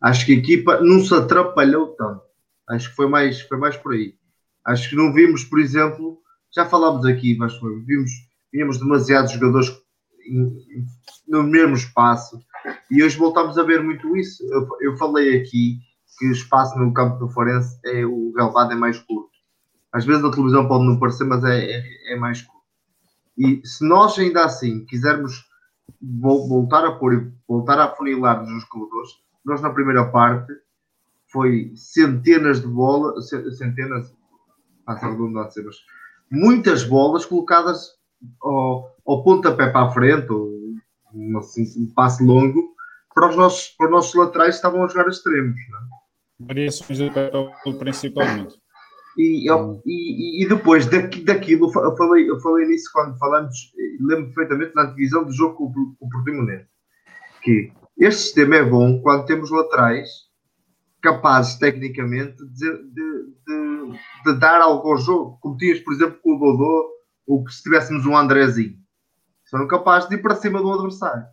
Acho que a equipa não se atrapalhou tanto. Acho que foi mais, foi mais por aí. Acho que não vimos, por exemplo, já falámos aqui, mas vimos, vimos demasiados jogadores no mesmo espaço e hoje voltamos a ver muito isso. Eu, eu falei aqui que o espaço no campo do Forense é o galvado é mais curto. Às vezes na televisão pode não parecer, mas é, é, é mais curto. E se nós ainda assim quisermos voltar a pôr voltar a funilar nos corredores, nós na primeira parte foi centenas de bolas, centenas, passa a redundância, mas muitas bolas colocadas ao, ao pontapé para a frente, ou um, assim, um passe longo, para os, nossos, para os nossos laterais que estavam a jogar extremos. É? Variações de papel principalmente. E, e, e, depois daqui, daquilo, eu falei, eu falei nisso quando falamos, lembro perfeitamente na divisão do jogo com, com o Portimonense, que este sistema é bom quando temos laterais capazes tecnicamente de, de, de, de dar algo ao jogo, como tinhas, por exemplo, com o Dodô, ou que se tivéssemos um Andrezinho. São capazes de ir para cima do adversário.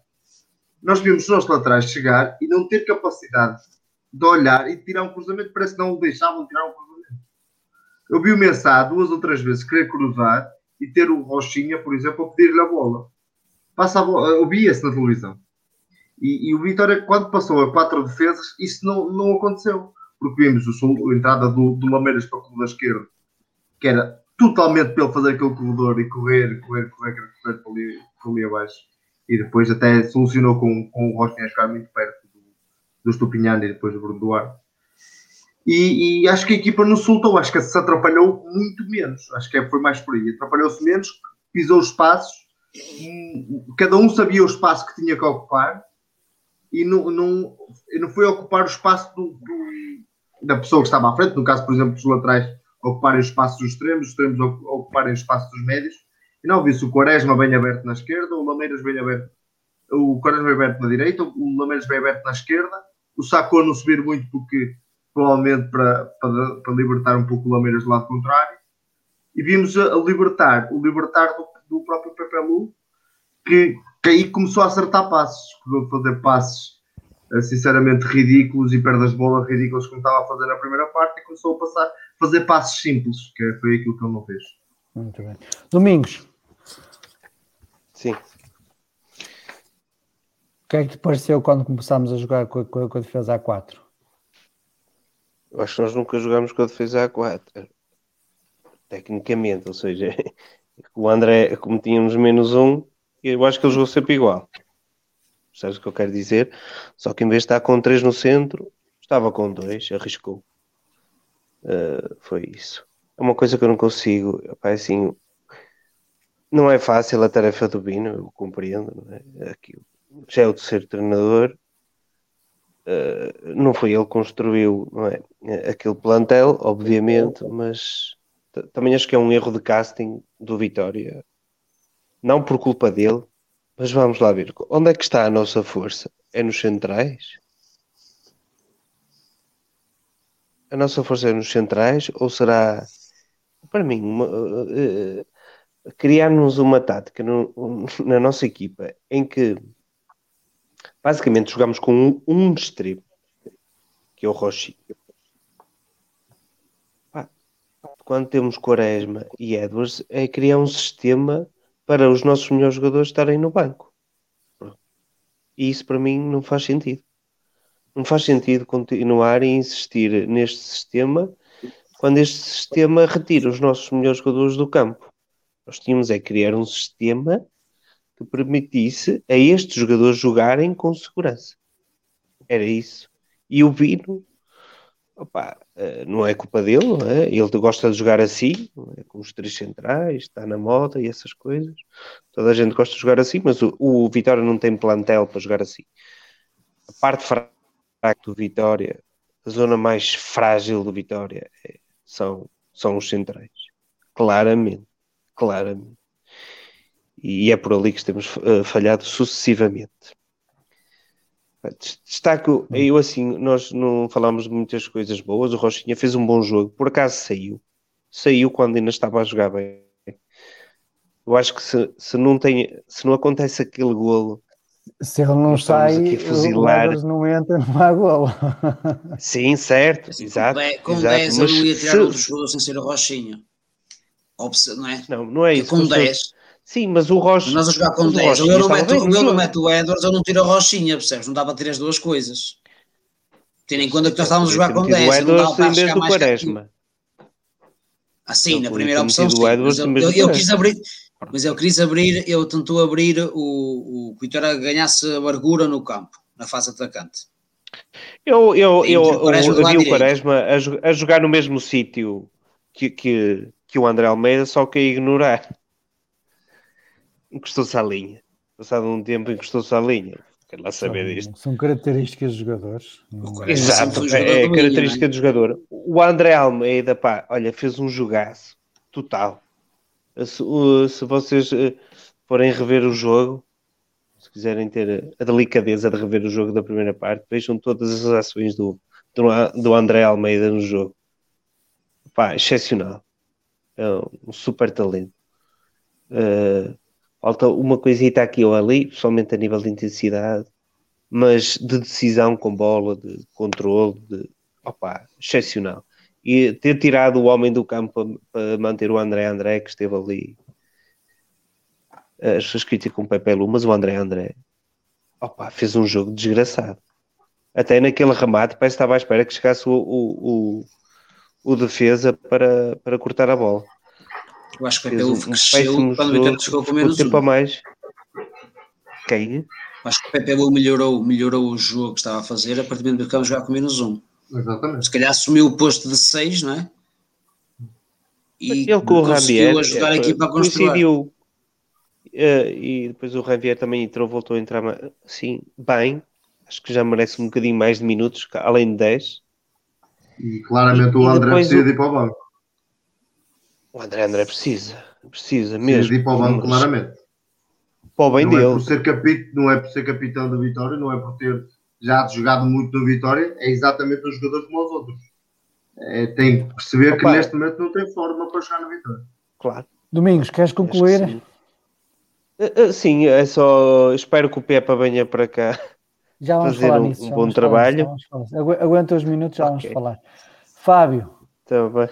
Nós vimos os nossos laterais chegar e não ter capacidade de olhar e tirar um cruzamento, parece que não o deixavam tirar um cruzamento. Eu vi o Mensah duas ou três vezes querer cruzar e ter o Rochinha, por exemplo, a pedir-lhe a bola. Passa a bola, eu via-se na televisão. E, e, o Vitória, quando passou a quatro defesas, isso não, não aconteceu. Porque vimos a entrada do, do Lameiras para o corredor esquerdo, que era totalmente pelo fazer aquele corredor e correr, correr, correr, correr, por, ali, por ali abaixo. E depois até solucionou com, com o Rostinha ficar muito perto do, do Stupinhano e depois do Bruno Duarte. E, e, acho que a equipa não soltou, acho que se atrapalhou muito menos. Acho que foi mais por aí. Atrapalhou-se menos, pisou os espaços, hum, cada um sabia o espaço que tinha que ocupar e não, não, não foi ocupar o espaço do, do, da pessoa que estava à frente, no caso, por exemplo, dos laterais ocuparem o espaço dos extremos, os extremos ocuparem o espaço dos médios, e não viu-se o Quaresma bem aberto na esquerda, o Lameiras bem aberto, o Quaresma bem aberto na direita, o Lameiras bem aberto na esquerda, o Sacou não subir muito porque provavelmente para, para, para, libertar um pouco o Lameiras do lado contrário, e vimos a, a libertar, o libertar do, do próprio Pepe Lu, que que aí começou a acertar passos, começou a fazer passos eh, sinceramente ridículos e perdas de bola ridículas como estava a fazer na primeira parte e começou a passar a fazer passos simples, que foi aquilo que ele não fez. Muito bem. Domingos. Sim. O que é que te pareceu quando começámos a jogar com a, com a, com a defesa A4? Eu acho que nós nunca jogámos com a defesa A4. Tecnicamente, ou seja, o André, como tínhamos menos um, eu acho que ele jogou sempre igual. Sabes o que eu quero dizer? Só que em vez de estar com 3 no centro, estava com 2, arriscou. Uh, foi isso. É uma coisa que eu não consigo. É assim, não é fácil a tarefa do Bino, eu compreendo. É? Já é o terceiro treinador. Uh, não foi ele que construiu é? aquele plantel, obviamente, mas também acho que é um erro de casting do Vitória. Não por culpa dele, mas vamos lá ver. Onde é que está a nossa força? É nos centrais? A nossa força é nos centrais ou será, para mim, uma, uh, uh, criarmos uma tática no, na nossa equipa em que basicamente jogamos com um, um extremo, que é o Rochi. Quando temos Quaresma e Edwards, é criar um sistema para os nossos melhores jogadores estarem no banco. E isso para mim não faz sentido. Não faz sentido continuar a insistir neste sistema quando este sistema retira os nossos melhores jogadores do campo. Nós tínhamos é criar um sistema que permitisse a estes jogadores jogarem com segurança. Era isso. E o Vino, opa, eh, não é culpa dele, é? ele gosta de jogar assim, é? com os três centrais, está na moda e essas coisas. Toda a gente gosta de jogar assim, mas o, o Vitória não tem plantel para jogar assim. A parte fraca do Vitória, a zona mais frágil do Vitória é, são, são os centrais. Claramente claramente. E é por ali que temos uh, falhado sucessivamente. Destaco, eu assim, nós não falamos de muitas coisas boas. O Rochinha fez um bom jogo, por acaso saiu, saiu quando ainda estava a jogar bem. Eu acho que se, se não tem, se não acontece aquele golo, se ele não sai, o não entra, não há golo. Sim, certo, exato. Com 10 eu não ia tirar se... outro jogador sem ser o Rochinha não é? Não, não é isso. Com 10. Sim, mas o Rocha. Nós a jogar com 10. O eu não meto, o não meto o Edwards, eu não tiro a Rochinha, percebes? Não dá para ter as duas coisas. Tendo em conta que nós estávamos a jogar com 10. O Edwards em vez do Quaresma. Assim, na primeira opção, sim. Mas eu, eu, eu quis abrir. Mas eu quis abrir, eu tentou abrir o, o Vitória ganhasse a largura no campo, na fase atacante. Eu, eu, eu, vi o Quaresma a, a jogar no mesmo sítio que, que, que o André Almeida só quer ignorar. Encostou-se à linha. Passado um tempo, encostou-se à linha. Quero lá saber disto. São características de jogadores. Exato, é, é característica é? de jogador. O André Almeida, pá, olha, fez um jogaço total. Se, se vocês eh, forem rever o jogo, se quiserem ter a delicadeza de rever o jogo da primeira parte, vejam todas as ações do, do, do André Almeida no jogo. Pá, excepcional é um super talento. Uh, falta uma coisita aqui ou ali, principalmente a nível de intensidade, mas de decisão com bola, de controle, de opa, excepcional. E ter tirado o homem do campo para manter o André André, que esteve ali. As pessoas criticam o Pepe Lu, mas o André André opa, fez um jogo desgraçado. Até naquele remate, parece que estava à espera que chegasse o, o, o o defesa para, para cortar a bola. Eu acho que o Pepe um, cresceu um quando o Vitória chegou com menos tempo um. a mais. Quem? Acho que o Pepe melhorou, melhorou o jogo que estava a fazer a partir do momento que ficamos jogar com menos um. Exatamente. Se calhar assumiu o posto de 6, não é? E ele com o Rambier ajudar a equipa a coincidiu uh, e depois o Rambier também entrou, voltou a entrar assim, bem, acho que já merece um bocadinho mais de minutos, além de 10 e claramente e, o André precisa o... de ir para o banco. O André André precisa, precisa mesmo. Precisa de ir para o banco, claramente. Para o bem não dele. É por ser capit... Não é por ser capitão da Vitória, não é por ter já jogado muito no Vitória, é exatamente os jogadores como os outros. É, tem que perceber Opa. que neste momento não tem forma para jogar na Vitória. Claro. Domingos, queres concluir? Sim. Eh, eh, sim, é só. Espero que o Pepa venha para cá já vamos fazer falar um, nisso. um bom trabalho. Falar, Aguenta os minutos, já okay. vamos falar. Fábio. Então, bem,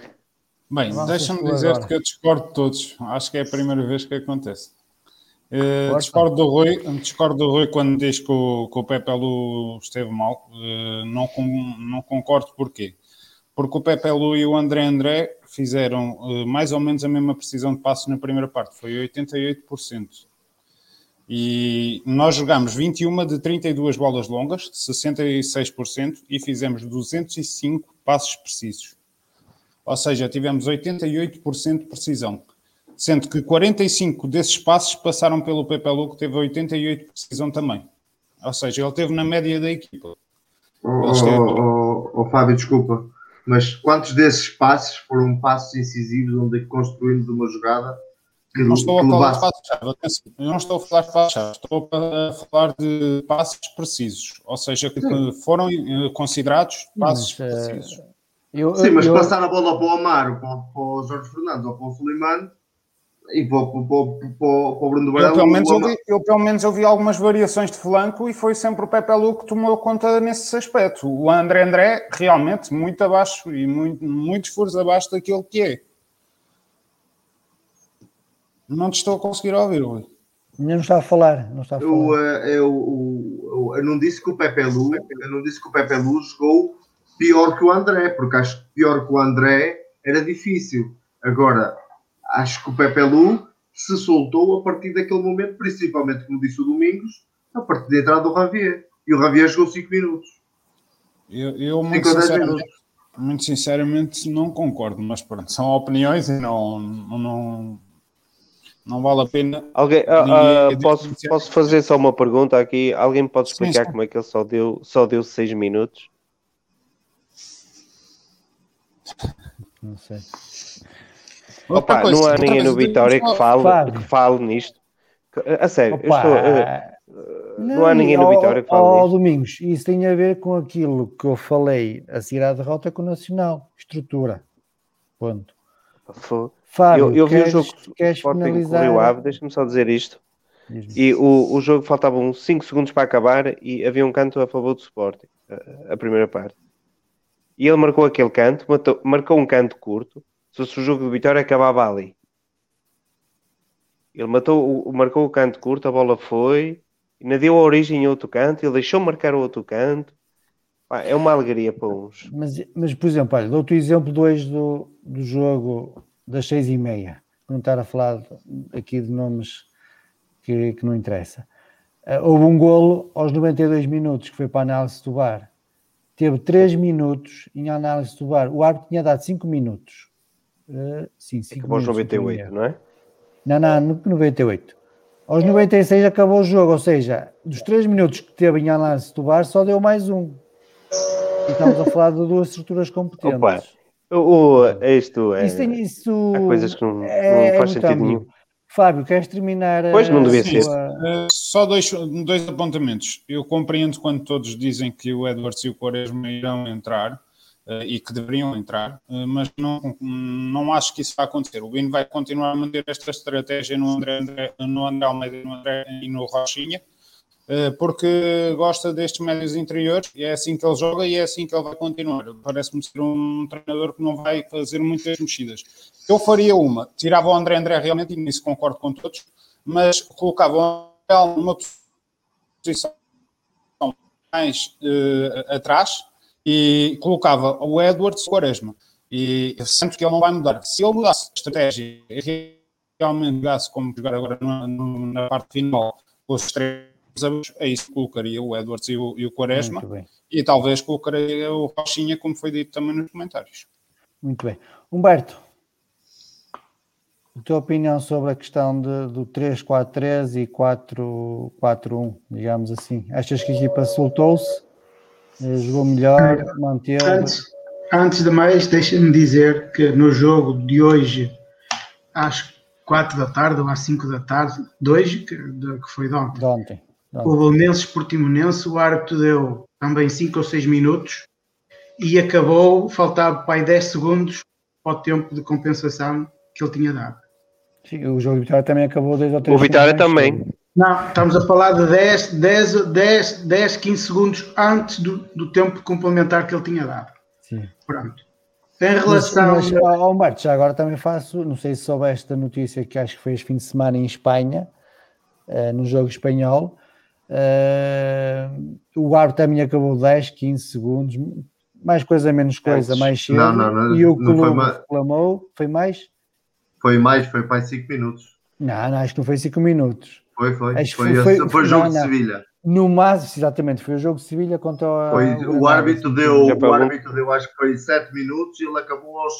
bem deixa-me dizer-te que eu discordo de todos. Acho que é a primeira vez que acontece. Uh, discordo, do Rui, discordo do Rui quando diz que o, que o Pepe Lu esteve mal. Uh, não, com, não concordo porquê. Porque o Pepe Lu e o André André fizeram uh, mais ou menos a mesma precisão de passos na primeira parte. Foi 88%. E nós jogamos 21 de 32 bolas longas, 66%, e fizemos 205 passos precisos. Ou seja, tivemos 88% de precisão. sendo que 45 desses passos passaram pelo Pepe Lu, que teve 88 de precisão também. Ou seja, ele teve na média da equipa. Oh, oh, oh, oh, Fábio, desculpa, mas quantos desses passos foram passos incisivos onde construímos uma jogada que, não estou que a falar de passos-chave, eu não estou a falar de passos-chave, estou a falar de passos precisos, ou seja, que foram eh, considerados passos Mas, eh, precisos. Eu, Sim, mas eu- passar a bola para o Amaro, para, para o Jorge Fernandes ou para o Suleiman e para, o- para, o- para, para o Bruno Eu Varela. pelo, menos ouvi, eu pelo menos ouvi algumas variações de flanco e foi sempre o Pepe Lu que tomou conta nesse aspecto. O André André, realmente, muito abaixo e muito, muitos furos abaixo daquilo que é. Não te estou a conseguir ouvir, Rui. Ainda não está a falar. Não está a falar. Eu, eh, eu, eu, eu não disse que o Pepe Lu, eu não disse que o Pepe Lu jogou pior que o André, porque acho que pior que o André era difícil. Agora, acho que o Pepe Lu se soltou a partir daquele momento, principalmente, como disse o Domingos, a partir da entrada do Ravier. E o Ravier jogou 5 minutos. Eu, eu muito, 5 ou 10 sinceramente, minutos. muito sinceramente não concordo, mas pronto, são opiniões e não, não, não vale a pena. Alguém, Ninguém- ah, posso, posso fazer só uma pergunta aqui? Alguém me pode Sim, explicar sim. como é que ele só deu, só deu 6 minutos? Não sei. Opa, coisa, não há ninguém no Vitória que fale, Fábio. que fale nisto. A sério, eu Opa, estou, eh, não há ninguém no Vitória que fale ó, nisto. Domingos, isso tem a ver com aquilo que eu falei a seguir à derrota com o Nacional. Estrutura. Ponto. Fábio, eu, eu vi o queres, jogo que queres o Sporting com o finalizar? Rio Ave, deixa-me só dizer isto. E o, o jogo faltavam 5 segundos para acabar e havia um canto a favor do Sporting, a, a primeira parte. E ele marcou aquele canto, matou- marcou um canto curto. Se fosse o jogo do Vitória, acabava ali. Ele matou, marcou o canto curto, a bola foi, ainda deu a origem a outro canto, ele deixou marcar o outro canto. É uma alegria para uns. Mas, mas, por exemplo, olha, dou-te o exemplo hoje do, do jogo das seis e meia. Não estar a falar aqui de nomes que, que não interessa. Ah, houve um golo aos 92 minutos que foi para a análise do VAR. Teve 3 minutos em análise do VAR. O árbitro tinha dado 5 minutos. Ah, sim, 5 Acabou aos minutos. estou em 98, erro. não é? Não, não, no 98. Aos 96 acabou o jogo, ou seja, dos 3 minutos que teve em análise do VAR, só deu mais um. E estamos a falar de duas estruturas competentes. Opa, O, o, isto é. Isso isso há coisas que não, é- não faz é sentido nenhum. Fábio, queres terminar? Pois, não devia ser. eh, só dois, dois apontamentos. Eu compreendo quando todos dizem que o Edwards e o Quaresma irão entrar eh, e que deveriam entrar, eh, mas não, não acho que isso vai acontecer. O Bino vai continuar a manter esta estratégia no André, André- no André Almeida no André, e no Rochinha, porque gosta destes médios interiores e é assim que ele joga e é assim que ele vai continuar. Parece-me ser um treinador que não vai fazer muitas mexidas. Eu faria uma, tirava o André André realmente, e nisso concordo com todos, mas colocava o André numa posição mais eh, atrás e colocava o Edwards e o Quaresma. E eu sinto que ele não vai mudar. Se ele mudasse a estratégia e realmente jogasse como jogar agora na, na parte final os três é isso que colocaria o Edwards e o, e o Quaresma e talvez colocaria o Rochinha, como foi dito também nos comentários. muito bem. Humberto, a tua opinião sobre a questão de, do 3-4-3 e 4-4-1, digamos assim. Achas que a equipa soltou-se, eh, jogou melhor, manteve? Antes, antes de mais, deixa-me dizer que no jogo de hoje, às 4 da tarde ou às 5 da tarde, de hoje, que, de- que foi de ontem, De ontem. de ontem. o Bolonenses Portimonense, o árbitro deu também 5 ou 6 minutos e acabou, faltava para aí 10 segundos para o tempo de compensação que ele tinha dado. Sim, o jogo de Vitória também acabou 2 ou 3 O Vitória também. Não, estamos a falar de 10, 10, 10, 10 15 segundos antes do, do tempo complementar que ele tinha dado. Sim. Pronto. Em Mas, relação. mas ó, Humberto, já agora também faço, não sei se soubeste a notícia que acho que foi este fim de semana em Espanha, eh, no jogo espanhol. eh, o árbitro também acabou 10, 15 segundos, mais coisa, menos coisa, mais cedo. Não, não, não, e o não foi clube mais. reclamou, foi mais? Foi mais, foi para 5 minutos. Não, não, acho que não foi 5 minutos. Foi, foi. Acho que Foi, foi- foi- foi o jogo não, de. Sevilha. No máximo, exatamente, foi o jogo de Sevilha contra Foi, o o árbitro deu, Já o árbitro deu, acho que foi 7 minutos e ele acabou aos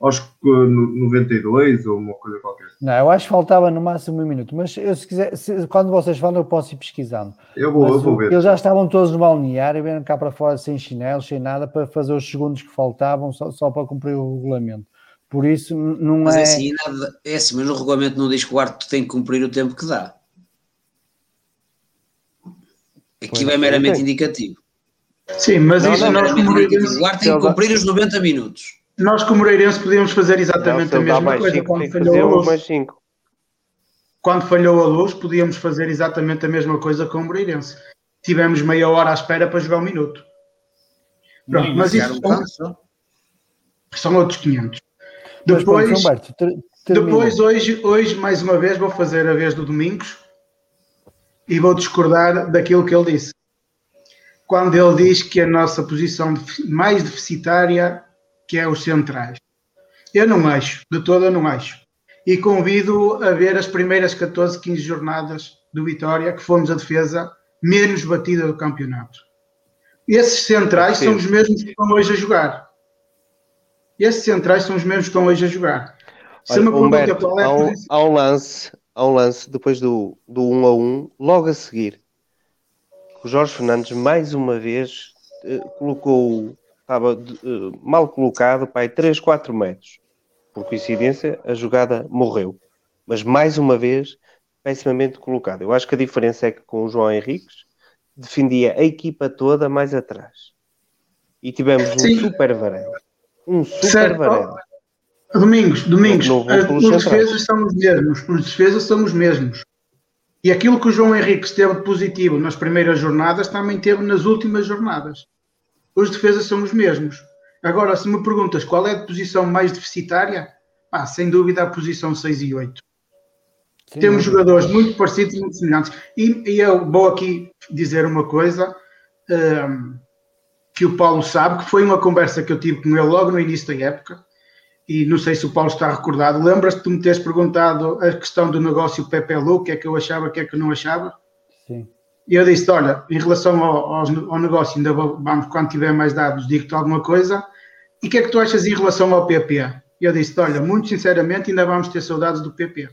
aos 92 ou uma coisa qualquer. Não, eu acho que faltava no máximo um minuto, mas eu, se quiser, se, quando vocês falam, eu posso ir pesquisando. Eu vou, Mas eu vou o- ver. Eles já estavam todos no balneário, vieram cá para fora sem chinelos, sem nada, para fazer os segundos que faltavam, só, só para cumprir o regulamento. Por isso, não Mas é. é assim, nada, é assim, mas no regulamento não diz que o árbitro tem que cumprir o tempo que dá. Aquilo é meramente tem. indicativo. Sim, mas Não, isso não, nós, como O árbitro tem que cumprir os 90 minutos. nós como Moreirense podíamos fazer Não, exatamente se a mesma coisa. 5, Quando falhou, fazer a luz, mais 5. quando falhou a luz, podíamos fazer exatamente a mesma coisa com o Moreirense. Tivemos meia hora à espera para jogar um minuto. Pronto, mas isso um só. são outros 500. Depois, depois hoje, hoje, mais uma vez, vou fazer a vez do Domingos e vou discordar daquilo que ele disse. Quando ele diz que a nossa posição mais deficitária que é os centrais. Eu não acho, de todo eu não acho. E convido a ver as primeiras 14, 15 jornadas do Vitória, que fomos a defesa menos batida do campeonato. Esses centrais são os mesmos que estão hoje a jogar. Esses centrais são os mesmos que estão hoje a jogar. Olha, Humberto, qual é a há, um, há um lance, há um lance depois do, do 1 a 1, logo a seguir. O Jorge Fernandes, mais uma vez, eh, colocou, estava eh, mal colocado, pai, 3, 4 metros. Por coincidência, a jogada morreu. Mas mais uma vez, pessimamente colocado. Eu acho que a diferença é que com o João Henriques defendia a equipa toda mais atrás. E tivemos um Sim. super Varela. Um super Certo. Varela. Domingos, Domingos, Não os defesas são os mesmos. Os defesas são os mesmos. E aquilo que o João Henrique esteve de positivo nas primeiras jornadas, também teve nas últimas jornadas. Os defesas são os mesmos. Agora, se me perguntas qual é a posição mais deficitária, pá, sem dúvida a posição 6 e 8. Sim, Temos jogadores muito parecidos e muito semelhantes. E, e eu vou aqui dizer uma coisa hum, que o Paulo sabe, que foi uma conversa que eu tive com ele logo no início da época, e não sei se o Paulo está recordado. Lembras-te de me teres perguntado a questão do negócio Pepe Lu, o que é que eu achava, o que é que eu não achava? Sim. E eu disse: Olha, em relação ao, aos- ao negócio, ainda vou- vamos, quando tiver mais dados, digo-te alguma coisa. E o que é que tu achas em relação ao PP? E eu disse: Olha, muito sinceramente, ainda vamos ter saudades do PP.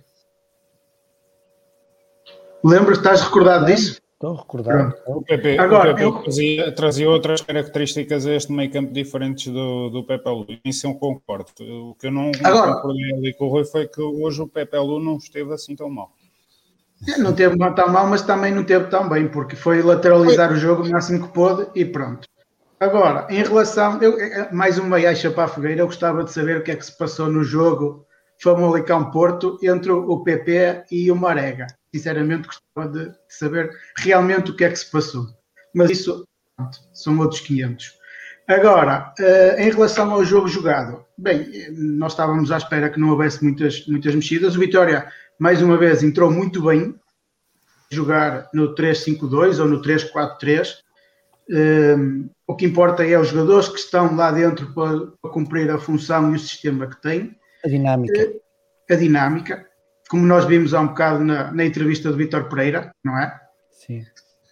Lembras, estás recordado disso? Estou recordado. O PP, Agora, o PP eu- trazia, trazia outras características a este meio campo diferentes do, do Pepe Lu. Isso eu concordo. O que eu não Agora- concordei ali com o Rui foi que hoje o Pepe Lu não esteve assim tão mal. É, Não teve tão mal, mas também não teve tão bem, porque foi lateralizar o jogo o máximo que pôde e pronto. Agora, em relação, eu, eh, mais uma aixa para a fogueira, eu gostava de saber o que é que se passou no jogo Famalicão Porto entre o PP e o Marega. Sinceramente, gostava de saber realmente o que é que se passou. Mas isso pronto, são outros 500. Agora, eh, em relação ao jogo jogado, bem, eh, nós estávamos à espera que não houvesse muitas, muitas mexidas. O Vitória, mais uma vez, entrou muito bem jogar no 3-5-2 ou no 3-4-3. Um, o que importa é os jogadores que estão lá dentro para, para cumprir a função e o sistema que têm, A dinâmica. a dinâmica, como nós vimos há um bocado na, na entrevista do Vitor Pereira, não é? Sim.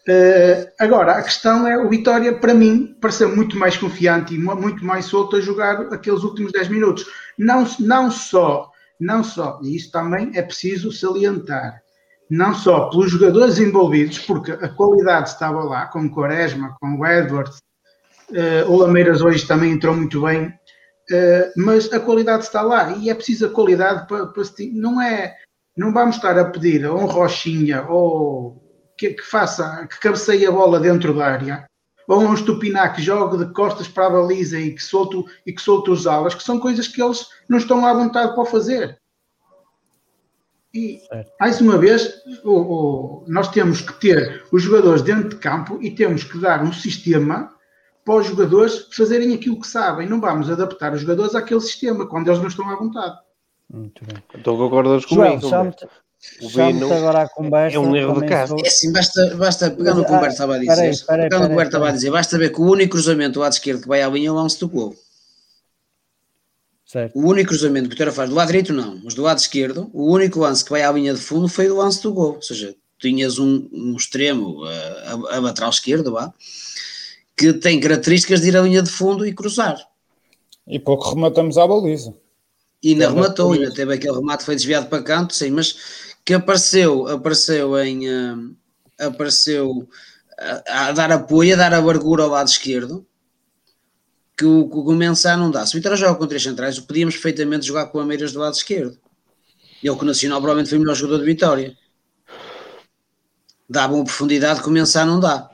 Uh, agora, a questão é, o Vitória, para mim, pareceu muito mais confiante e mu- muito mais solto a jogar aqueles últimos 10 minutos. Não, não só, não só, e isso também é preciso salientar, não só pelos jogadores envolvidos, porque a qualidade estava lá, com o Quaresma, com o Edwards, uh, o Lameiras hoje também entrou muito bem, uh, mas a qualidade está lá e é preciso a qualidade para, para se- não é, não vamos estar a pedir a um Rochinha ou que, que faça, que cabeceie a bola dentro da área, ou um Estupiná que jogue de costas para a baliza e que solte, e que solte os alas, que são coisas que eles não estão à vontade para fazer. E, Certo. mais uma vez, o- o- nós temos que ter os jogadores dentro de campo e temos que dar um sistema para os jogadores fazerem aquilo que sabem. Não vamos adaptar os jogadores àquele sistema quando eles não estão à vontade. Muito bem. Então concordas Joel, comigo? Humberto? O Bino agora à conversa. é um erro de sou- É assim, basta, basta pegar no que o ah, Humberto estava a dizer. peraí, peraí, estava a dizer, basta ver que o único cruzamento do lado esquerdo que vai à linha é o lance do gol. Certo. O único cruzamento que o Vitória faz do lado direito, não, mas do lado esquerdo, o único lance que vai à linha de fundo foi o lance do gol. Ou seja, tinhas um, um extremo, a, a, a lateral esquerdo, vá, que tem características de ir à linha de fundo e cruzar. E pouco rematamos à baliza. E ainda rematou, ainda teve aquele remate foi desviado para canto, sim, mas que apareceu, apareceu em. Uh, apareceu a, a, dar apoio, a dar a largura ao lado esquerdo, que o, que o Mensah não dá. Se o Vitória joga com três centrais, podíamos perfeitamente jogar com a Meiras do lado esquerdo. E o que o Nacional provavelmente foi o melhor jogador de Vitória. Dava uma profundidade que o Mensah não dá.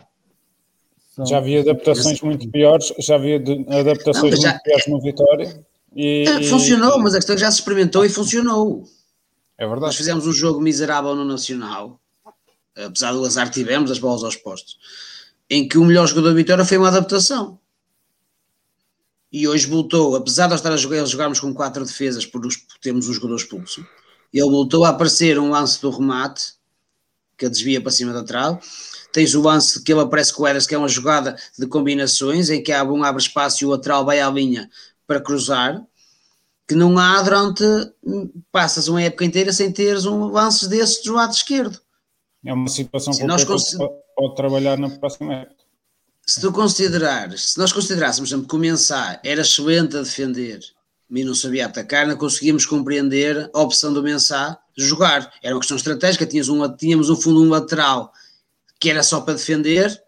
Já havia adaptações muito piores, já havia adaptações não, já, muito piores no Vitória. E, é, funcionou, mas a questão é que já se experimentou e funcionou. É verdade. Nós fizemos um jogo miserável no Nacional, apesar do azar tivemos, as bolas aos postos, em que o melhor jogador da Vitória foi uma adaptação. E hoje voltou, apesar de nós estar a jogar, jogarmos com quatro defesas por, os, por termos um jogador expulso, ele voltou a aparecer um lance do remate, que desvia para cima da trave. Tens o lance que ele aparece com o Eras, que é uma jogada de combinações, em que um abre espaço e o lateral vai à linha para cruzar, que não há durante. Passas uma época inteira sem teres um lance desses do lado esquerdo. É uma situação que nós consider... pode trabalhar na próxima época. Se tu considerares, se nós considerássemos, por exemplo, que o Mensah era excelente a defender e não sabia atacar, não conseguíamos compreender a opção do Mensah jogar. Era uma questão estratégica, tínhamos um, tínhamos um fundo um lateral que era só para defender,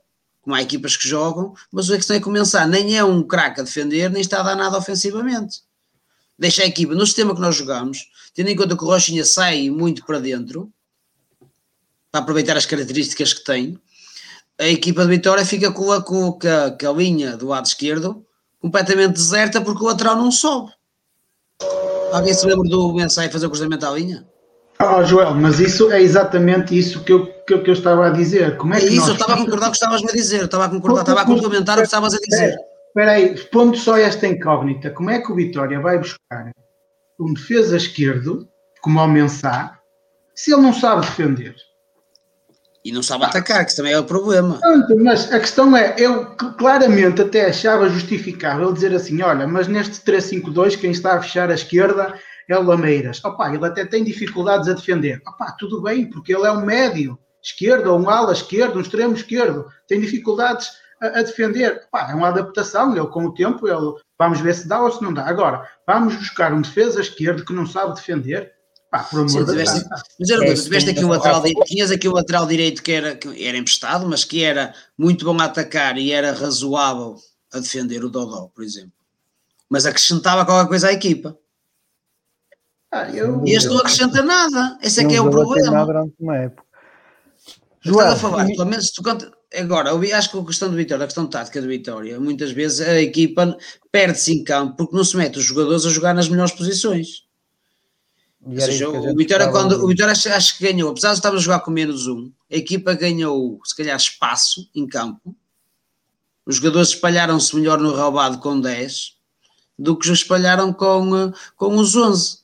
como há equipas que jogam, mas a questão é o Mensah nem é um craque a defender, nem está a dar nada ofensivamente. Deixa a equipa, no sistema que nós jogamos, tendo em conta que o Rochinha sai muito para dentro, para aproveitar as características que tem, a equipa de Vitória fica com a, com a, com a linha do lado esquerdo completamente deserta porque o lateral não sobe. Alguém se lembra do Mensai fazer o cruzamento à linha? Oh, Joel, mas isso é exatamente isso que eu, que, que eu estava a dizer. Como é, é que isso, nós... eu estava a concordar com o que estavas a dizer, estava a concordar, estava a complementar o que estavas a dizer. Espera aí, pondo só esta incógnita, como é que o Vitória vai buscar um defesa esquerdo, como ao Mensah, se ele não sabe defender? E não sabe atacar, que também é o problema. Mas a questão é, eu claramente até achava justificável dizer assim: olha, mas neste 3-5-2, quem está a fechar a esquerda é o Lameiras. Opa, ele até tem dificuldades a defender. Opa, tudo bem, porque ele é um médio esquerdo, ou um ala esquerdo, um extremo esquerdo, tem dificuldades a, a defender. Opa, é uma adaptação, ele com o tempo, ele, vamos ver se dá ou se não dá. Agora, vamos buscar um defesa esquerdo que não sabe defender Pá, por amor Sim, de tiveste, Mas era é, tiveste aqui um lateral direito, tinhas aqui um lateral direito que era, que era emprestado, mas que era muito bom a atacar e era razoável a defender o Dodó, por exemplo. Mas acrescentava qualquer coisa à equipa. Ah, eu, e este não acrescenta nada. Esse é que é o problema. Durante uma época. Joel, a falar, pelo menos tu conta, agora, eu acho que a questão do Vitória, a questão tática do Vitória, muitas vezes a equipa perde-se em campo porque não se mete os jogadores a jogar nas melhores posições. Ou seja, o Vitória, quando, o Vitória acho, acho, que ganhou, apesar de estarmos a jogar com menos um, a equipa ganhou, se calhar, espaço em campo. Os jogadores espalharam-se melhor no roubado com 10 do que espalharam com, com os 11.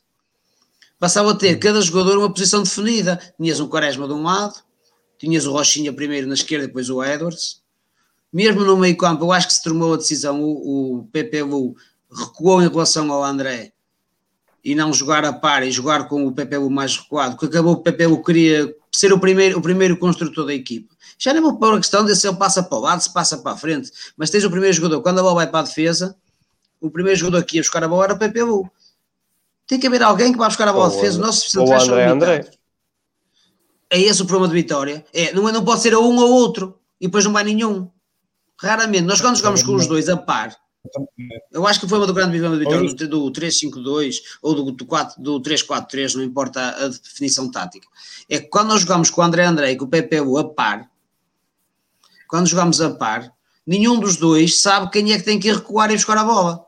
Passava a ter cada jogador uma posição definida. Tinhas um Quaresma de um lado, tinhas o Rochinha primeiro na esquerda, depois o Edwards. Mesmo no meio campo, eu acho que se tomou a decisão, o, o PPU recuou em relação ao André e não jogar a par e jogar com o PPU mais recuado, que acabou o PPU queria ser o primeiro, o primeiro construtor da equipa. Já nem vou pôr a questão de se ele passa para o lado, se passa para a frente, mas tens o primeiro jogador, quando a bola vai para a defesa, o primeiro jogador que ia buscar a bola era o PPU. Tem que haver alguém que vá buscar a bola à defesa, nossos centrais são André. É esse o problema de Vitória. É, não, é, não pode ser a um ou outro, e depois não vai nenhum. Raramente. Nós quando jogamos com os dois a par, eu acho que foi uma do grande problema do Vitória do, do 3-5-2 ou do, do, 4, do 3-4-3, não importa a, a, definição tática. É que quando nós jogamos com o André André e com o PPU a par, quando jogamos a par, nenhum dos dois sabe quem é que tem que ir recuar e buscar a bola.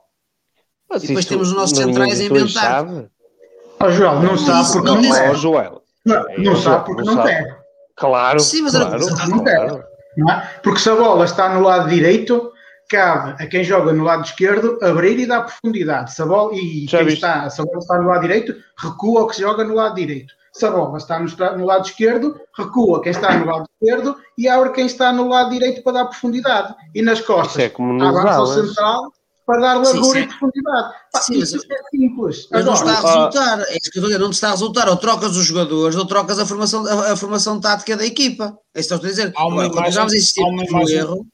Mas e depois temos os nossos centrais a inventar. Oh, Joel, não sabe porque não, não é. Joel. Não, não sabe porque não, não quer. Claro, Sim, mas claro, não, não quer. Não é? Porque se a bola está no lado direito, cabe a quem joga no lado esquerdo abrir e dar profundidade. Se a bola, e quem está, se a bola está no lado direito, recua o que se joga no lado direito. Se a bola está no, no, lado esquerdo, recua quem está no lado esquerdo e abre quem está no lado direito para dar profundidade. E nas costas, Isso é como avança ao central para dar largura sim, sim. e profundidade. sim, isso é simples. Mas não está a resultar, é isso que eu estou a dizer, não está a resultar. Ou trocas os jogadores ou trocas a formação, a, a formação tática da equipa. É isso que eu estou a dizer. Agora, quando vamos insistir no erro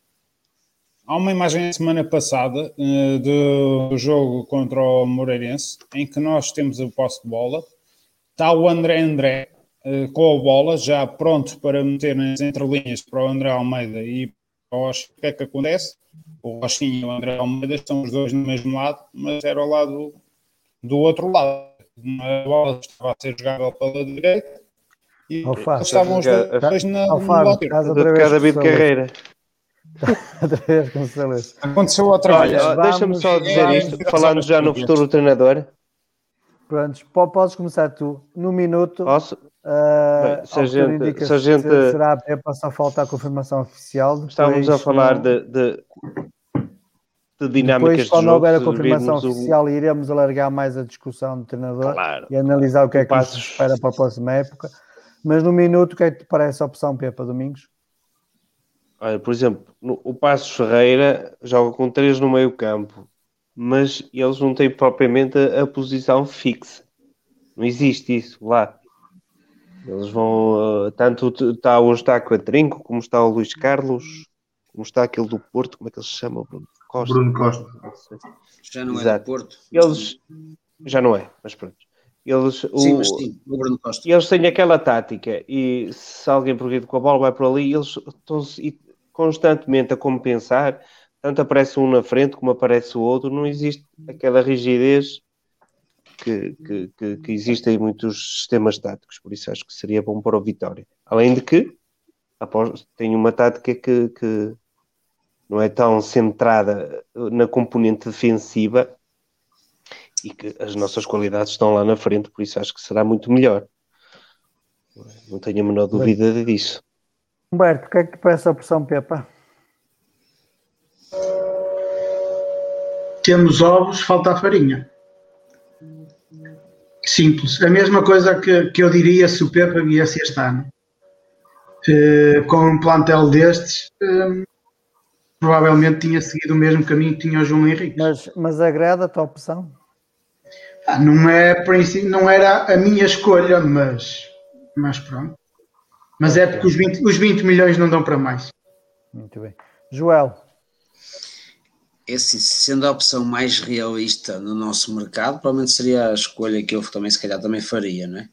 há uma imagem semana passada uh, do jogo contra o Moreirense, em que nós temos o posse de bola, está o André André uh, com a bola, já pronto para meter nas entrelinhas para o André Almeida e para. O que é que acontece? O Oxinho e o André Almeida estão os dois no mesmo lado, mas era ao lado do outro lado. Uma bola estava a ser jogável pela direita e Alfa, estavam os dois na, Alfa, no estás outra vez David. Carreira. Outra vez. Aconteceu outra Olha, vez. deixa-me só dizer isto, falando já no futuro treinador. Prontos, po- podes começar tu. No minuto, Posso? ah, Bem, se a gente- se a gente- será a Pepa, só falta a confirmação oficial. Estávamos a falar de, de, de dinâmicas Depois, de quando jogo. houver a confirmação virmos o- oficial, iremos alargar mais a discussão do treinador Claro. e analisar o que é O que nos Passos- espera para a próxima época. Mas no minuto, o que é que te parece a opção Pepa Domingos? Olha, por exemplo, no- o Passos Ferreira joga com três no meio campo, mas eles não têm propriamente a, a posição fixa. Não existe isso lá. Eles vão, uh, tanto t- está hoje está a Trinco, como está o Luís Carlos, como está aquele do Porto, como é que ele se chama? Bruno Costa. Bruno Costa. Já não é Exato. do Porto. Eles já não é, mas pronto. Eles, Sim, o- mas sim, o Bruno Costa. Eles têm aquela tática, e se alguém progride com a bola, vai para ali, eles estão constantemente a compensar, tanto aparece um na frente como aparece o outro, não existe aquela rigidez que, que, que, que existe em muitos sistemas táticos, por isso acho que seria bom para o Vitória. Além de que, após, tem uma tática que, que não é tão centrada na componente defensiva e que as nossas qualidades estão lá na frente, por isso acho que será muito melhor. Não tenho a menor dúvida disso. Humberto, o que é que te parece a opção Pepa? Temos ovos, falta a farinha. Simples. A mesma coisa que, que eu diria se o Pepa viesse este ano. Eh, com um plantel destes, eh, provavelmente tinha seguido o mesmo caminho que tinha o João Henrique. Mas, mas agrada-te a opção? Ah, não, é, não era a minha escolha, mas, mas pronto. Mas é porque os 20, os 20 milhões não dão para mais. Muito bem. Joel, É assim, sendo a opção mais realista no nosso mercado, provavelmente seria a escolha que eu também, se calhar, também faria, não é?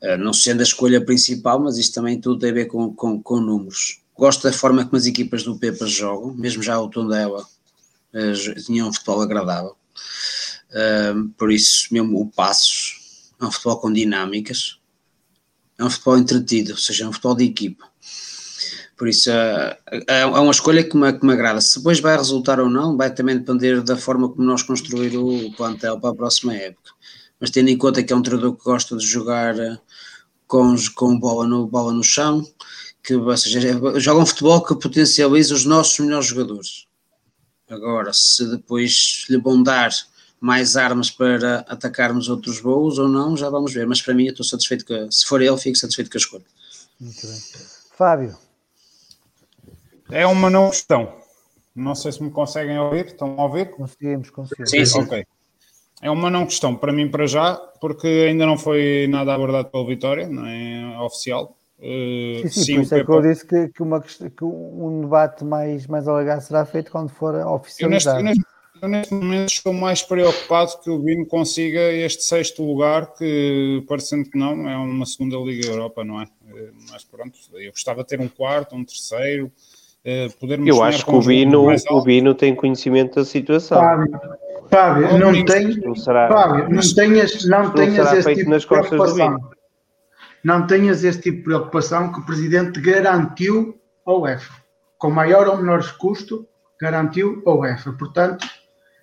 Eh, Não sendo a escolha principal, mas isto também tudo tem a ver com, com, com números. Gosto da forma como as equipas do Pepa jogam, mesmo já o Tondela eh, jo- tinha um futebol agradável. Eh, por isso, mesmo o Passos é um futebol com dinâmicas, é um futebol entretido, ou seja, é um futebol de equipa. Por isso é, é é uma escolha que me, que me agrada. Se depois vai resultar ou não, vai também depender da forma como nós construir o plantel para a próxima época. Mas tendo em conta que é um treinador que gosta de jogar eh, com, com bola, no, bola no chão, que ou seja, joga um futebol que potencializa os nossos melhores jogadores. Agora, se depois lhe vão dar mais armas para atacarmos outros voos ou não, já vamos ver. Mas para mim, eu estou satisfeito que, se for ele, fico satisfeito com a escolha. muito bem. Fábio, É uma não questão. Não sei se me conseguem ouvir. Estão a ouvir? conseguimos, conseguimos. Sim, sim. Ok. É uma não questão para mim para já, porque ainda não foi nada abordado pela Vitória, não é oficial. Uh, Sim, sim, sim, por isso é que eu disse que, que, uma, que um debate mais, mais alargado será feito quando for oficializado. eu, neste, eu neste momento estou mais preocupado que o Bino consiga este sexto lugar, que parecendo que não, é uma segunda Liga Europa, não é? Eh, Mas pronto, eu gostava de ter um quarto, um terceiro, eh, podermos Eu acho que o Bino, o. Bino tem conhecimento da situação. Fábio, Fábio, não, Domingos, tem, Não será, Fábio, não tenhas, não não tenhas será esse feito tipo nas de costas do preocupação. Não tenhas esse tipo de preocupação que o Presidente garantiu ao UEFA. Com maior ou menor custo, garantiu ao UEFA. Portanto,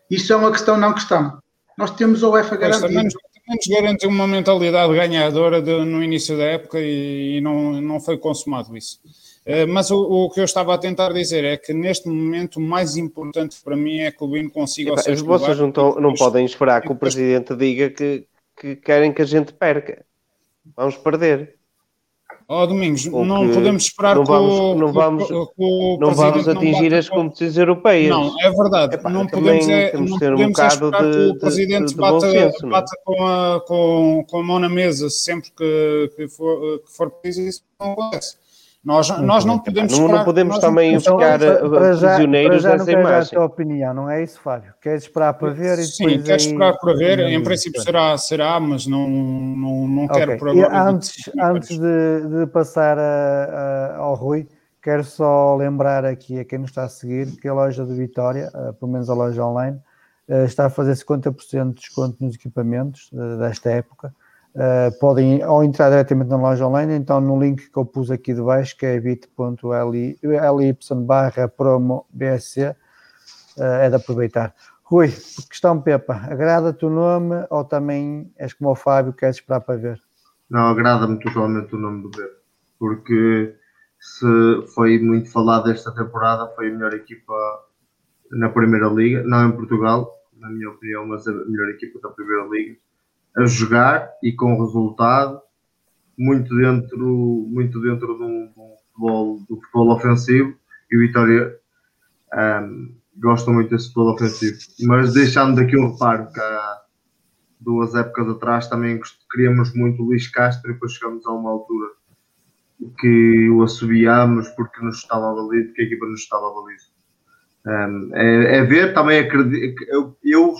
isso é uma questão não questão. Nós temos a UEFA também, garantido. nos, também nos garantiu uma mentalidade ganhadora de- no início da época e, e não, não foi consumado isso. Eh, mas o, o que eu estava a tentar dizer é que neste momento o mais importante para mim é que o Bino consiga o sexto vocês não, estão- não podem esperar que o Presidente diga que, que querem que a gente perca. Vamos perder. Ó Domingos, Ou não podemos esperar não que o- vamos- não que o- vamos- que o Não vamos atingir bata as com- competições europeias. Não, é verdade. Epá, não podemos, é, não ter um podemos é bocado esperar de- que o de- presidente de- de bata, senso, não é? bata com, a, com, com a mão na mesa sempre que, que, for, que for preciso. Isso não acontece. Nós, nós não podemos não, não podemos também não, ficar então, para já, prisioneiros para já dessa imagem. a tua opinião, não é isso, Fábio? Queres esperar para ver? E Sim, queres aí... esperar para ver. Em princípio será, será mas não, não, não okay. quero por agora. Antes, antes de, de passar a, a, ao Rui, quero só lembrar aqui a quem nos está a seguir que a loja de Vitória, pelo menos a loja online, está a fazer 50% de desconto nos equipamentos desta época Uh, podem ou entrar diretamente na loja online, então no link que eu pus aqui de baixo, que é bit.ly barra promo BSC, uh, é de aproveitar. Rui, questão Pepa, agrada-te o nome ou também és como o Fábio, queres esperar para ver? Não, agrada-me totalmente o nome do Pepa, porque se foi muito falado esta temporada, foi a melhor equipa na Primeira Liga, não em Portugal, na minha opinião, mas a melhor equipa da Primeira Liga a jogar e com resultado muito dentro, muito dentro de de um futebol, do futebol ofensivo e o Vitória um, gosta muito desse futebol ofensivo. Mas deixando daqui um reparo que há duas épocas atrás também queríamos muito o Luís Castro e depois chegamos a uma altura que o assobiámos porque nos estava a baliza, porque a equipa nos estava baliza. Um, é, é, ver, também acredito, eu, eu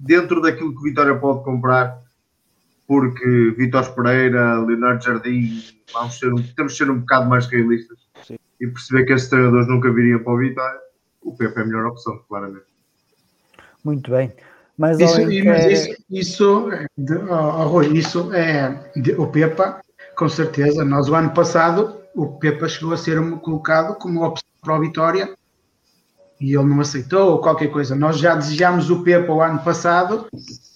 dentro daquilo que o Vitória pode comprar porque Vitor Pereira, Leonardo Jardim, vamos ser um, temos de ser um bocado mais realistas Sim. e perceber que esses treinadores nunca viriam para o Vitória. O Pepe é a melhor opção, claramente. Muito bem. Mas isso, mas isso, isso, de, oh, isso é de, o Pepa, com certeza. Nós, o ano passado, o Pepa chegou a ser colocado como opção para o Vitória e ele não aceitou ou qualquer coisa. Nós já desejámos o Pepa o ano passado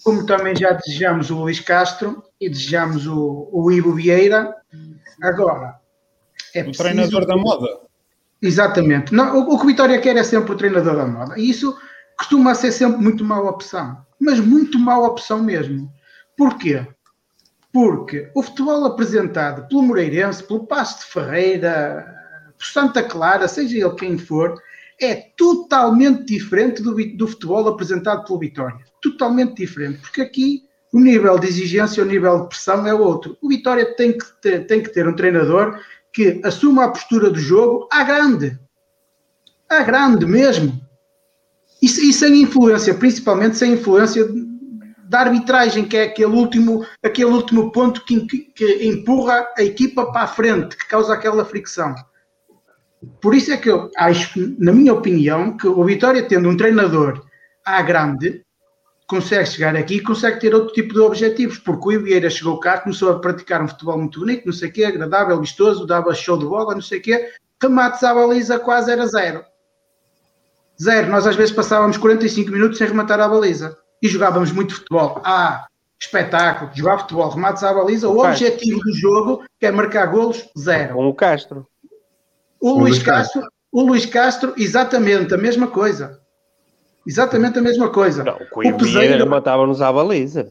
como também já desejamos o Luís Castro e desejamos o, o Ivo Vieira. Agora, é o preciso... treinador da moda. Exatamente. Não, o, o, que o Vitória quer é sempre o treinador da moda. E isso costuma ser sempre muito má opção. Mas muito má opção mesmo. Porquê? Porque o futebol apresentado pelo Moreirense, pelo Passo de Ferreira, por Santa Clara, seja ele quem for, é totalmente diferente do, do futebol apresentado pelo Vitória. Totalmente diferente, porque aqui o nível de exigência, o nível de pressão é outro. O Vitória tem que ter, tem que ter um treinador que assuma a postura do jogo à grande. À grande mesmo. E, e sem influência, principalmente sem influência da arbitragem, que é aquele último, aquele último ponto que, que, empurra a equipa para a frente, que causa aquela fricção. Por isso é que eu acho, na minha opinião, que o Vitória, tendo um treinador à grande, consegue chegar aqui e consegue ter outro tipo de objetivos, porque o Ivieira chegou cá, começou a praticar um futebol muito bonito, não sei o quê, agradável, vistoso, dava show de bola, não sei o quê, remates à baliza quase era zero. Zero. Nós às vezes passávamos 45 minutos sem rematar a baliza e jogávamos muito futebol. Ah, espetáculo, jogar futebol, remates à baliza, o, o objetivo do jogo, que é marcar golos, zero. Com o Castro. O, Luís Castro, o Luís Castro, exatamente a mesma coisa. Exatamente a mesma coisa. Não, o Coimbra rematava-nos à baliza.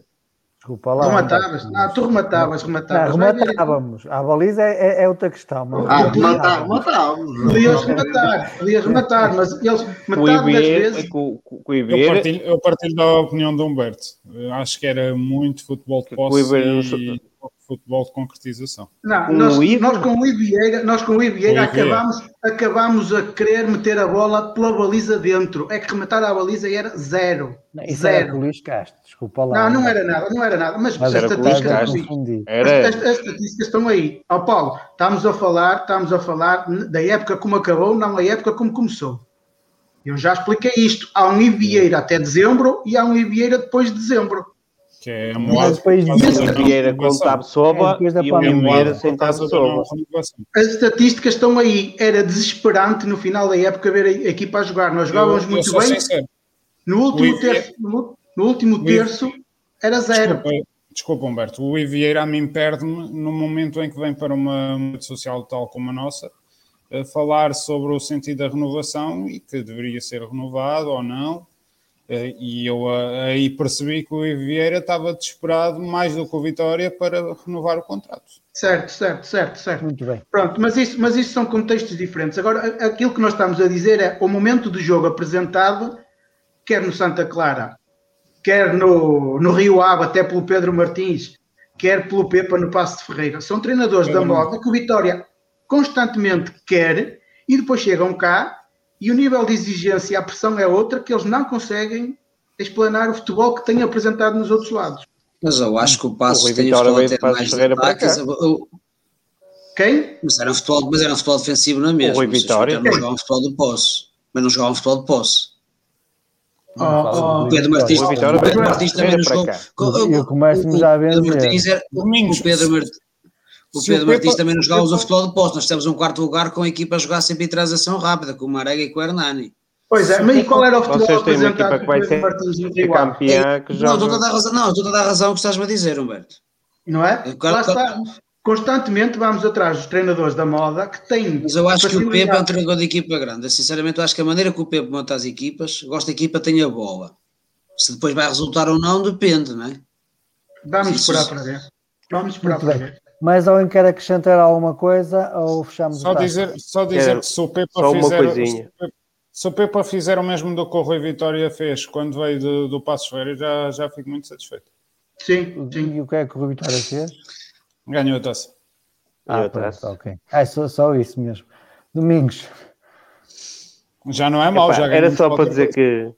Desculpa lá. Rematavas? Não, tu rematavas, rematavas. Não, rematávamos. A baliza é, é, é outra questão. Mas... Ah, rematar, rematávamos. Podias rematar, podias rematar, mas eles metade das vezes. Com, com eu, partilho, eu partilho da opinião de Humberto. acho que era muito futebol de posse e futebol de concretização. Não, nós, nós, com o Ivieira, nós com o Ivieira acabámos, acabámos a querer meter a bola pela baliza dentro. É que rematar a baliza era zero. Não, isso zero. era Luís Castro, desculpa lá. Não, não era nada, não era nada. Mas, mas as, estatísticas, as, as, as, estatísticas estão aí. Ó oh, Paulo, estamos a falar, estamos a falar da época como acabou, não a época como começou. Eu já expliquei isto. Há um Ivieira até dezembro e há um Ivieira depois de dezembro que é a moada depois de Vieira com Tabsoba é, e o Vieira sem Tabsoba. As estatísticas estão aí. Era desesperante no final da época ver a equipa a jogar. Nós jogávamos muito bem. Sincero. No último, terço, no, no último terço era zero. Desculpa, desculpa, Humberto. O Ivieira a mim perde-me no momento em que vem para uma rede social tal como a nossa a falar sobre o sentido da renovação e que deveria ser renovado ou não e eu eh, aí percebi que o Vieira estava desesperado mais do que o Vitória para renovar o contrato. Certo, certo, certo, certo. Muito bem. Pronto, mas isso, mas isso são contextos diferentes. Agora, aquilo que nós estamos a dizer é o momento do jogo apresentado, quer no Santa Clara, quer no, no Rio Ave, até pelo Pedro Martins, quer pelo Pepa no Passo de Ferreira. São treinadores Pedro da moda que o Vitória constantemente quer e depois chegam cá e o nível de exigência e a pressão é outra que eles não conseguem explanar o futebol que têm apresentado nos outros lados. Mas eu acho que o Passos Rui tem Vitória futebol veio até de mais Ferreira para ataques. cá. Eu- Quem? Mas era um futebol, mas era um futebol defensivo na mesma. O Rui Vitória. Não jogavam futebol de posse. Mas não jogavam futebol de posse. Oh, oh, O Pedro Martins, o Pedro de Martins também não jogou. Eu começo-me já a o Pedro benzer. Martins era- Domingos, o Pedro Martins. O se o Pedro Martins Pepa- também nos jogava Pepa- o futebol de posse. Nós temos um quarto lugar com a equipa a jogar sempre em transação rápida, com o Marega e com o Hernani. Pois é, mas e qual era o futebol Vocês têm uma apresentado equipa que vai ser, Martins campeã que Não, estou a joga. dar razão, não, estou a dar razão ao que estás-me a dizer, Humberto. Não é? Claro, Lá claro. está. Constantemente vamos atrás dos treinadores da moda que têm. Mas eu acho que o Pepe é um treinador de equipa grande. Sinceramente, eu acho que a maneira que o Pepe monta as equipas, gosto da equipa tenha bola. Se depois vai resultar ou não, depende, não é? Vamos Isso- esperar para ver. Vamos esperar para ver. Mais alguém quer acrescentar alguma coisa ou fechamos Só o dizer, só dizer que se o Pepa só uma fizer, coisinha. se o Pepa- fizer o mesmo do que o Rui Vitória fez quando veio do, do Passos Ferreira, já, já fico muito satisfeito. Sim, sim. E o que é que o Rui Vitória fez? Ganhou a taça. Ah, pronto, ok. Ah, só, só isso mesmo. Domingos. Já não é mau, Epá, já era só para dizer coisa.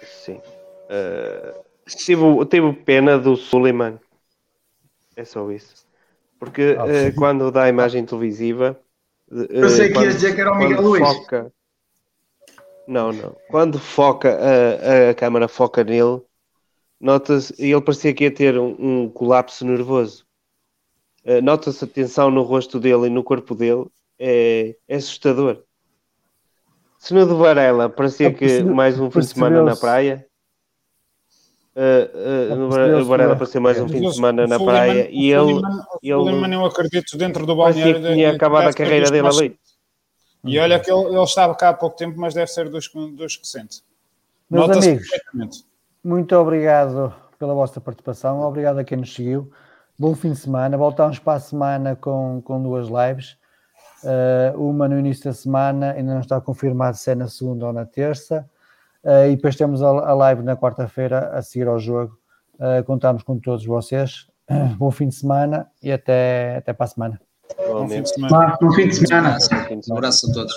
que sim. Eh, tive, tive pena do Suleiman. É só isso. Porque Ah, eh, sim. quando dá a imagem televisiva. eh, Eu sei que quando- ias dizer que era o Miguel Luís. Foca... Não, não. Quando foca, a, a câmara foca nele, nota-se, ele parecia que ia ter um, um colapso nervoso. Eh, Nota-se a tensão no rosto dele e no corpo dele, é, é assustador. Se no de Varela parecia que Percebe- mais um fim de semana na praia, no Var- Percebeu-se, Varela é? parecia mais um fim de semana na praia e ele o Suleiman, eu acredito dentro do balneário. tinha acabado a carreira dele ali. E olha que ele, ele estava cá há pouco tempo, mas deve ser dos, que- dos que sente. Meus amigos, muito obrigado pela vossa participação. Obrigado a quem nos seguiu. Bom fim de semana. Voltamos para a semana com, com duas lives. Uh, uma no início da semana, ainda não está confirmado se é na segunda ou na terça. Uh, e depois temos a, a live na quarta-feira a seguir ao jogo. Uh, contamos com todos vocês. Bom fim de semana e até, até para a semana. Bom fim Igualmente. de semana. Bom fim de semana. Um abraço a todos.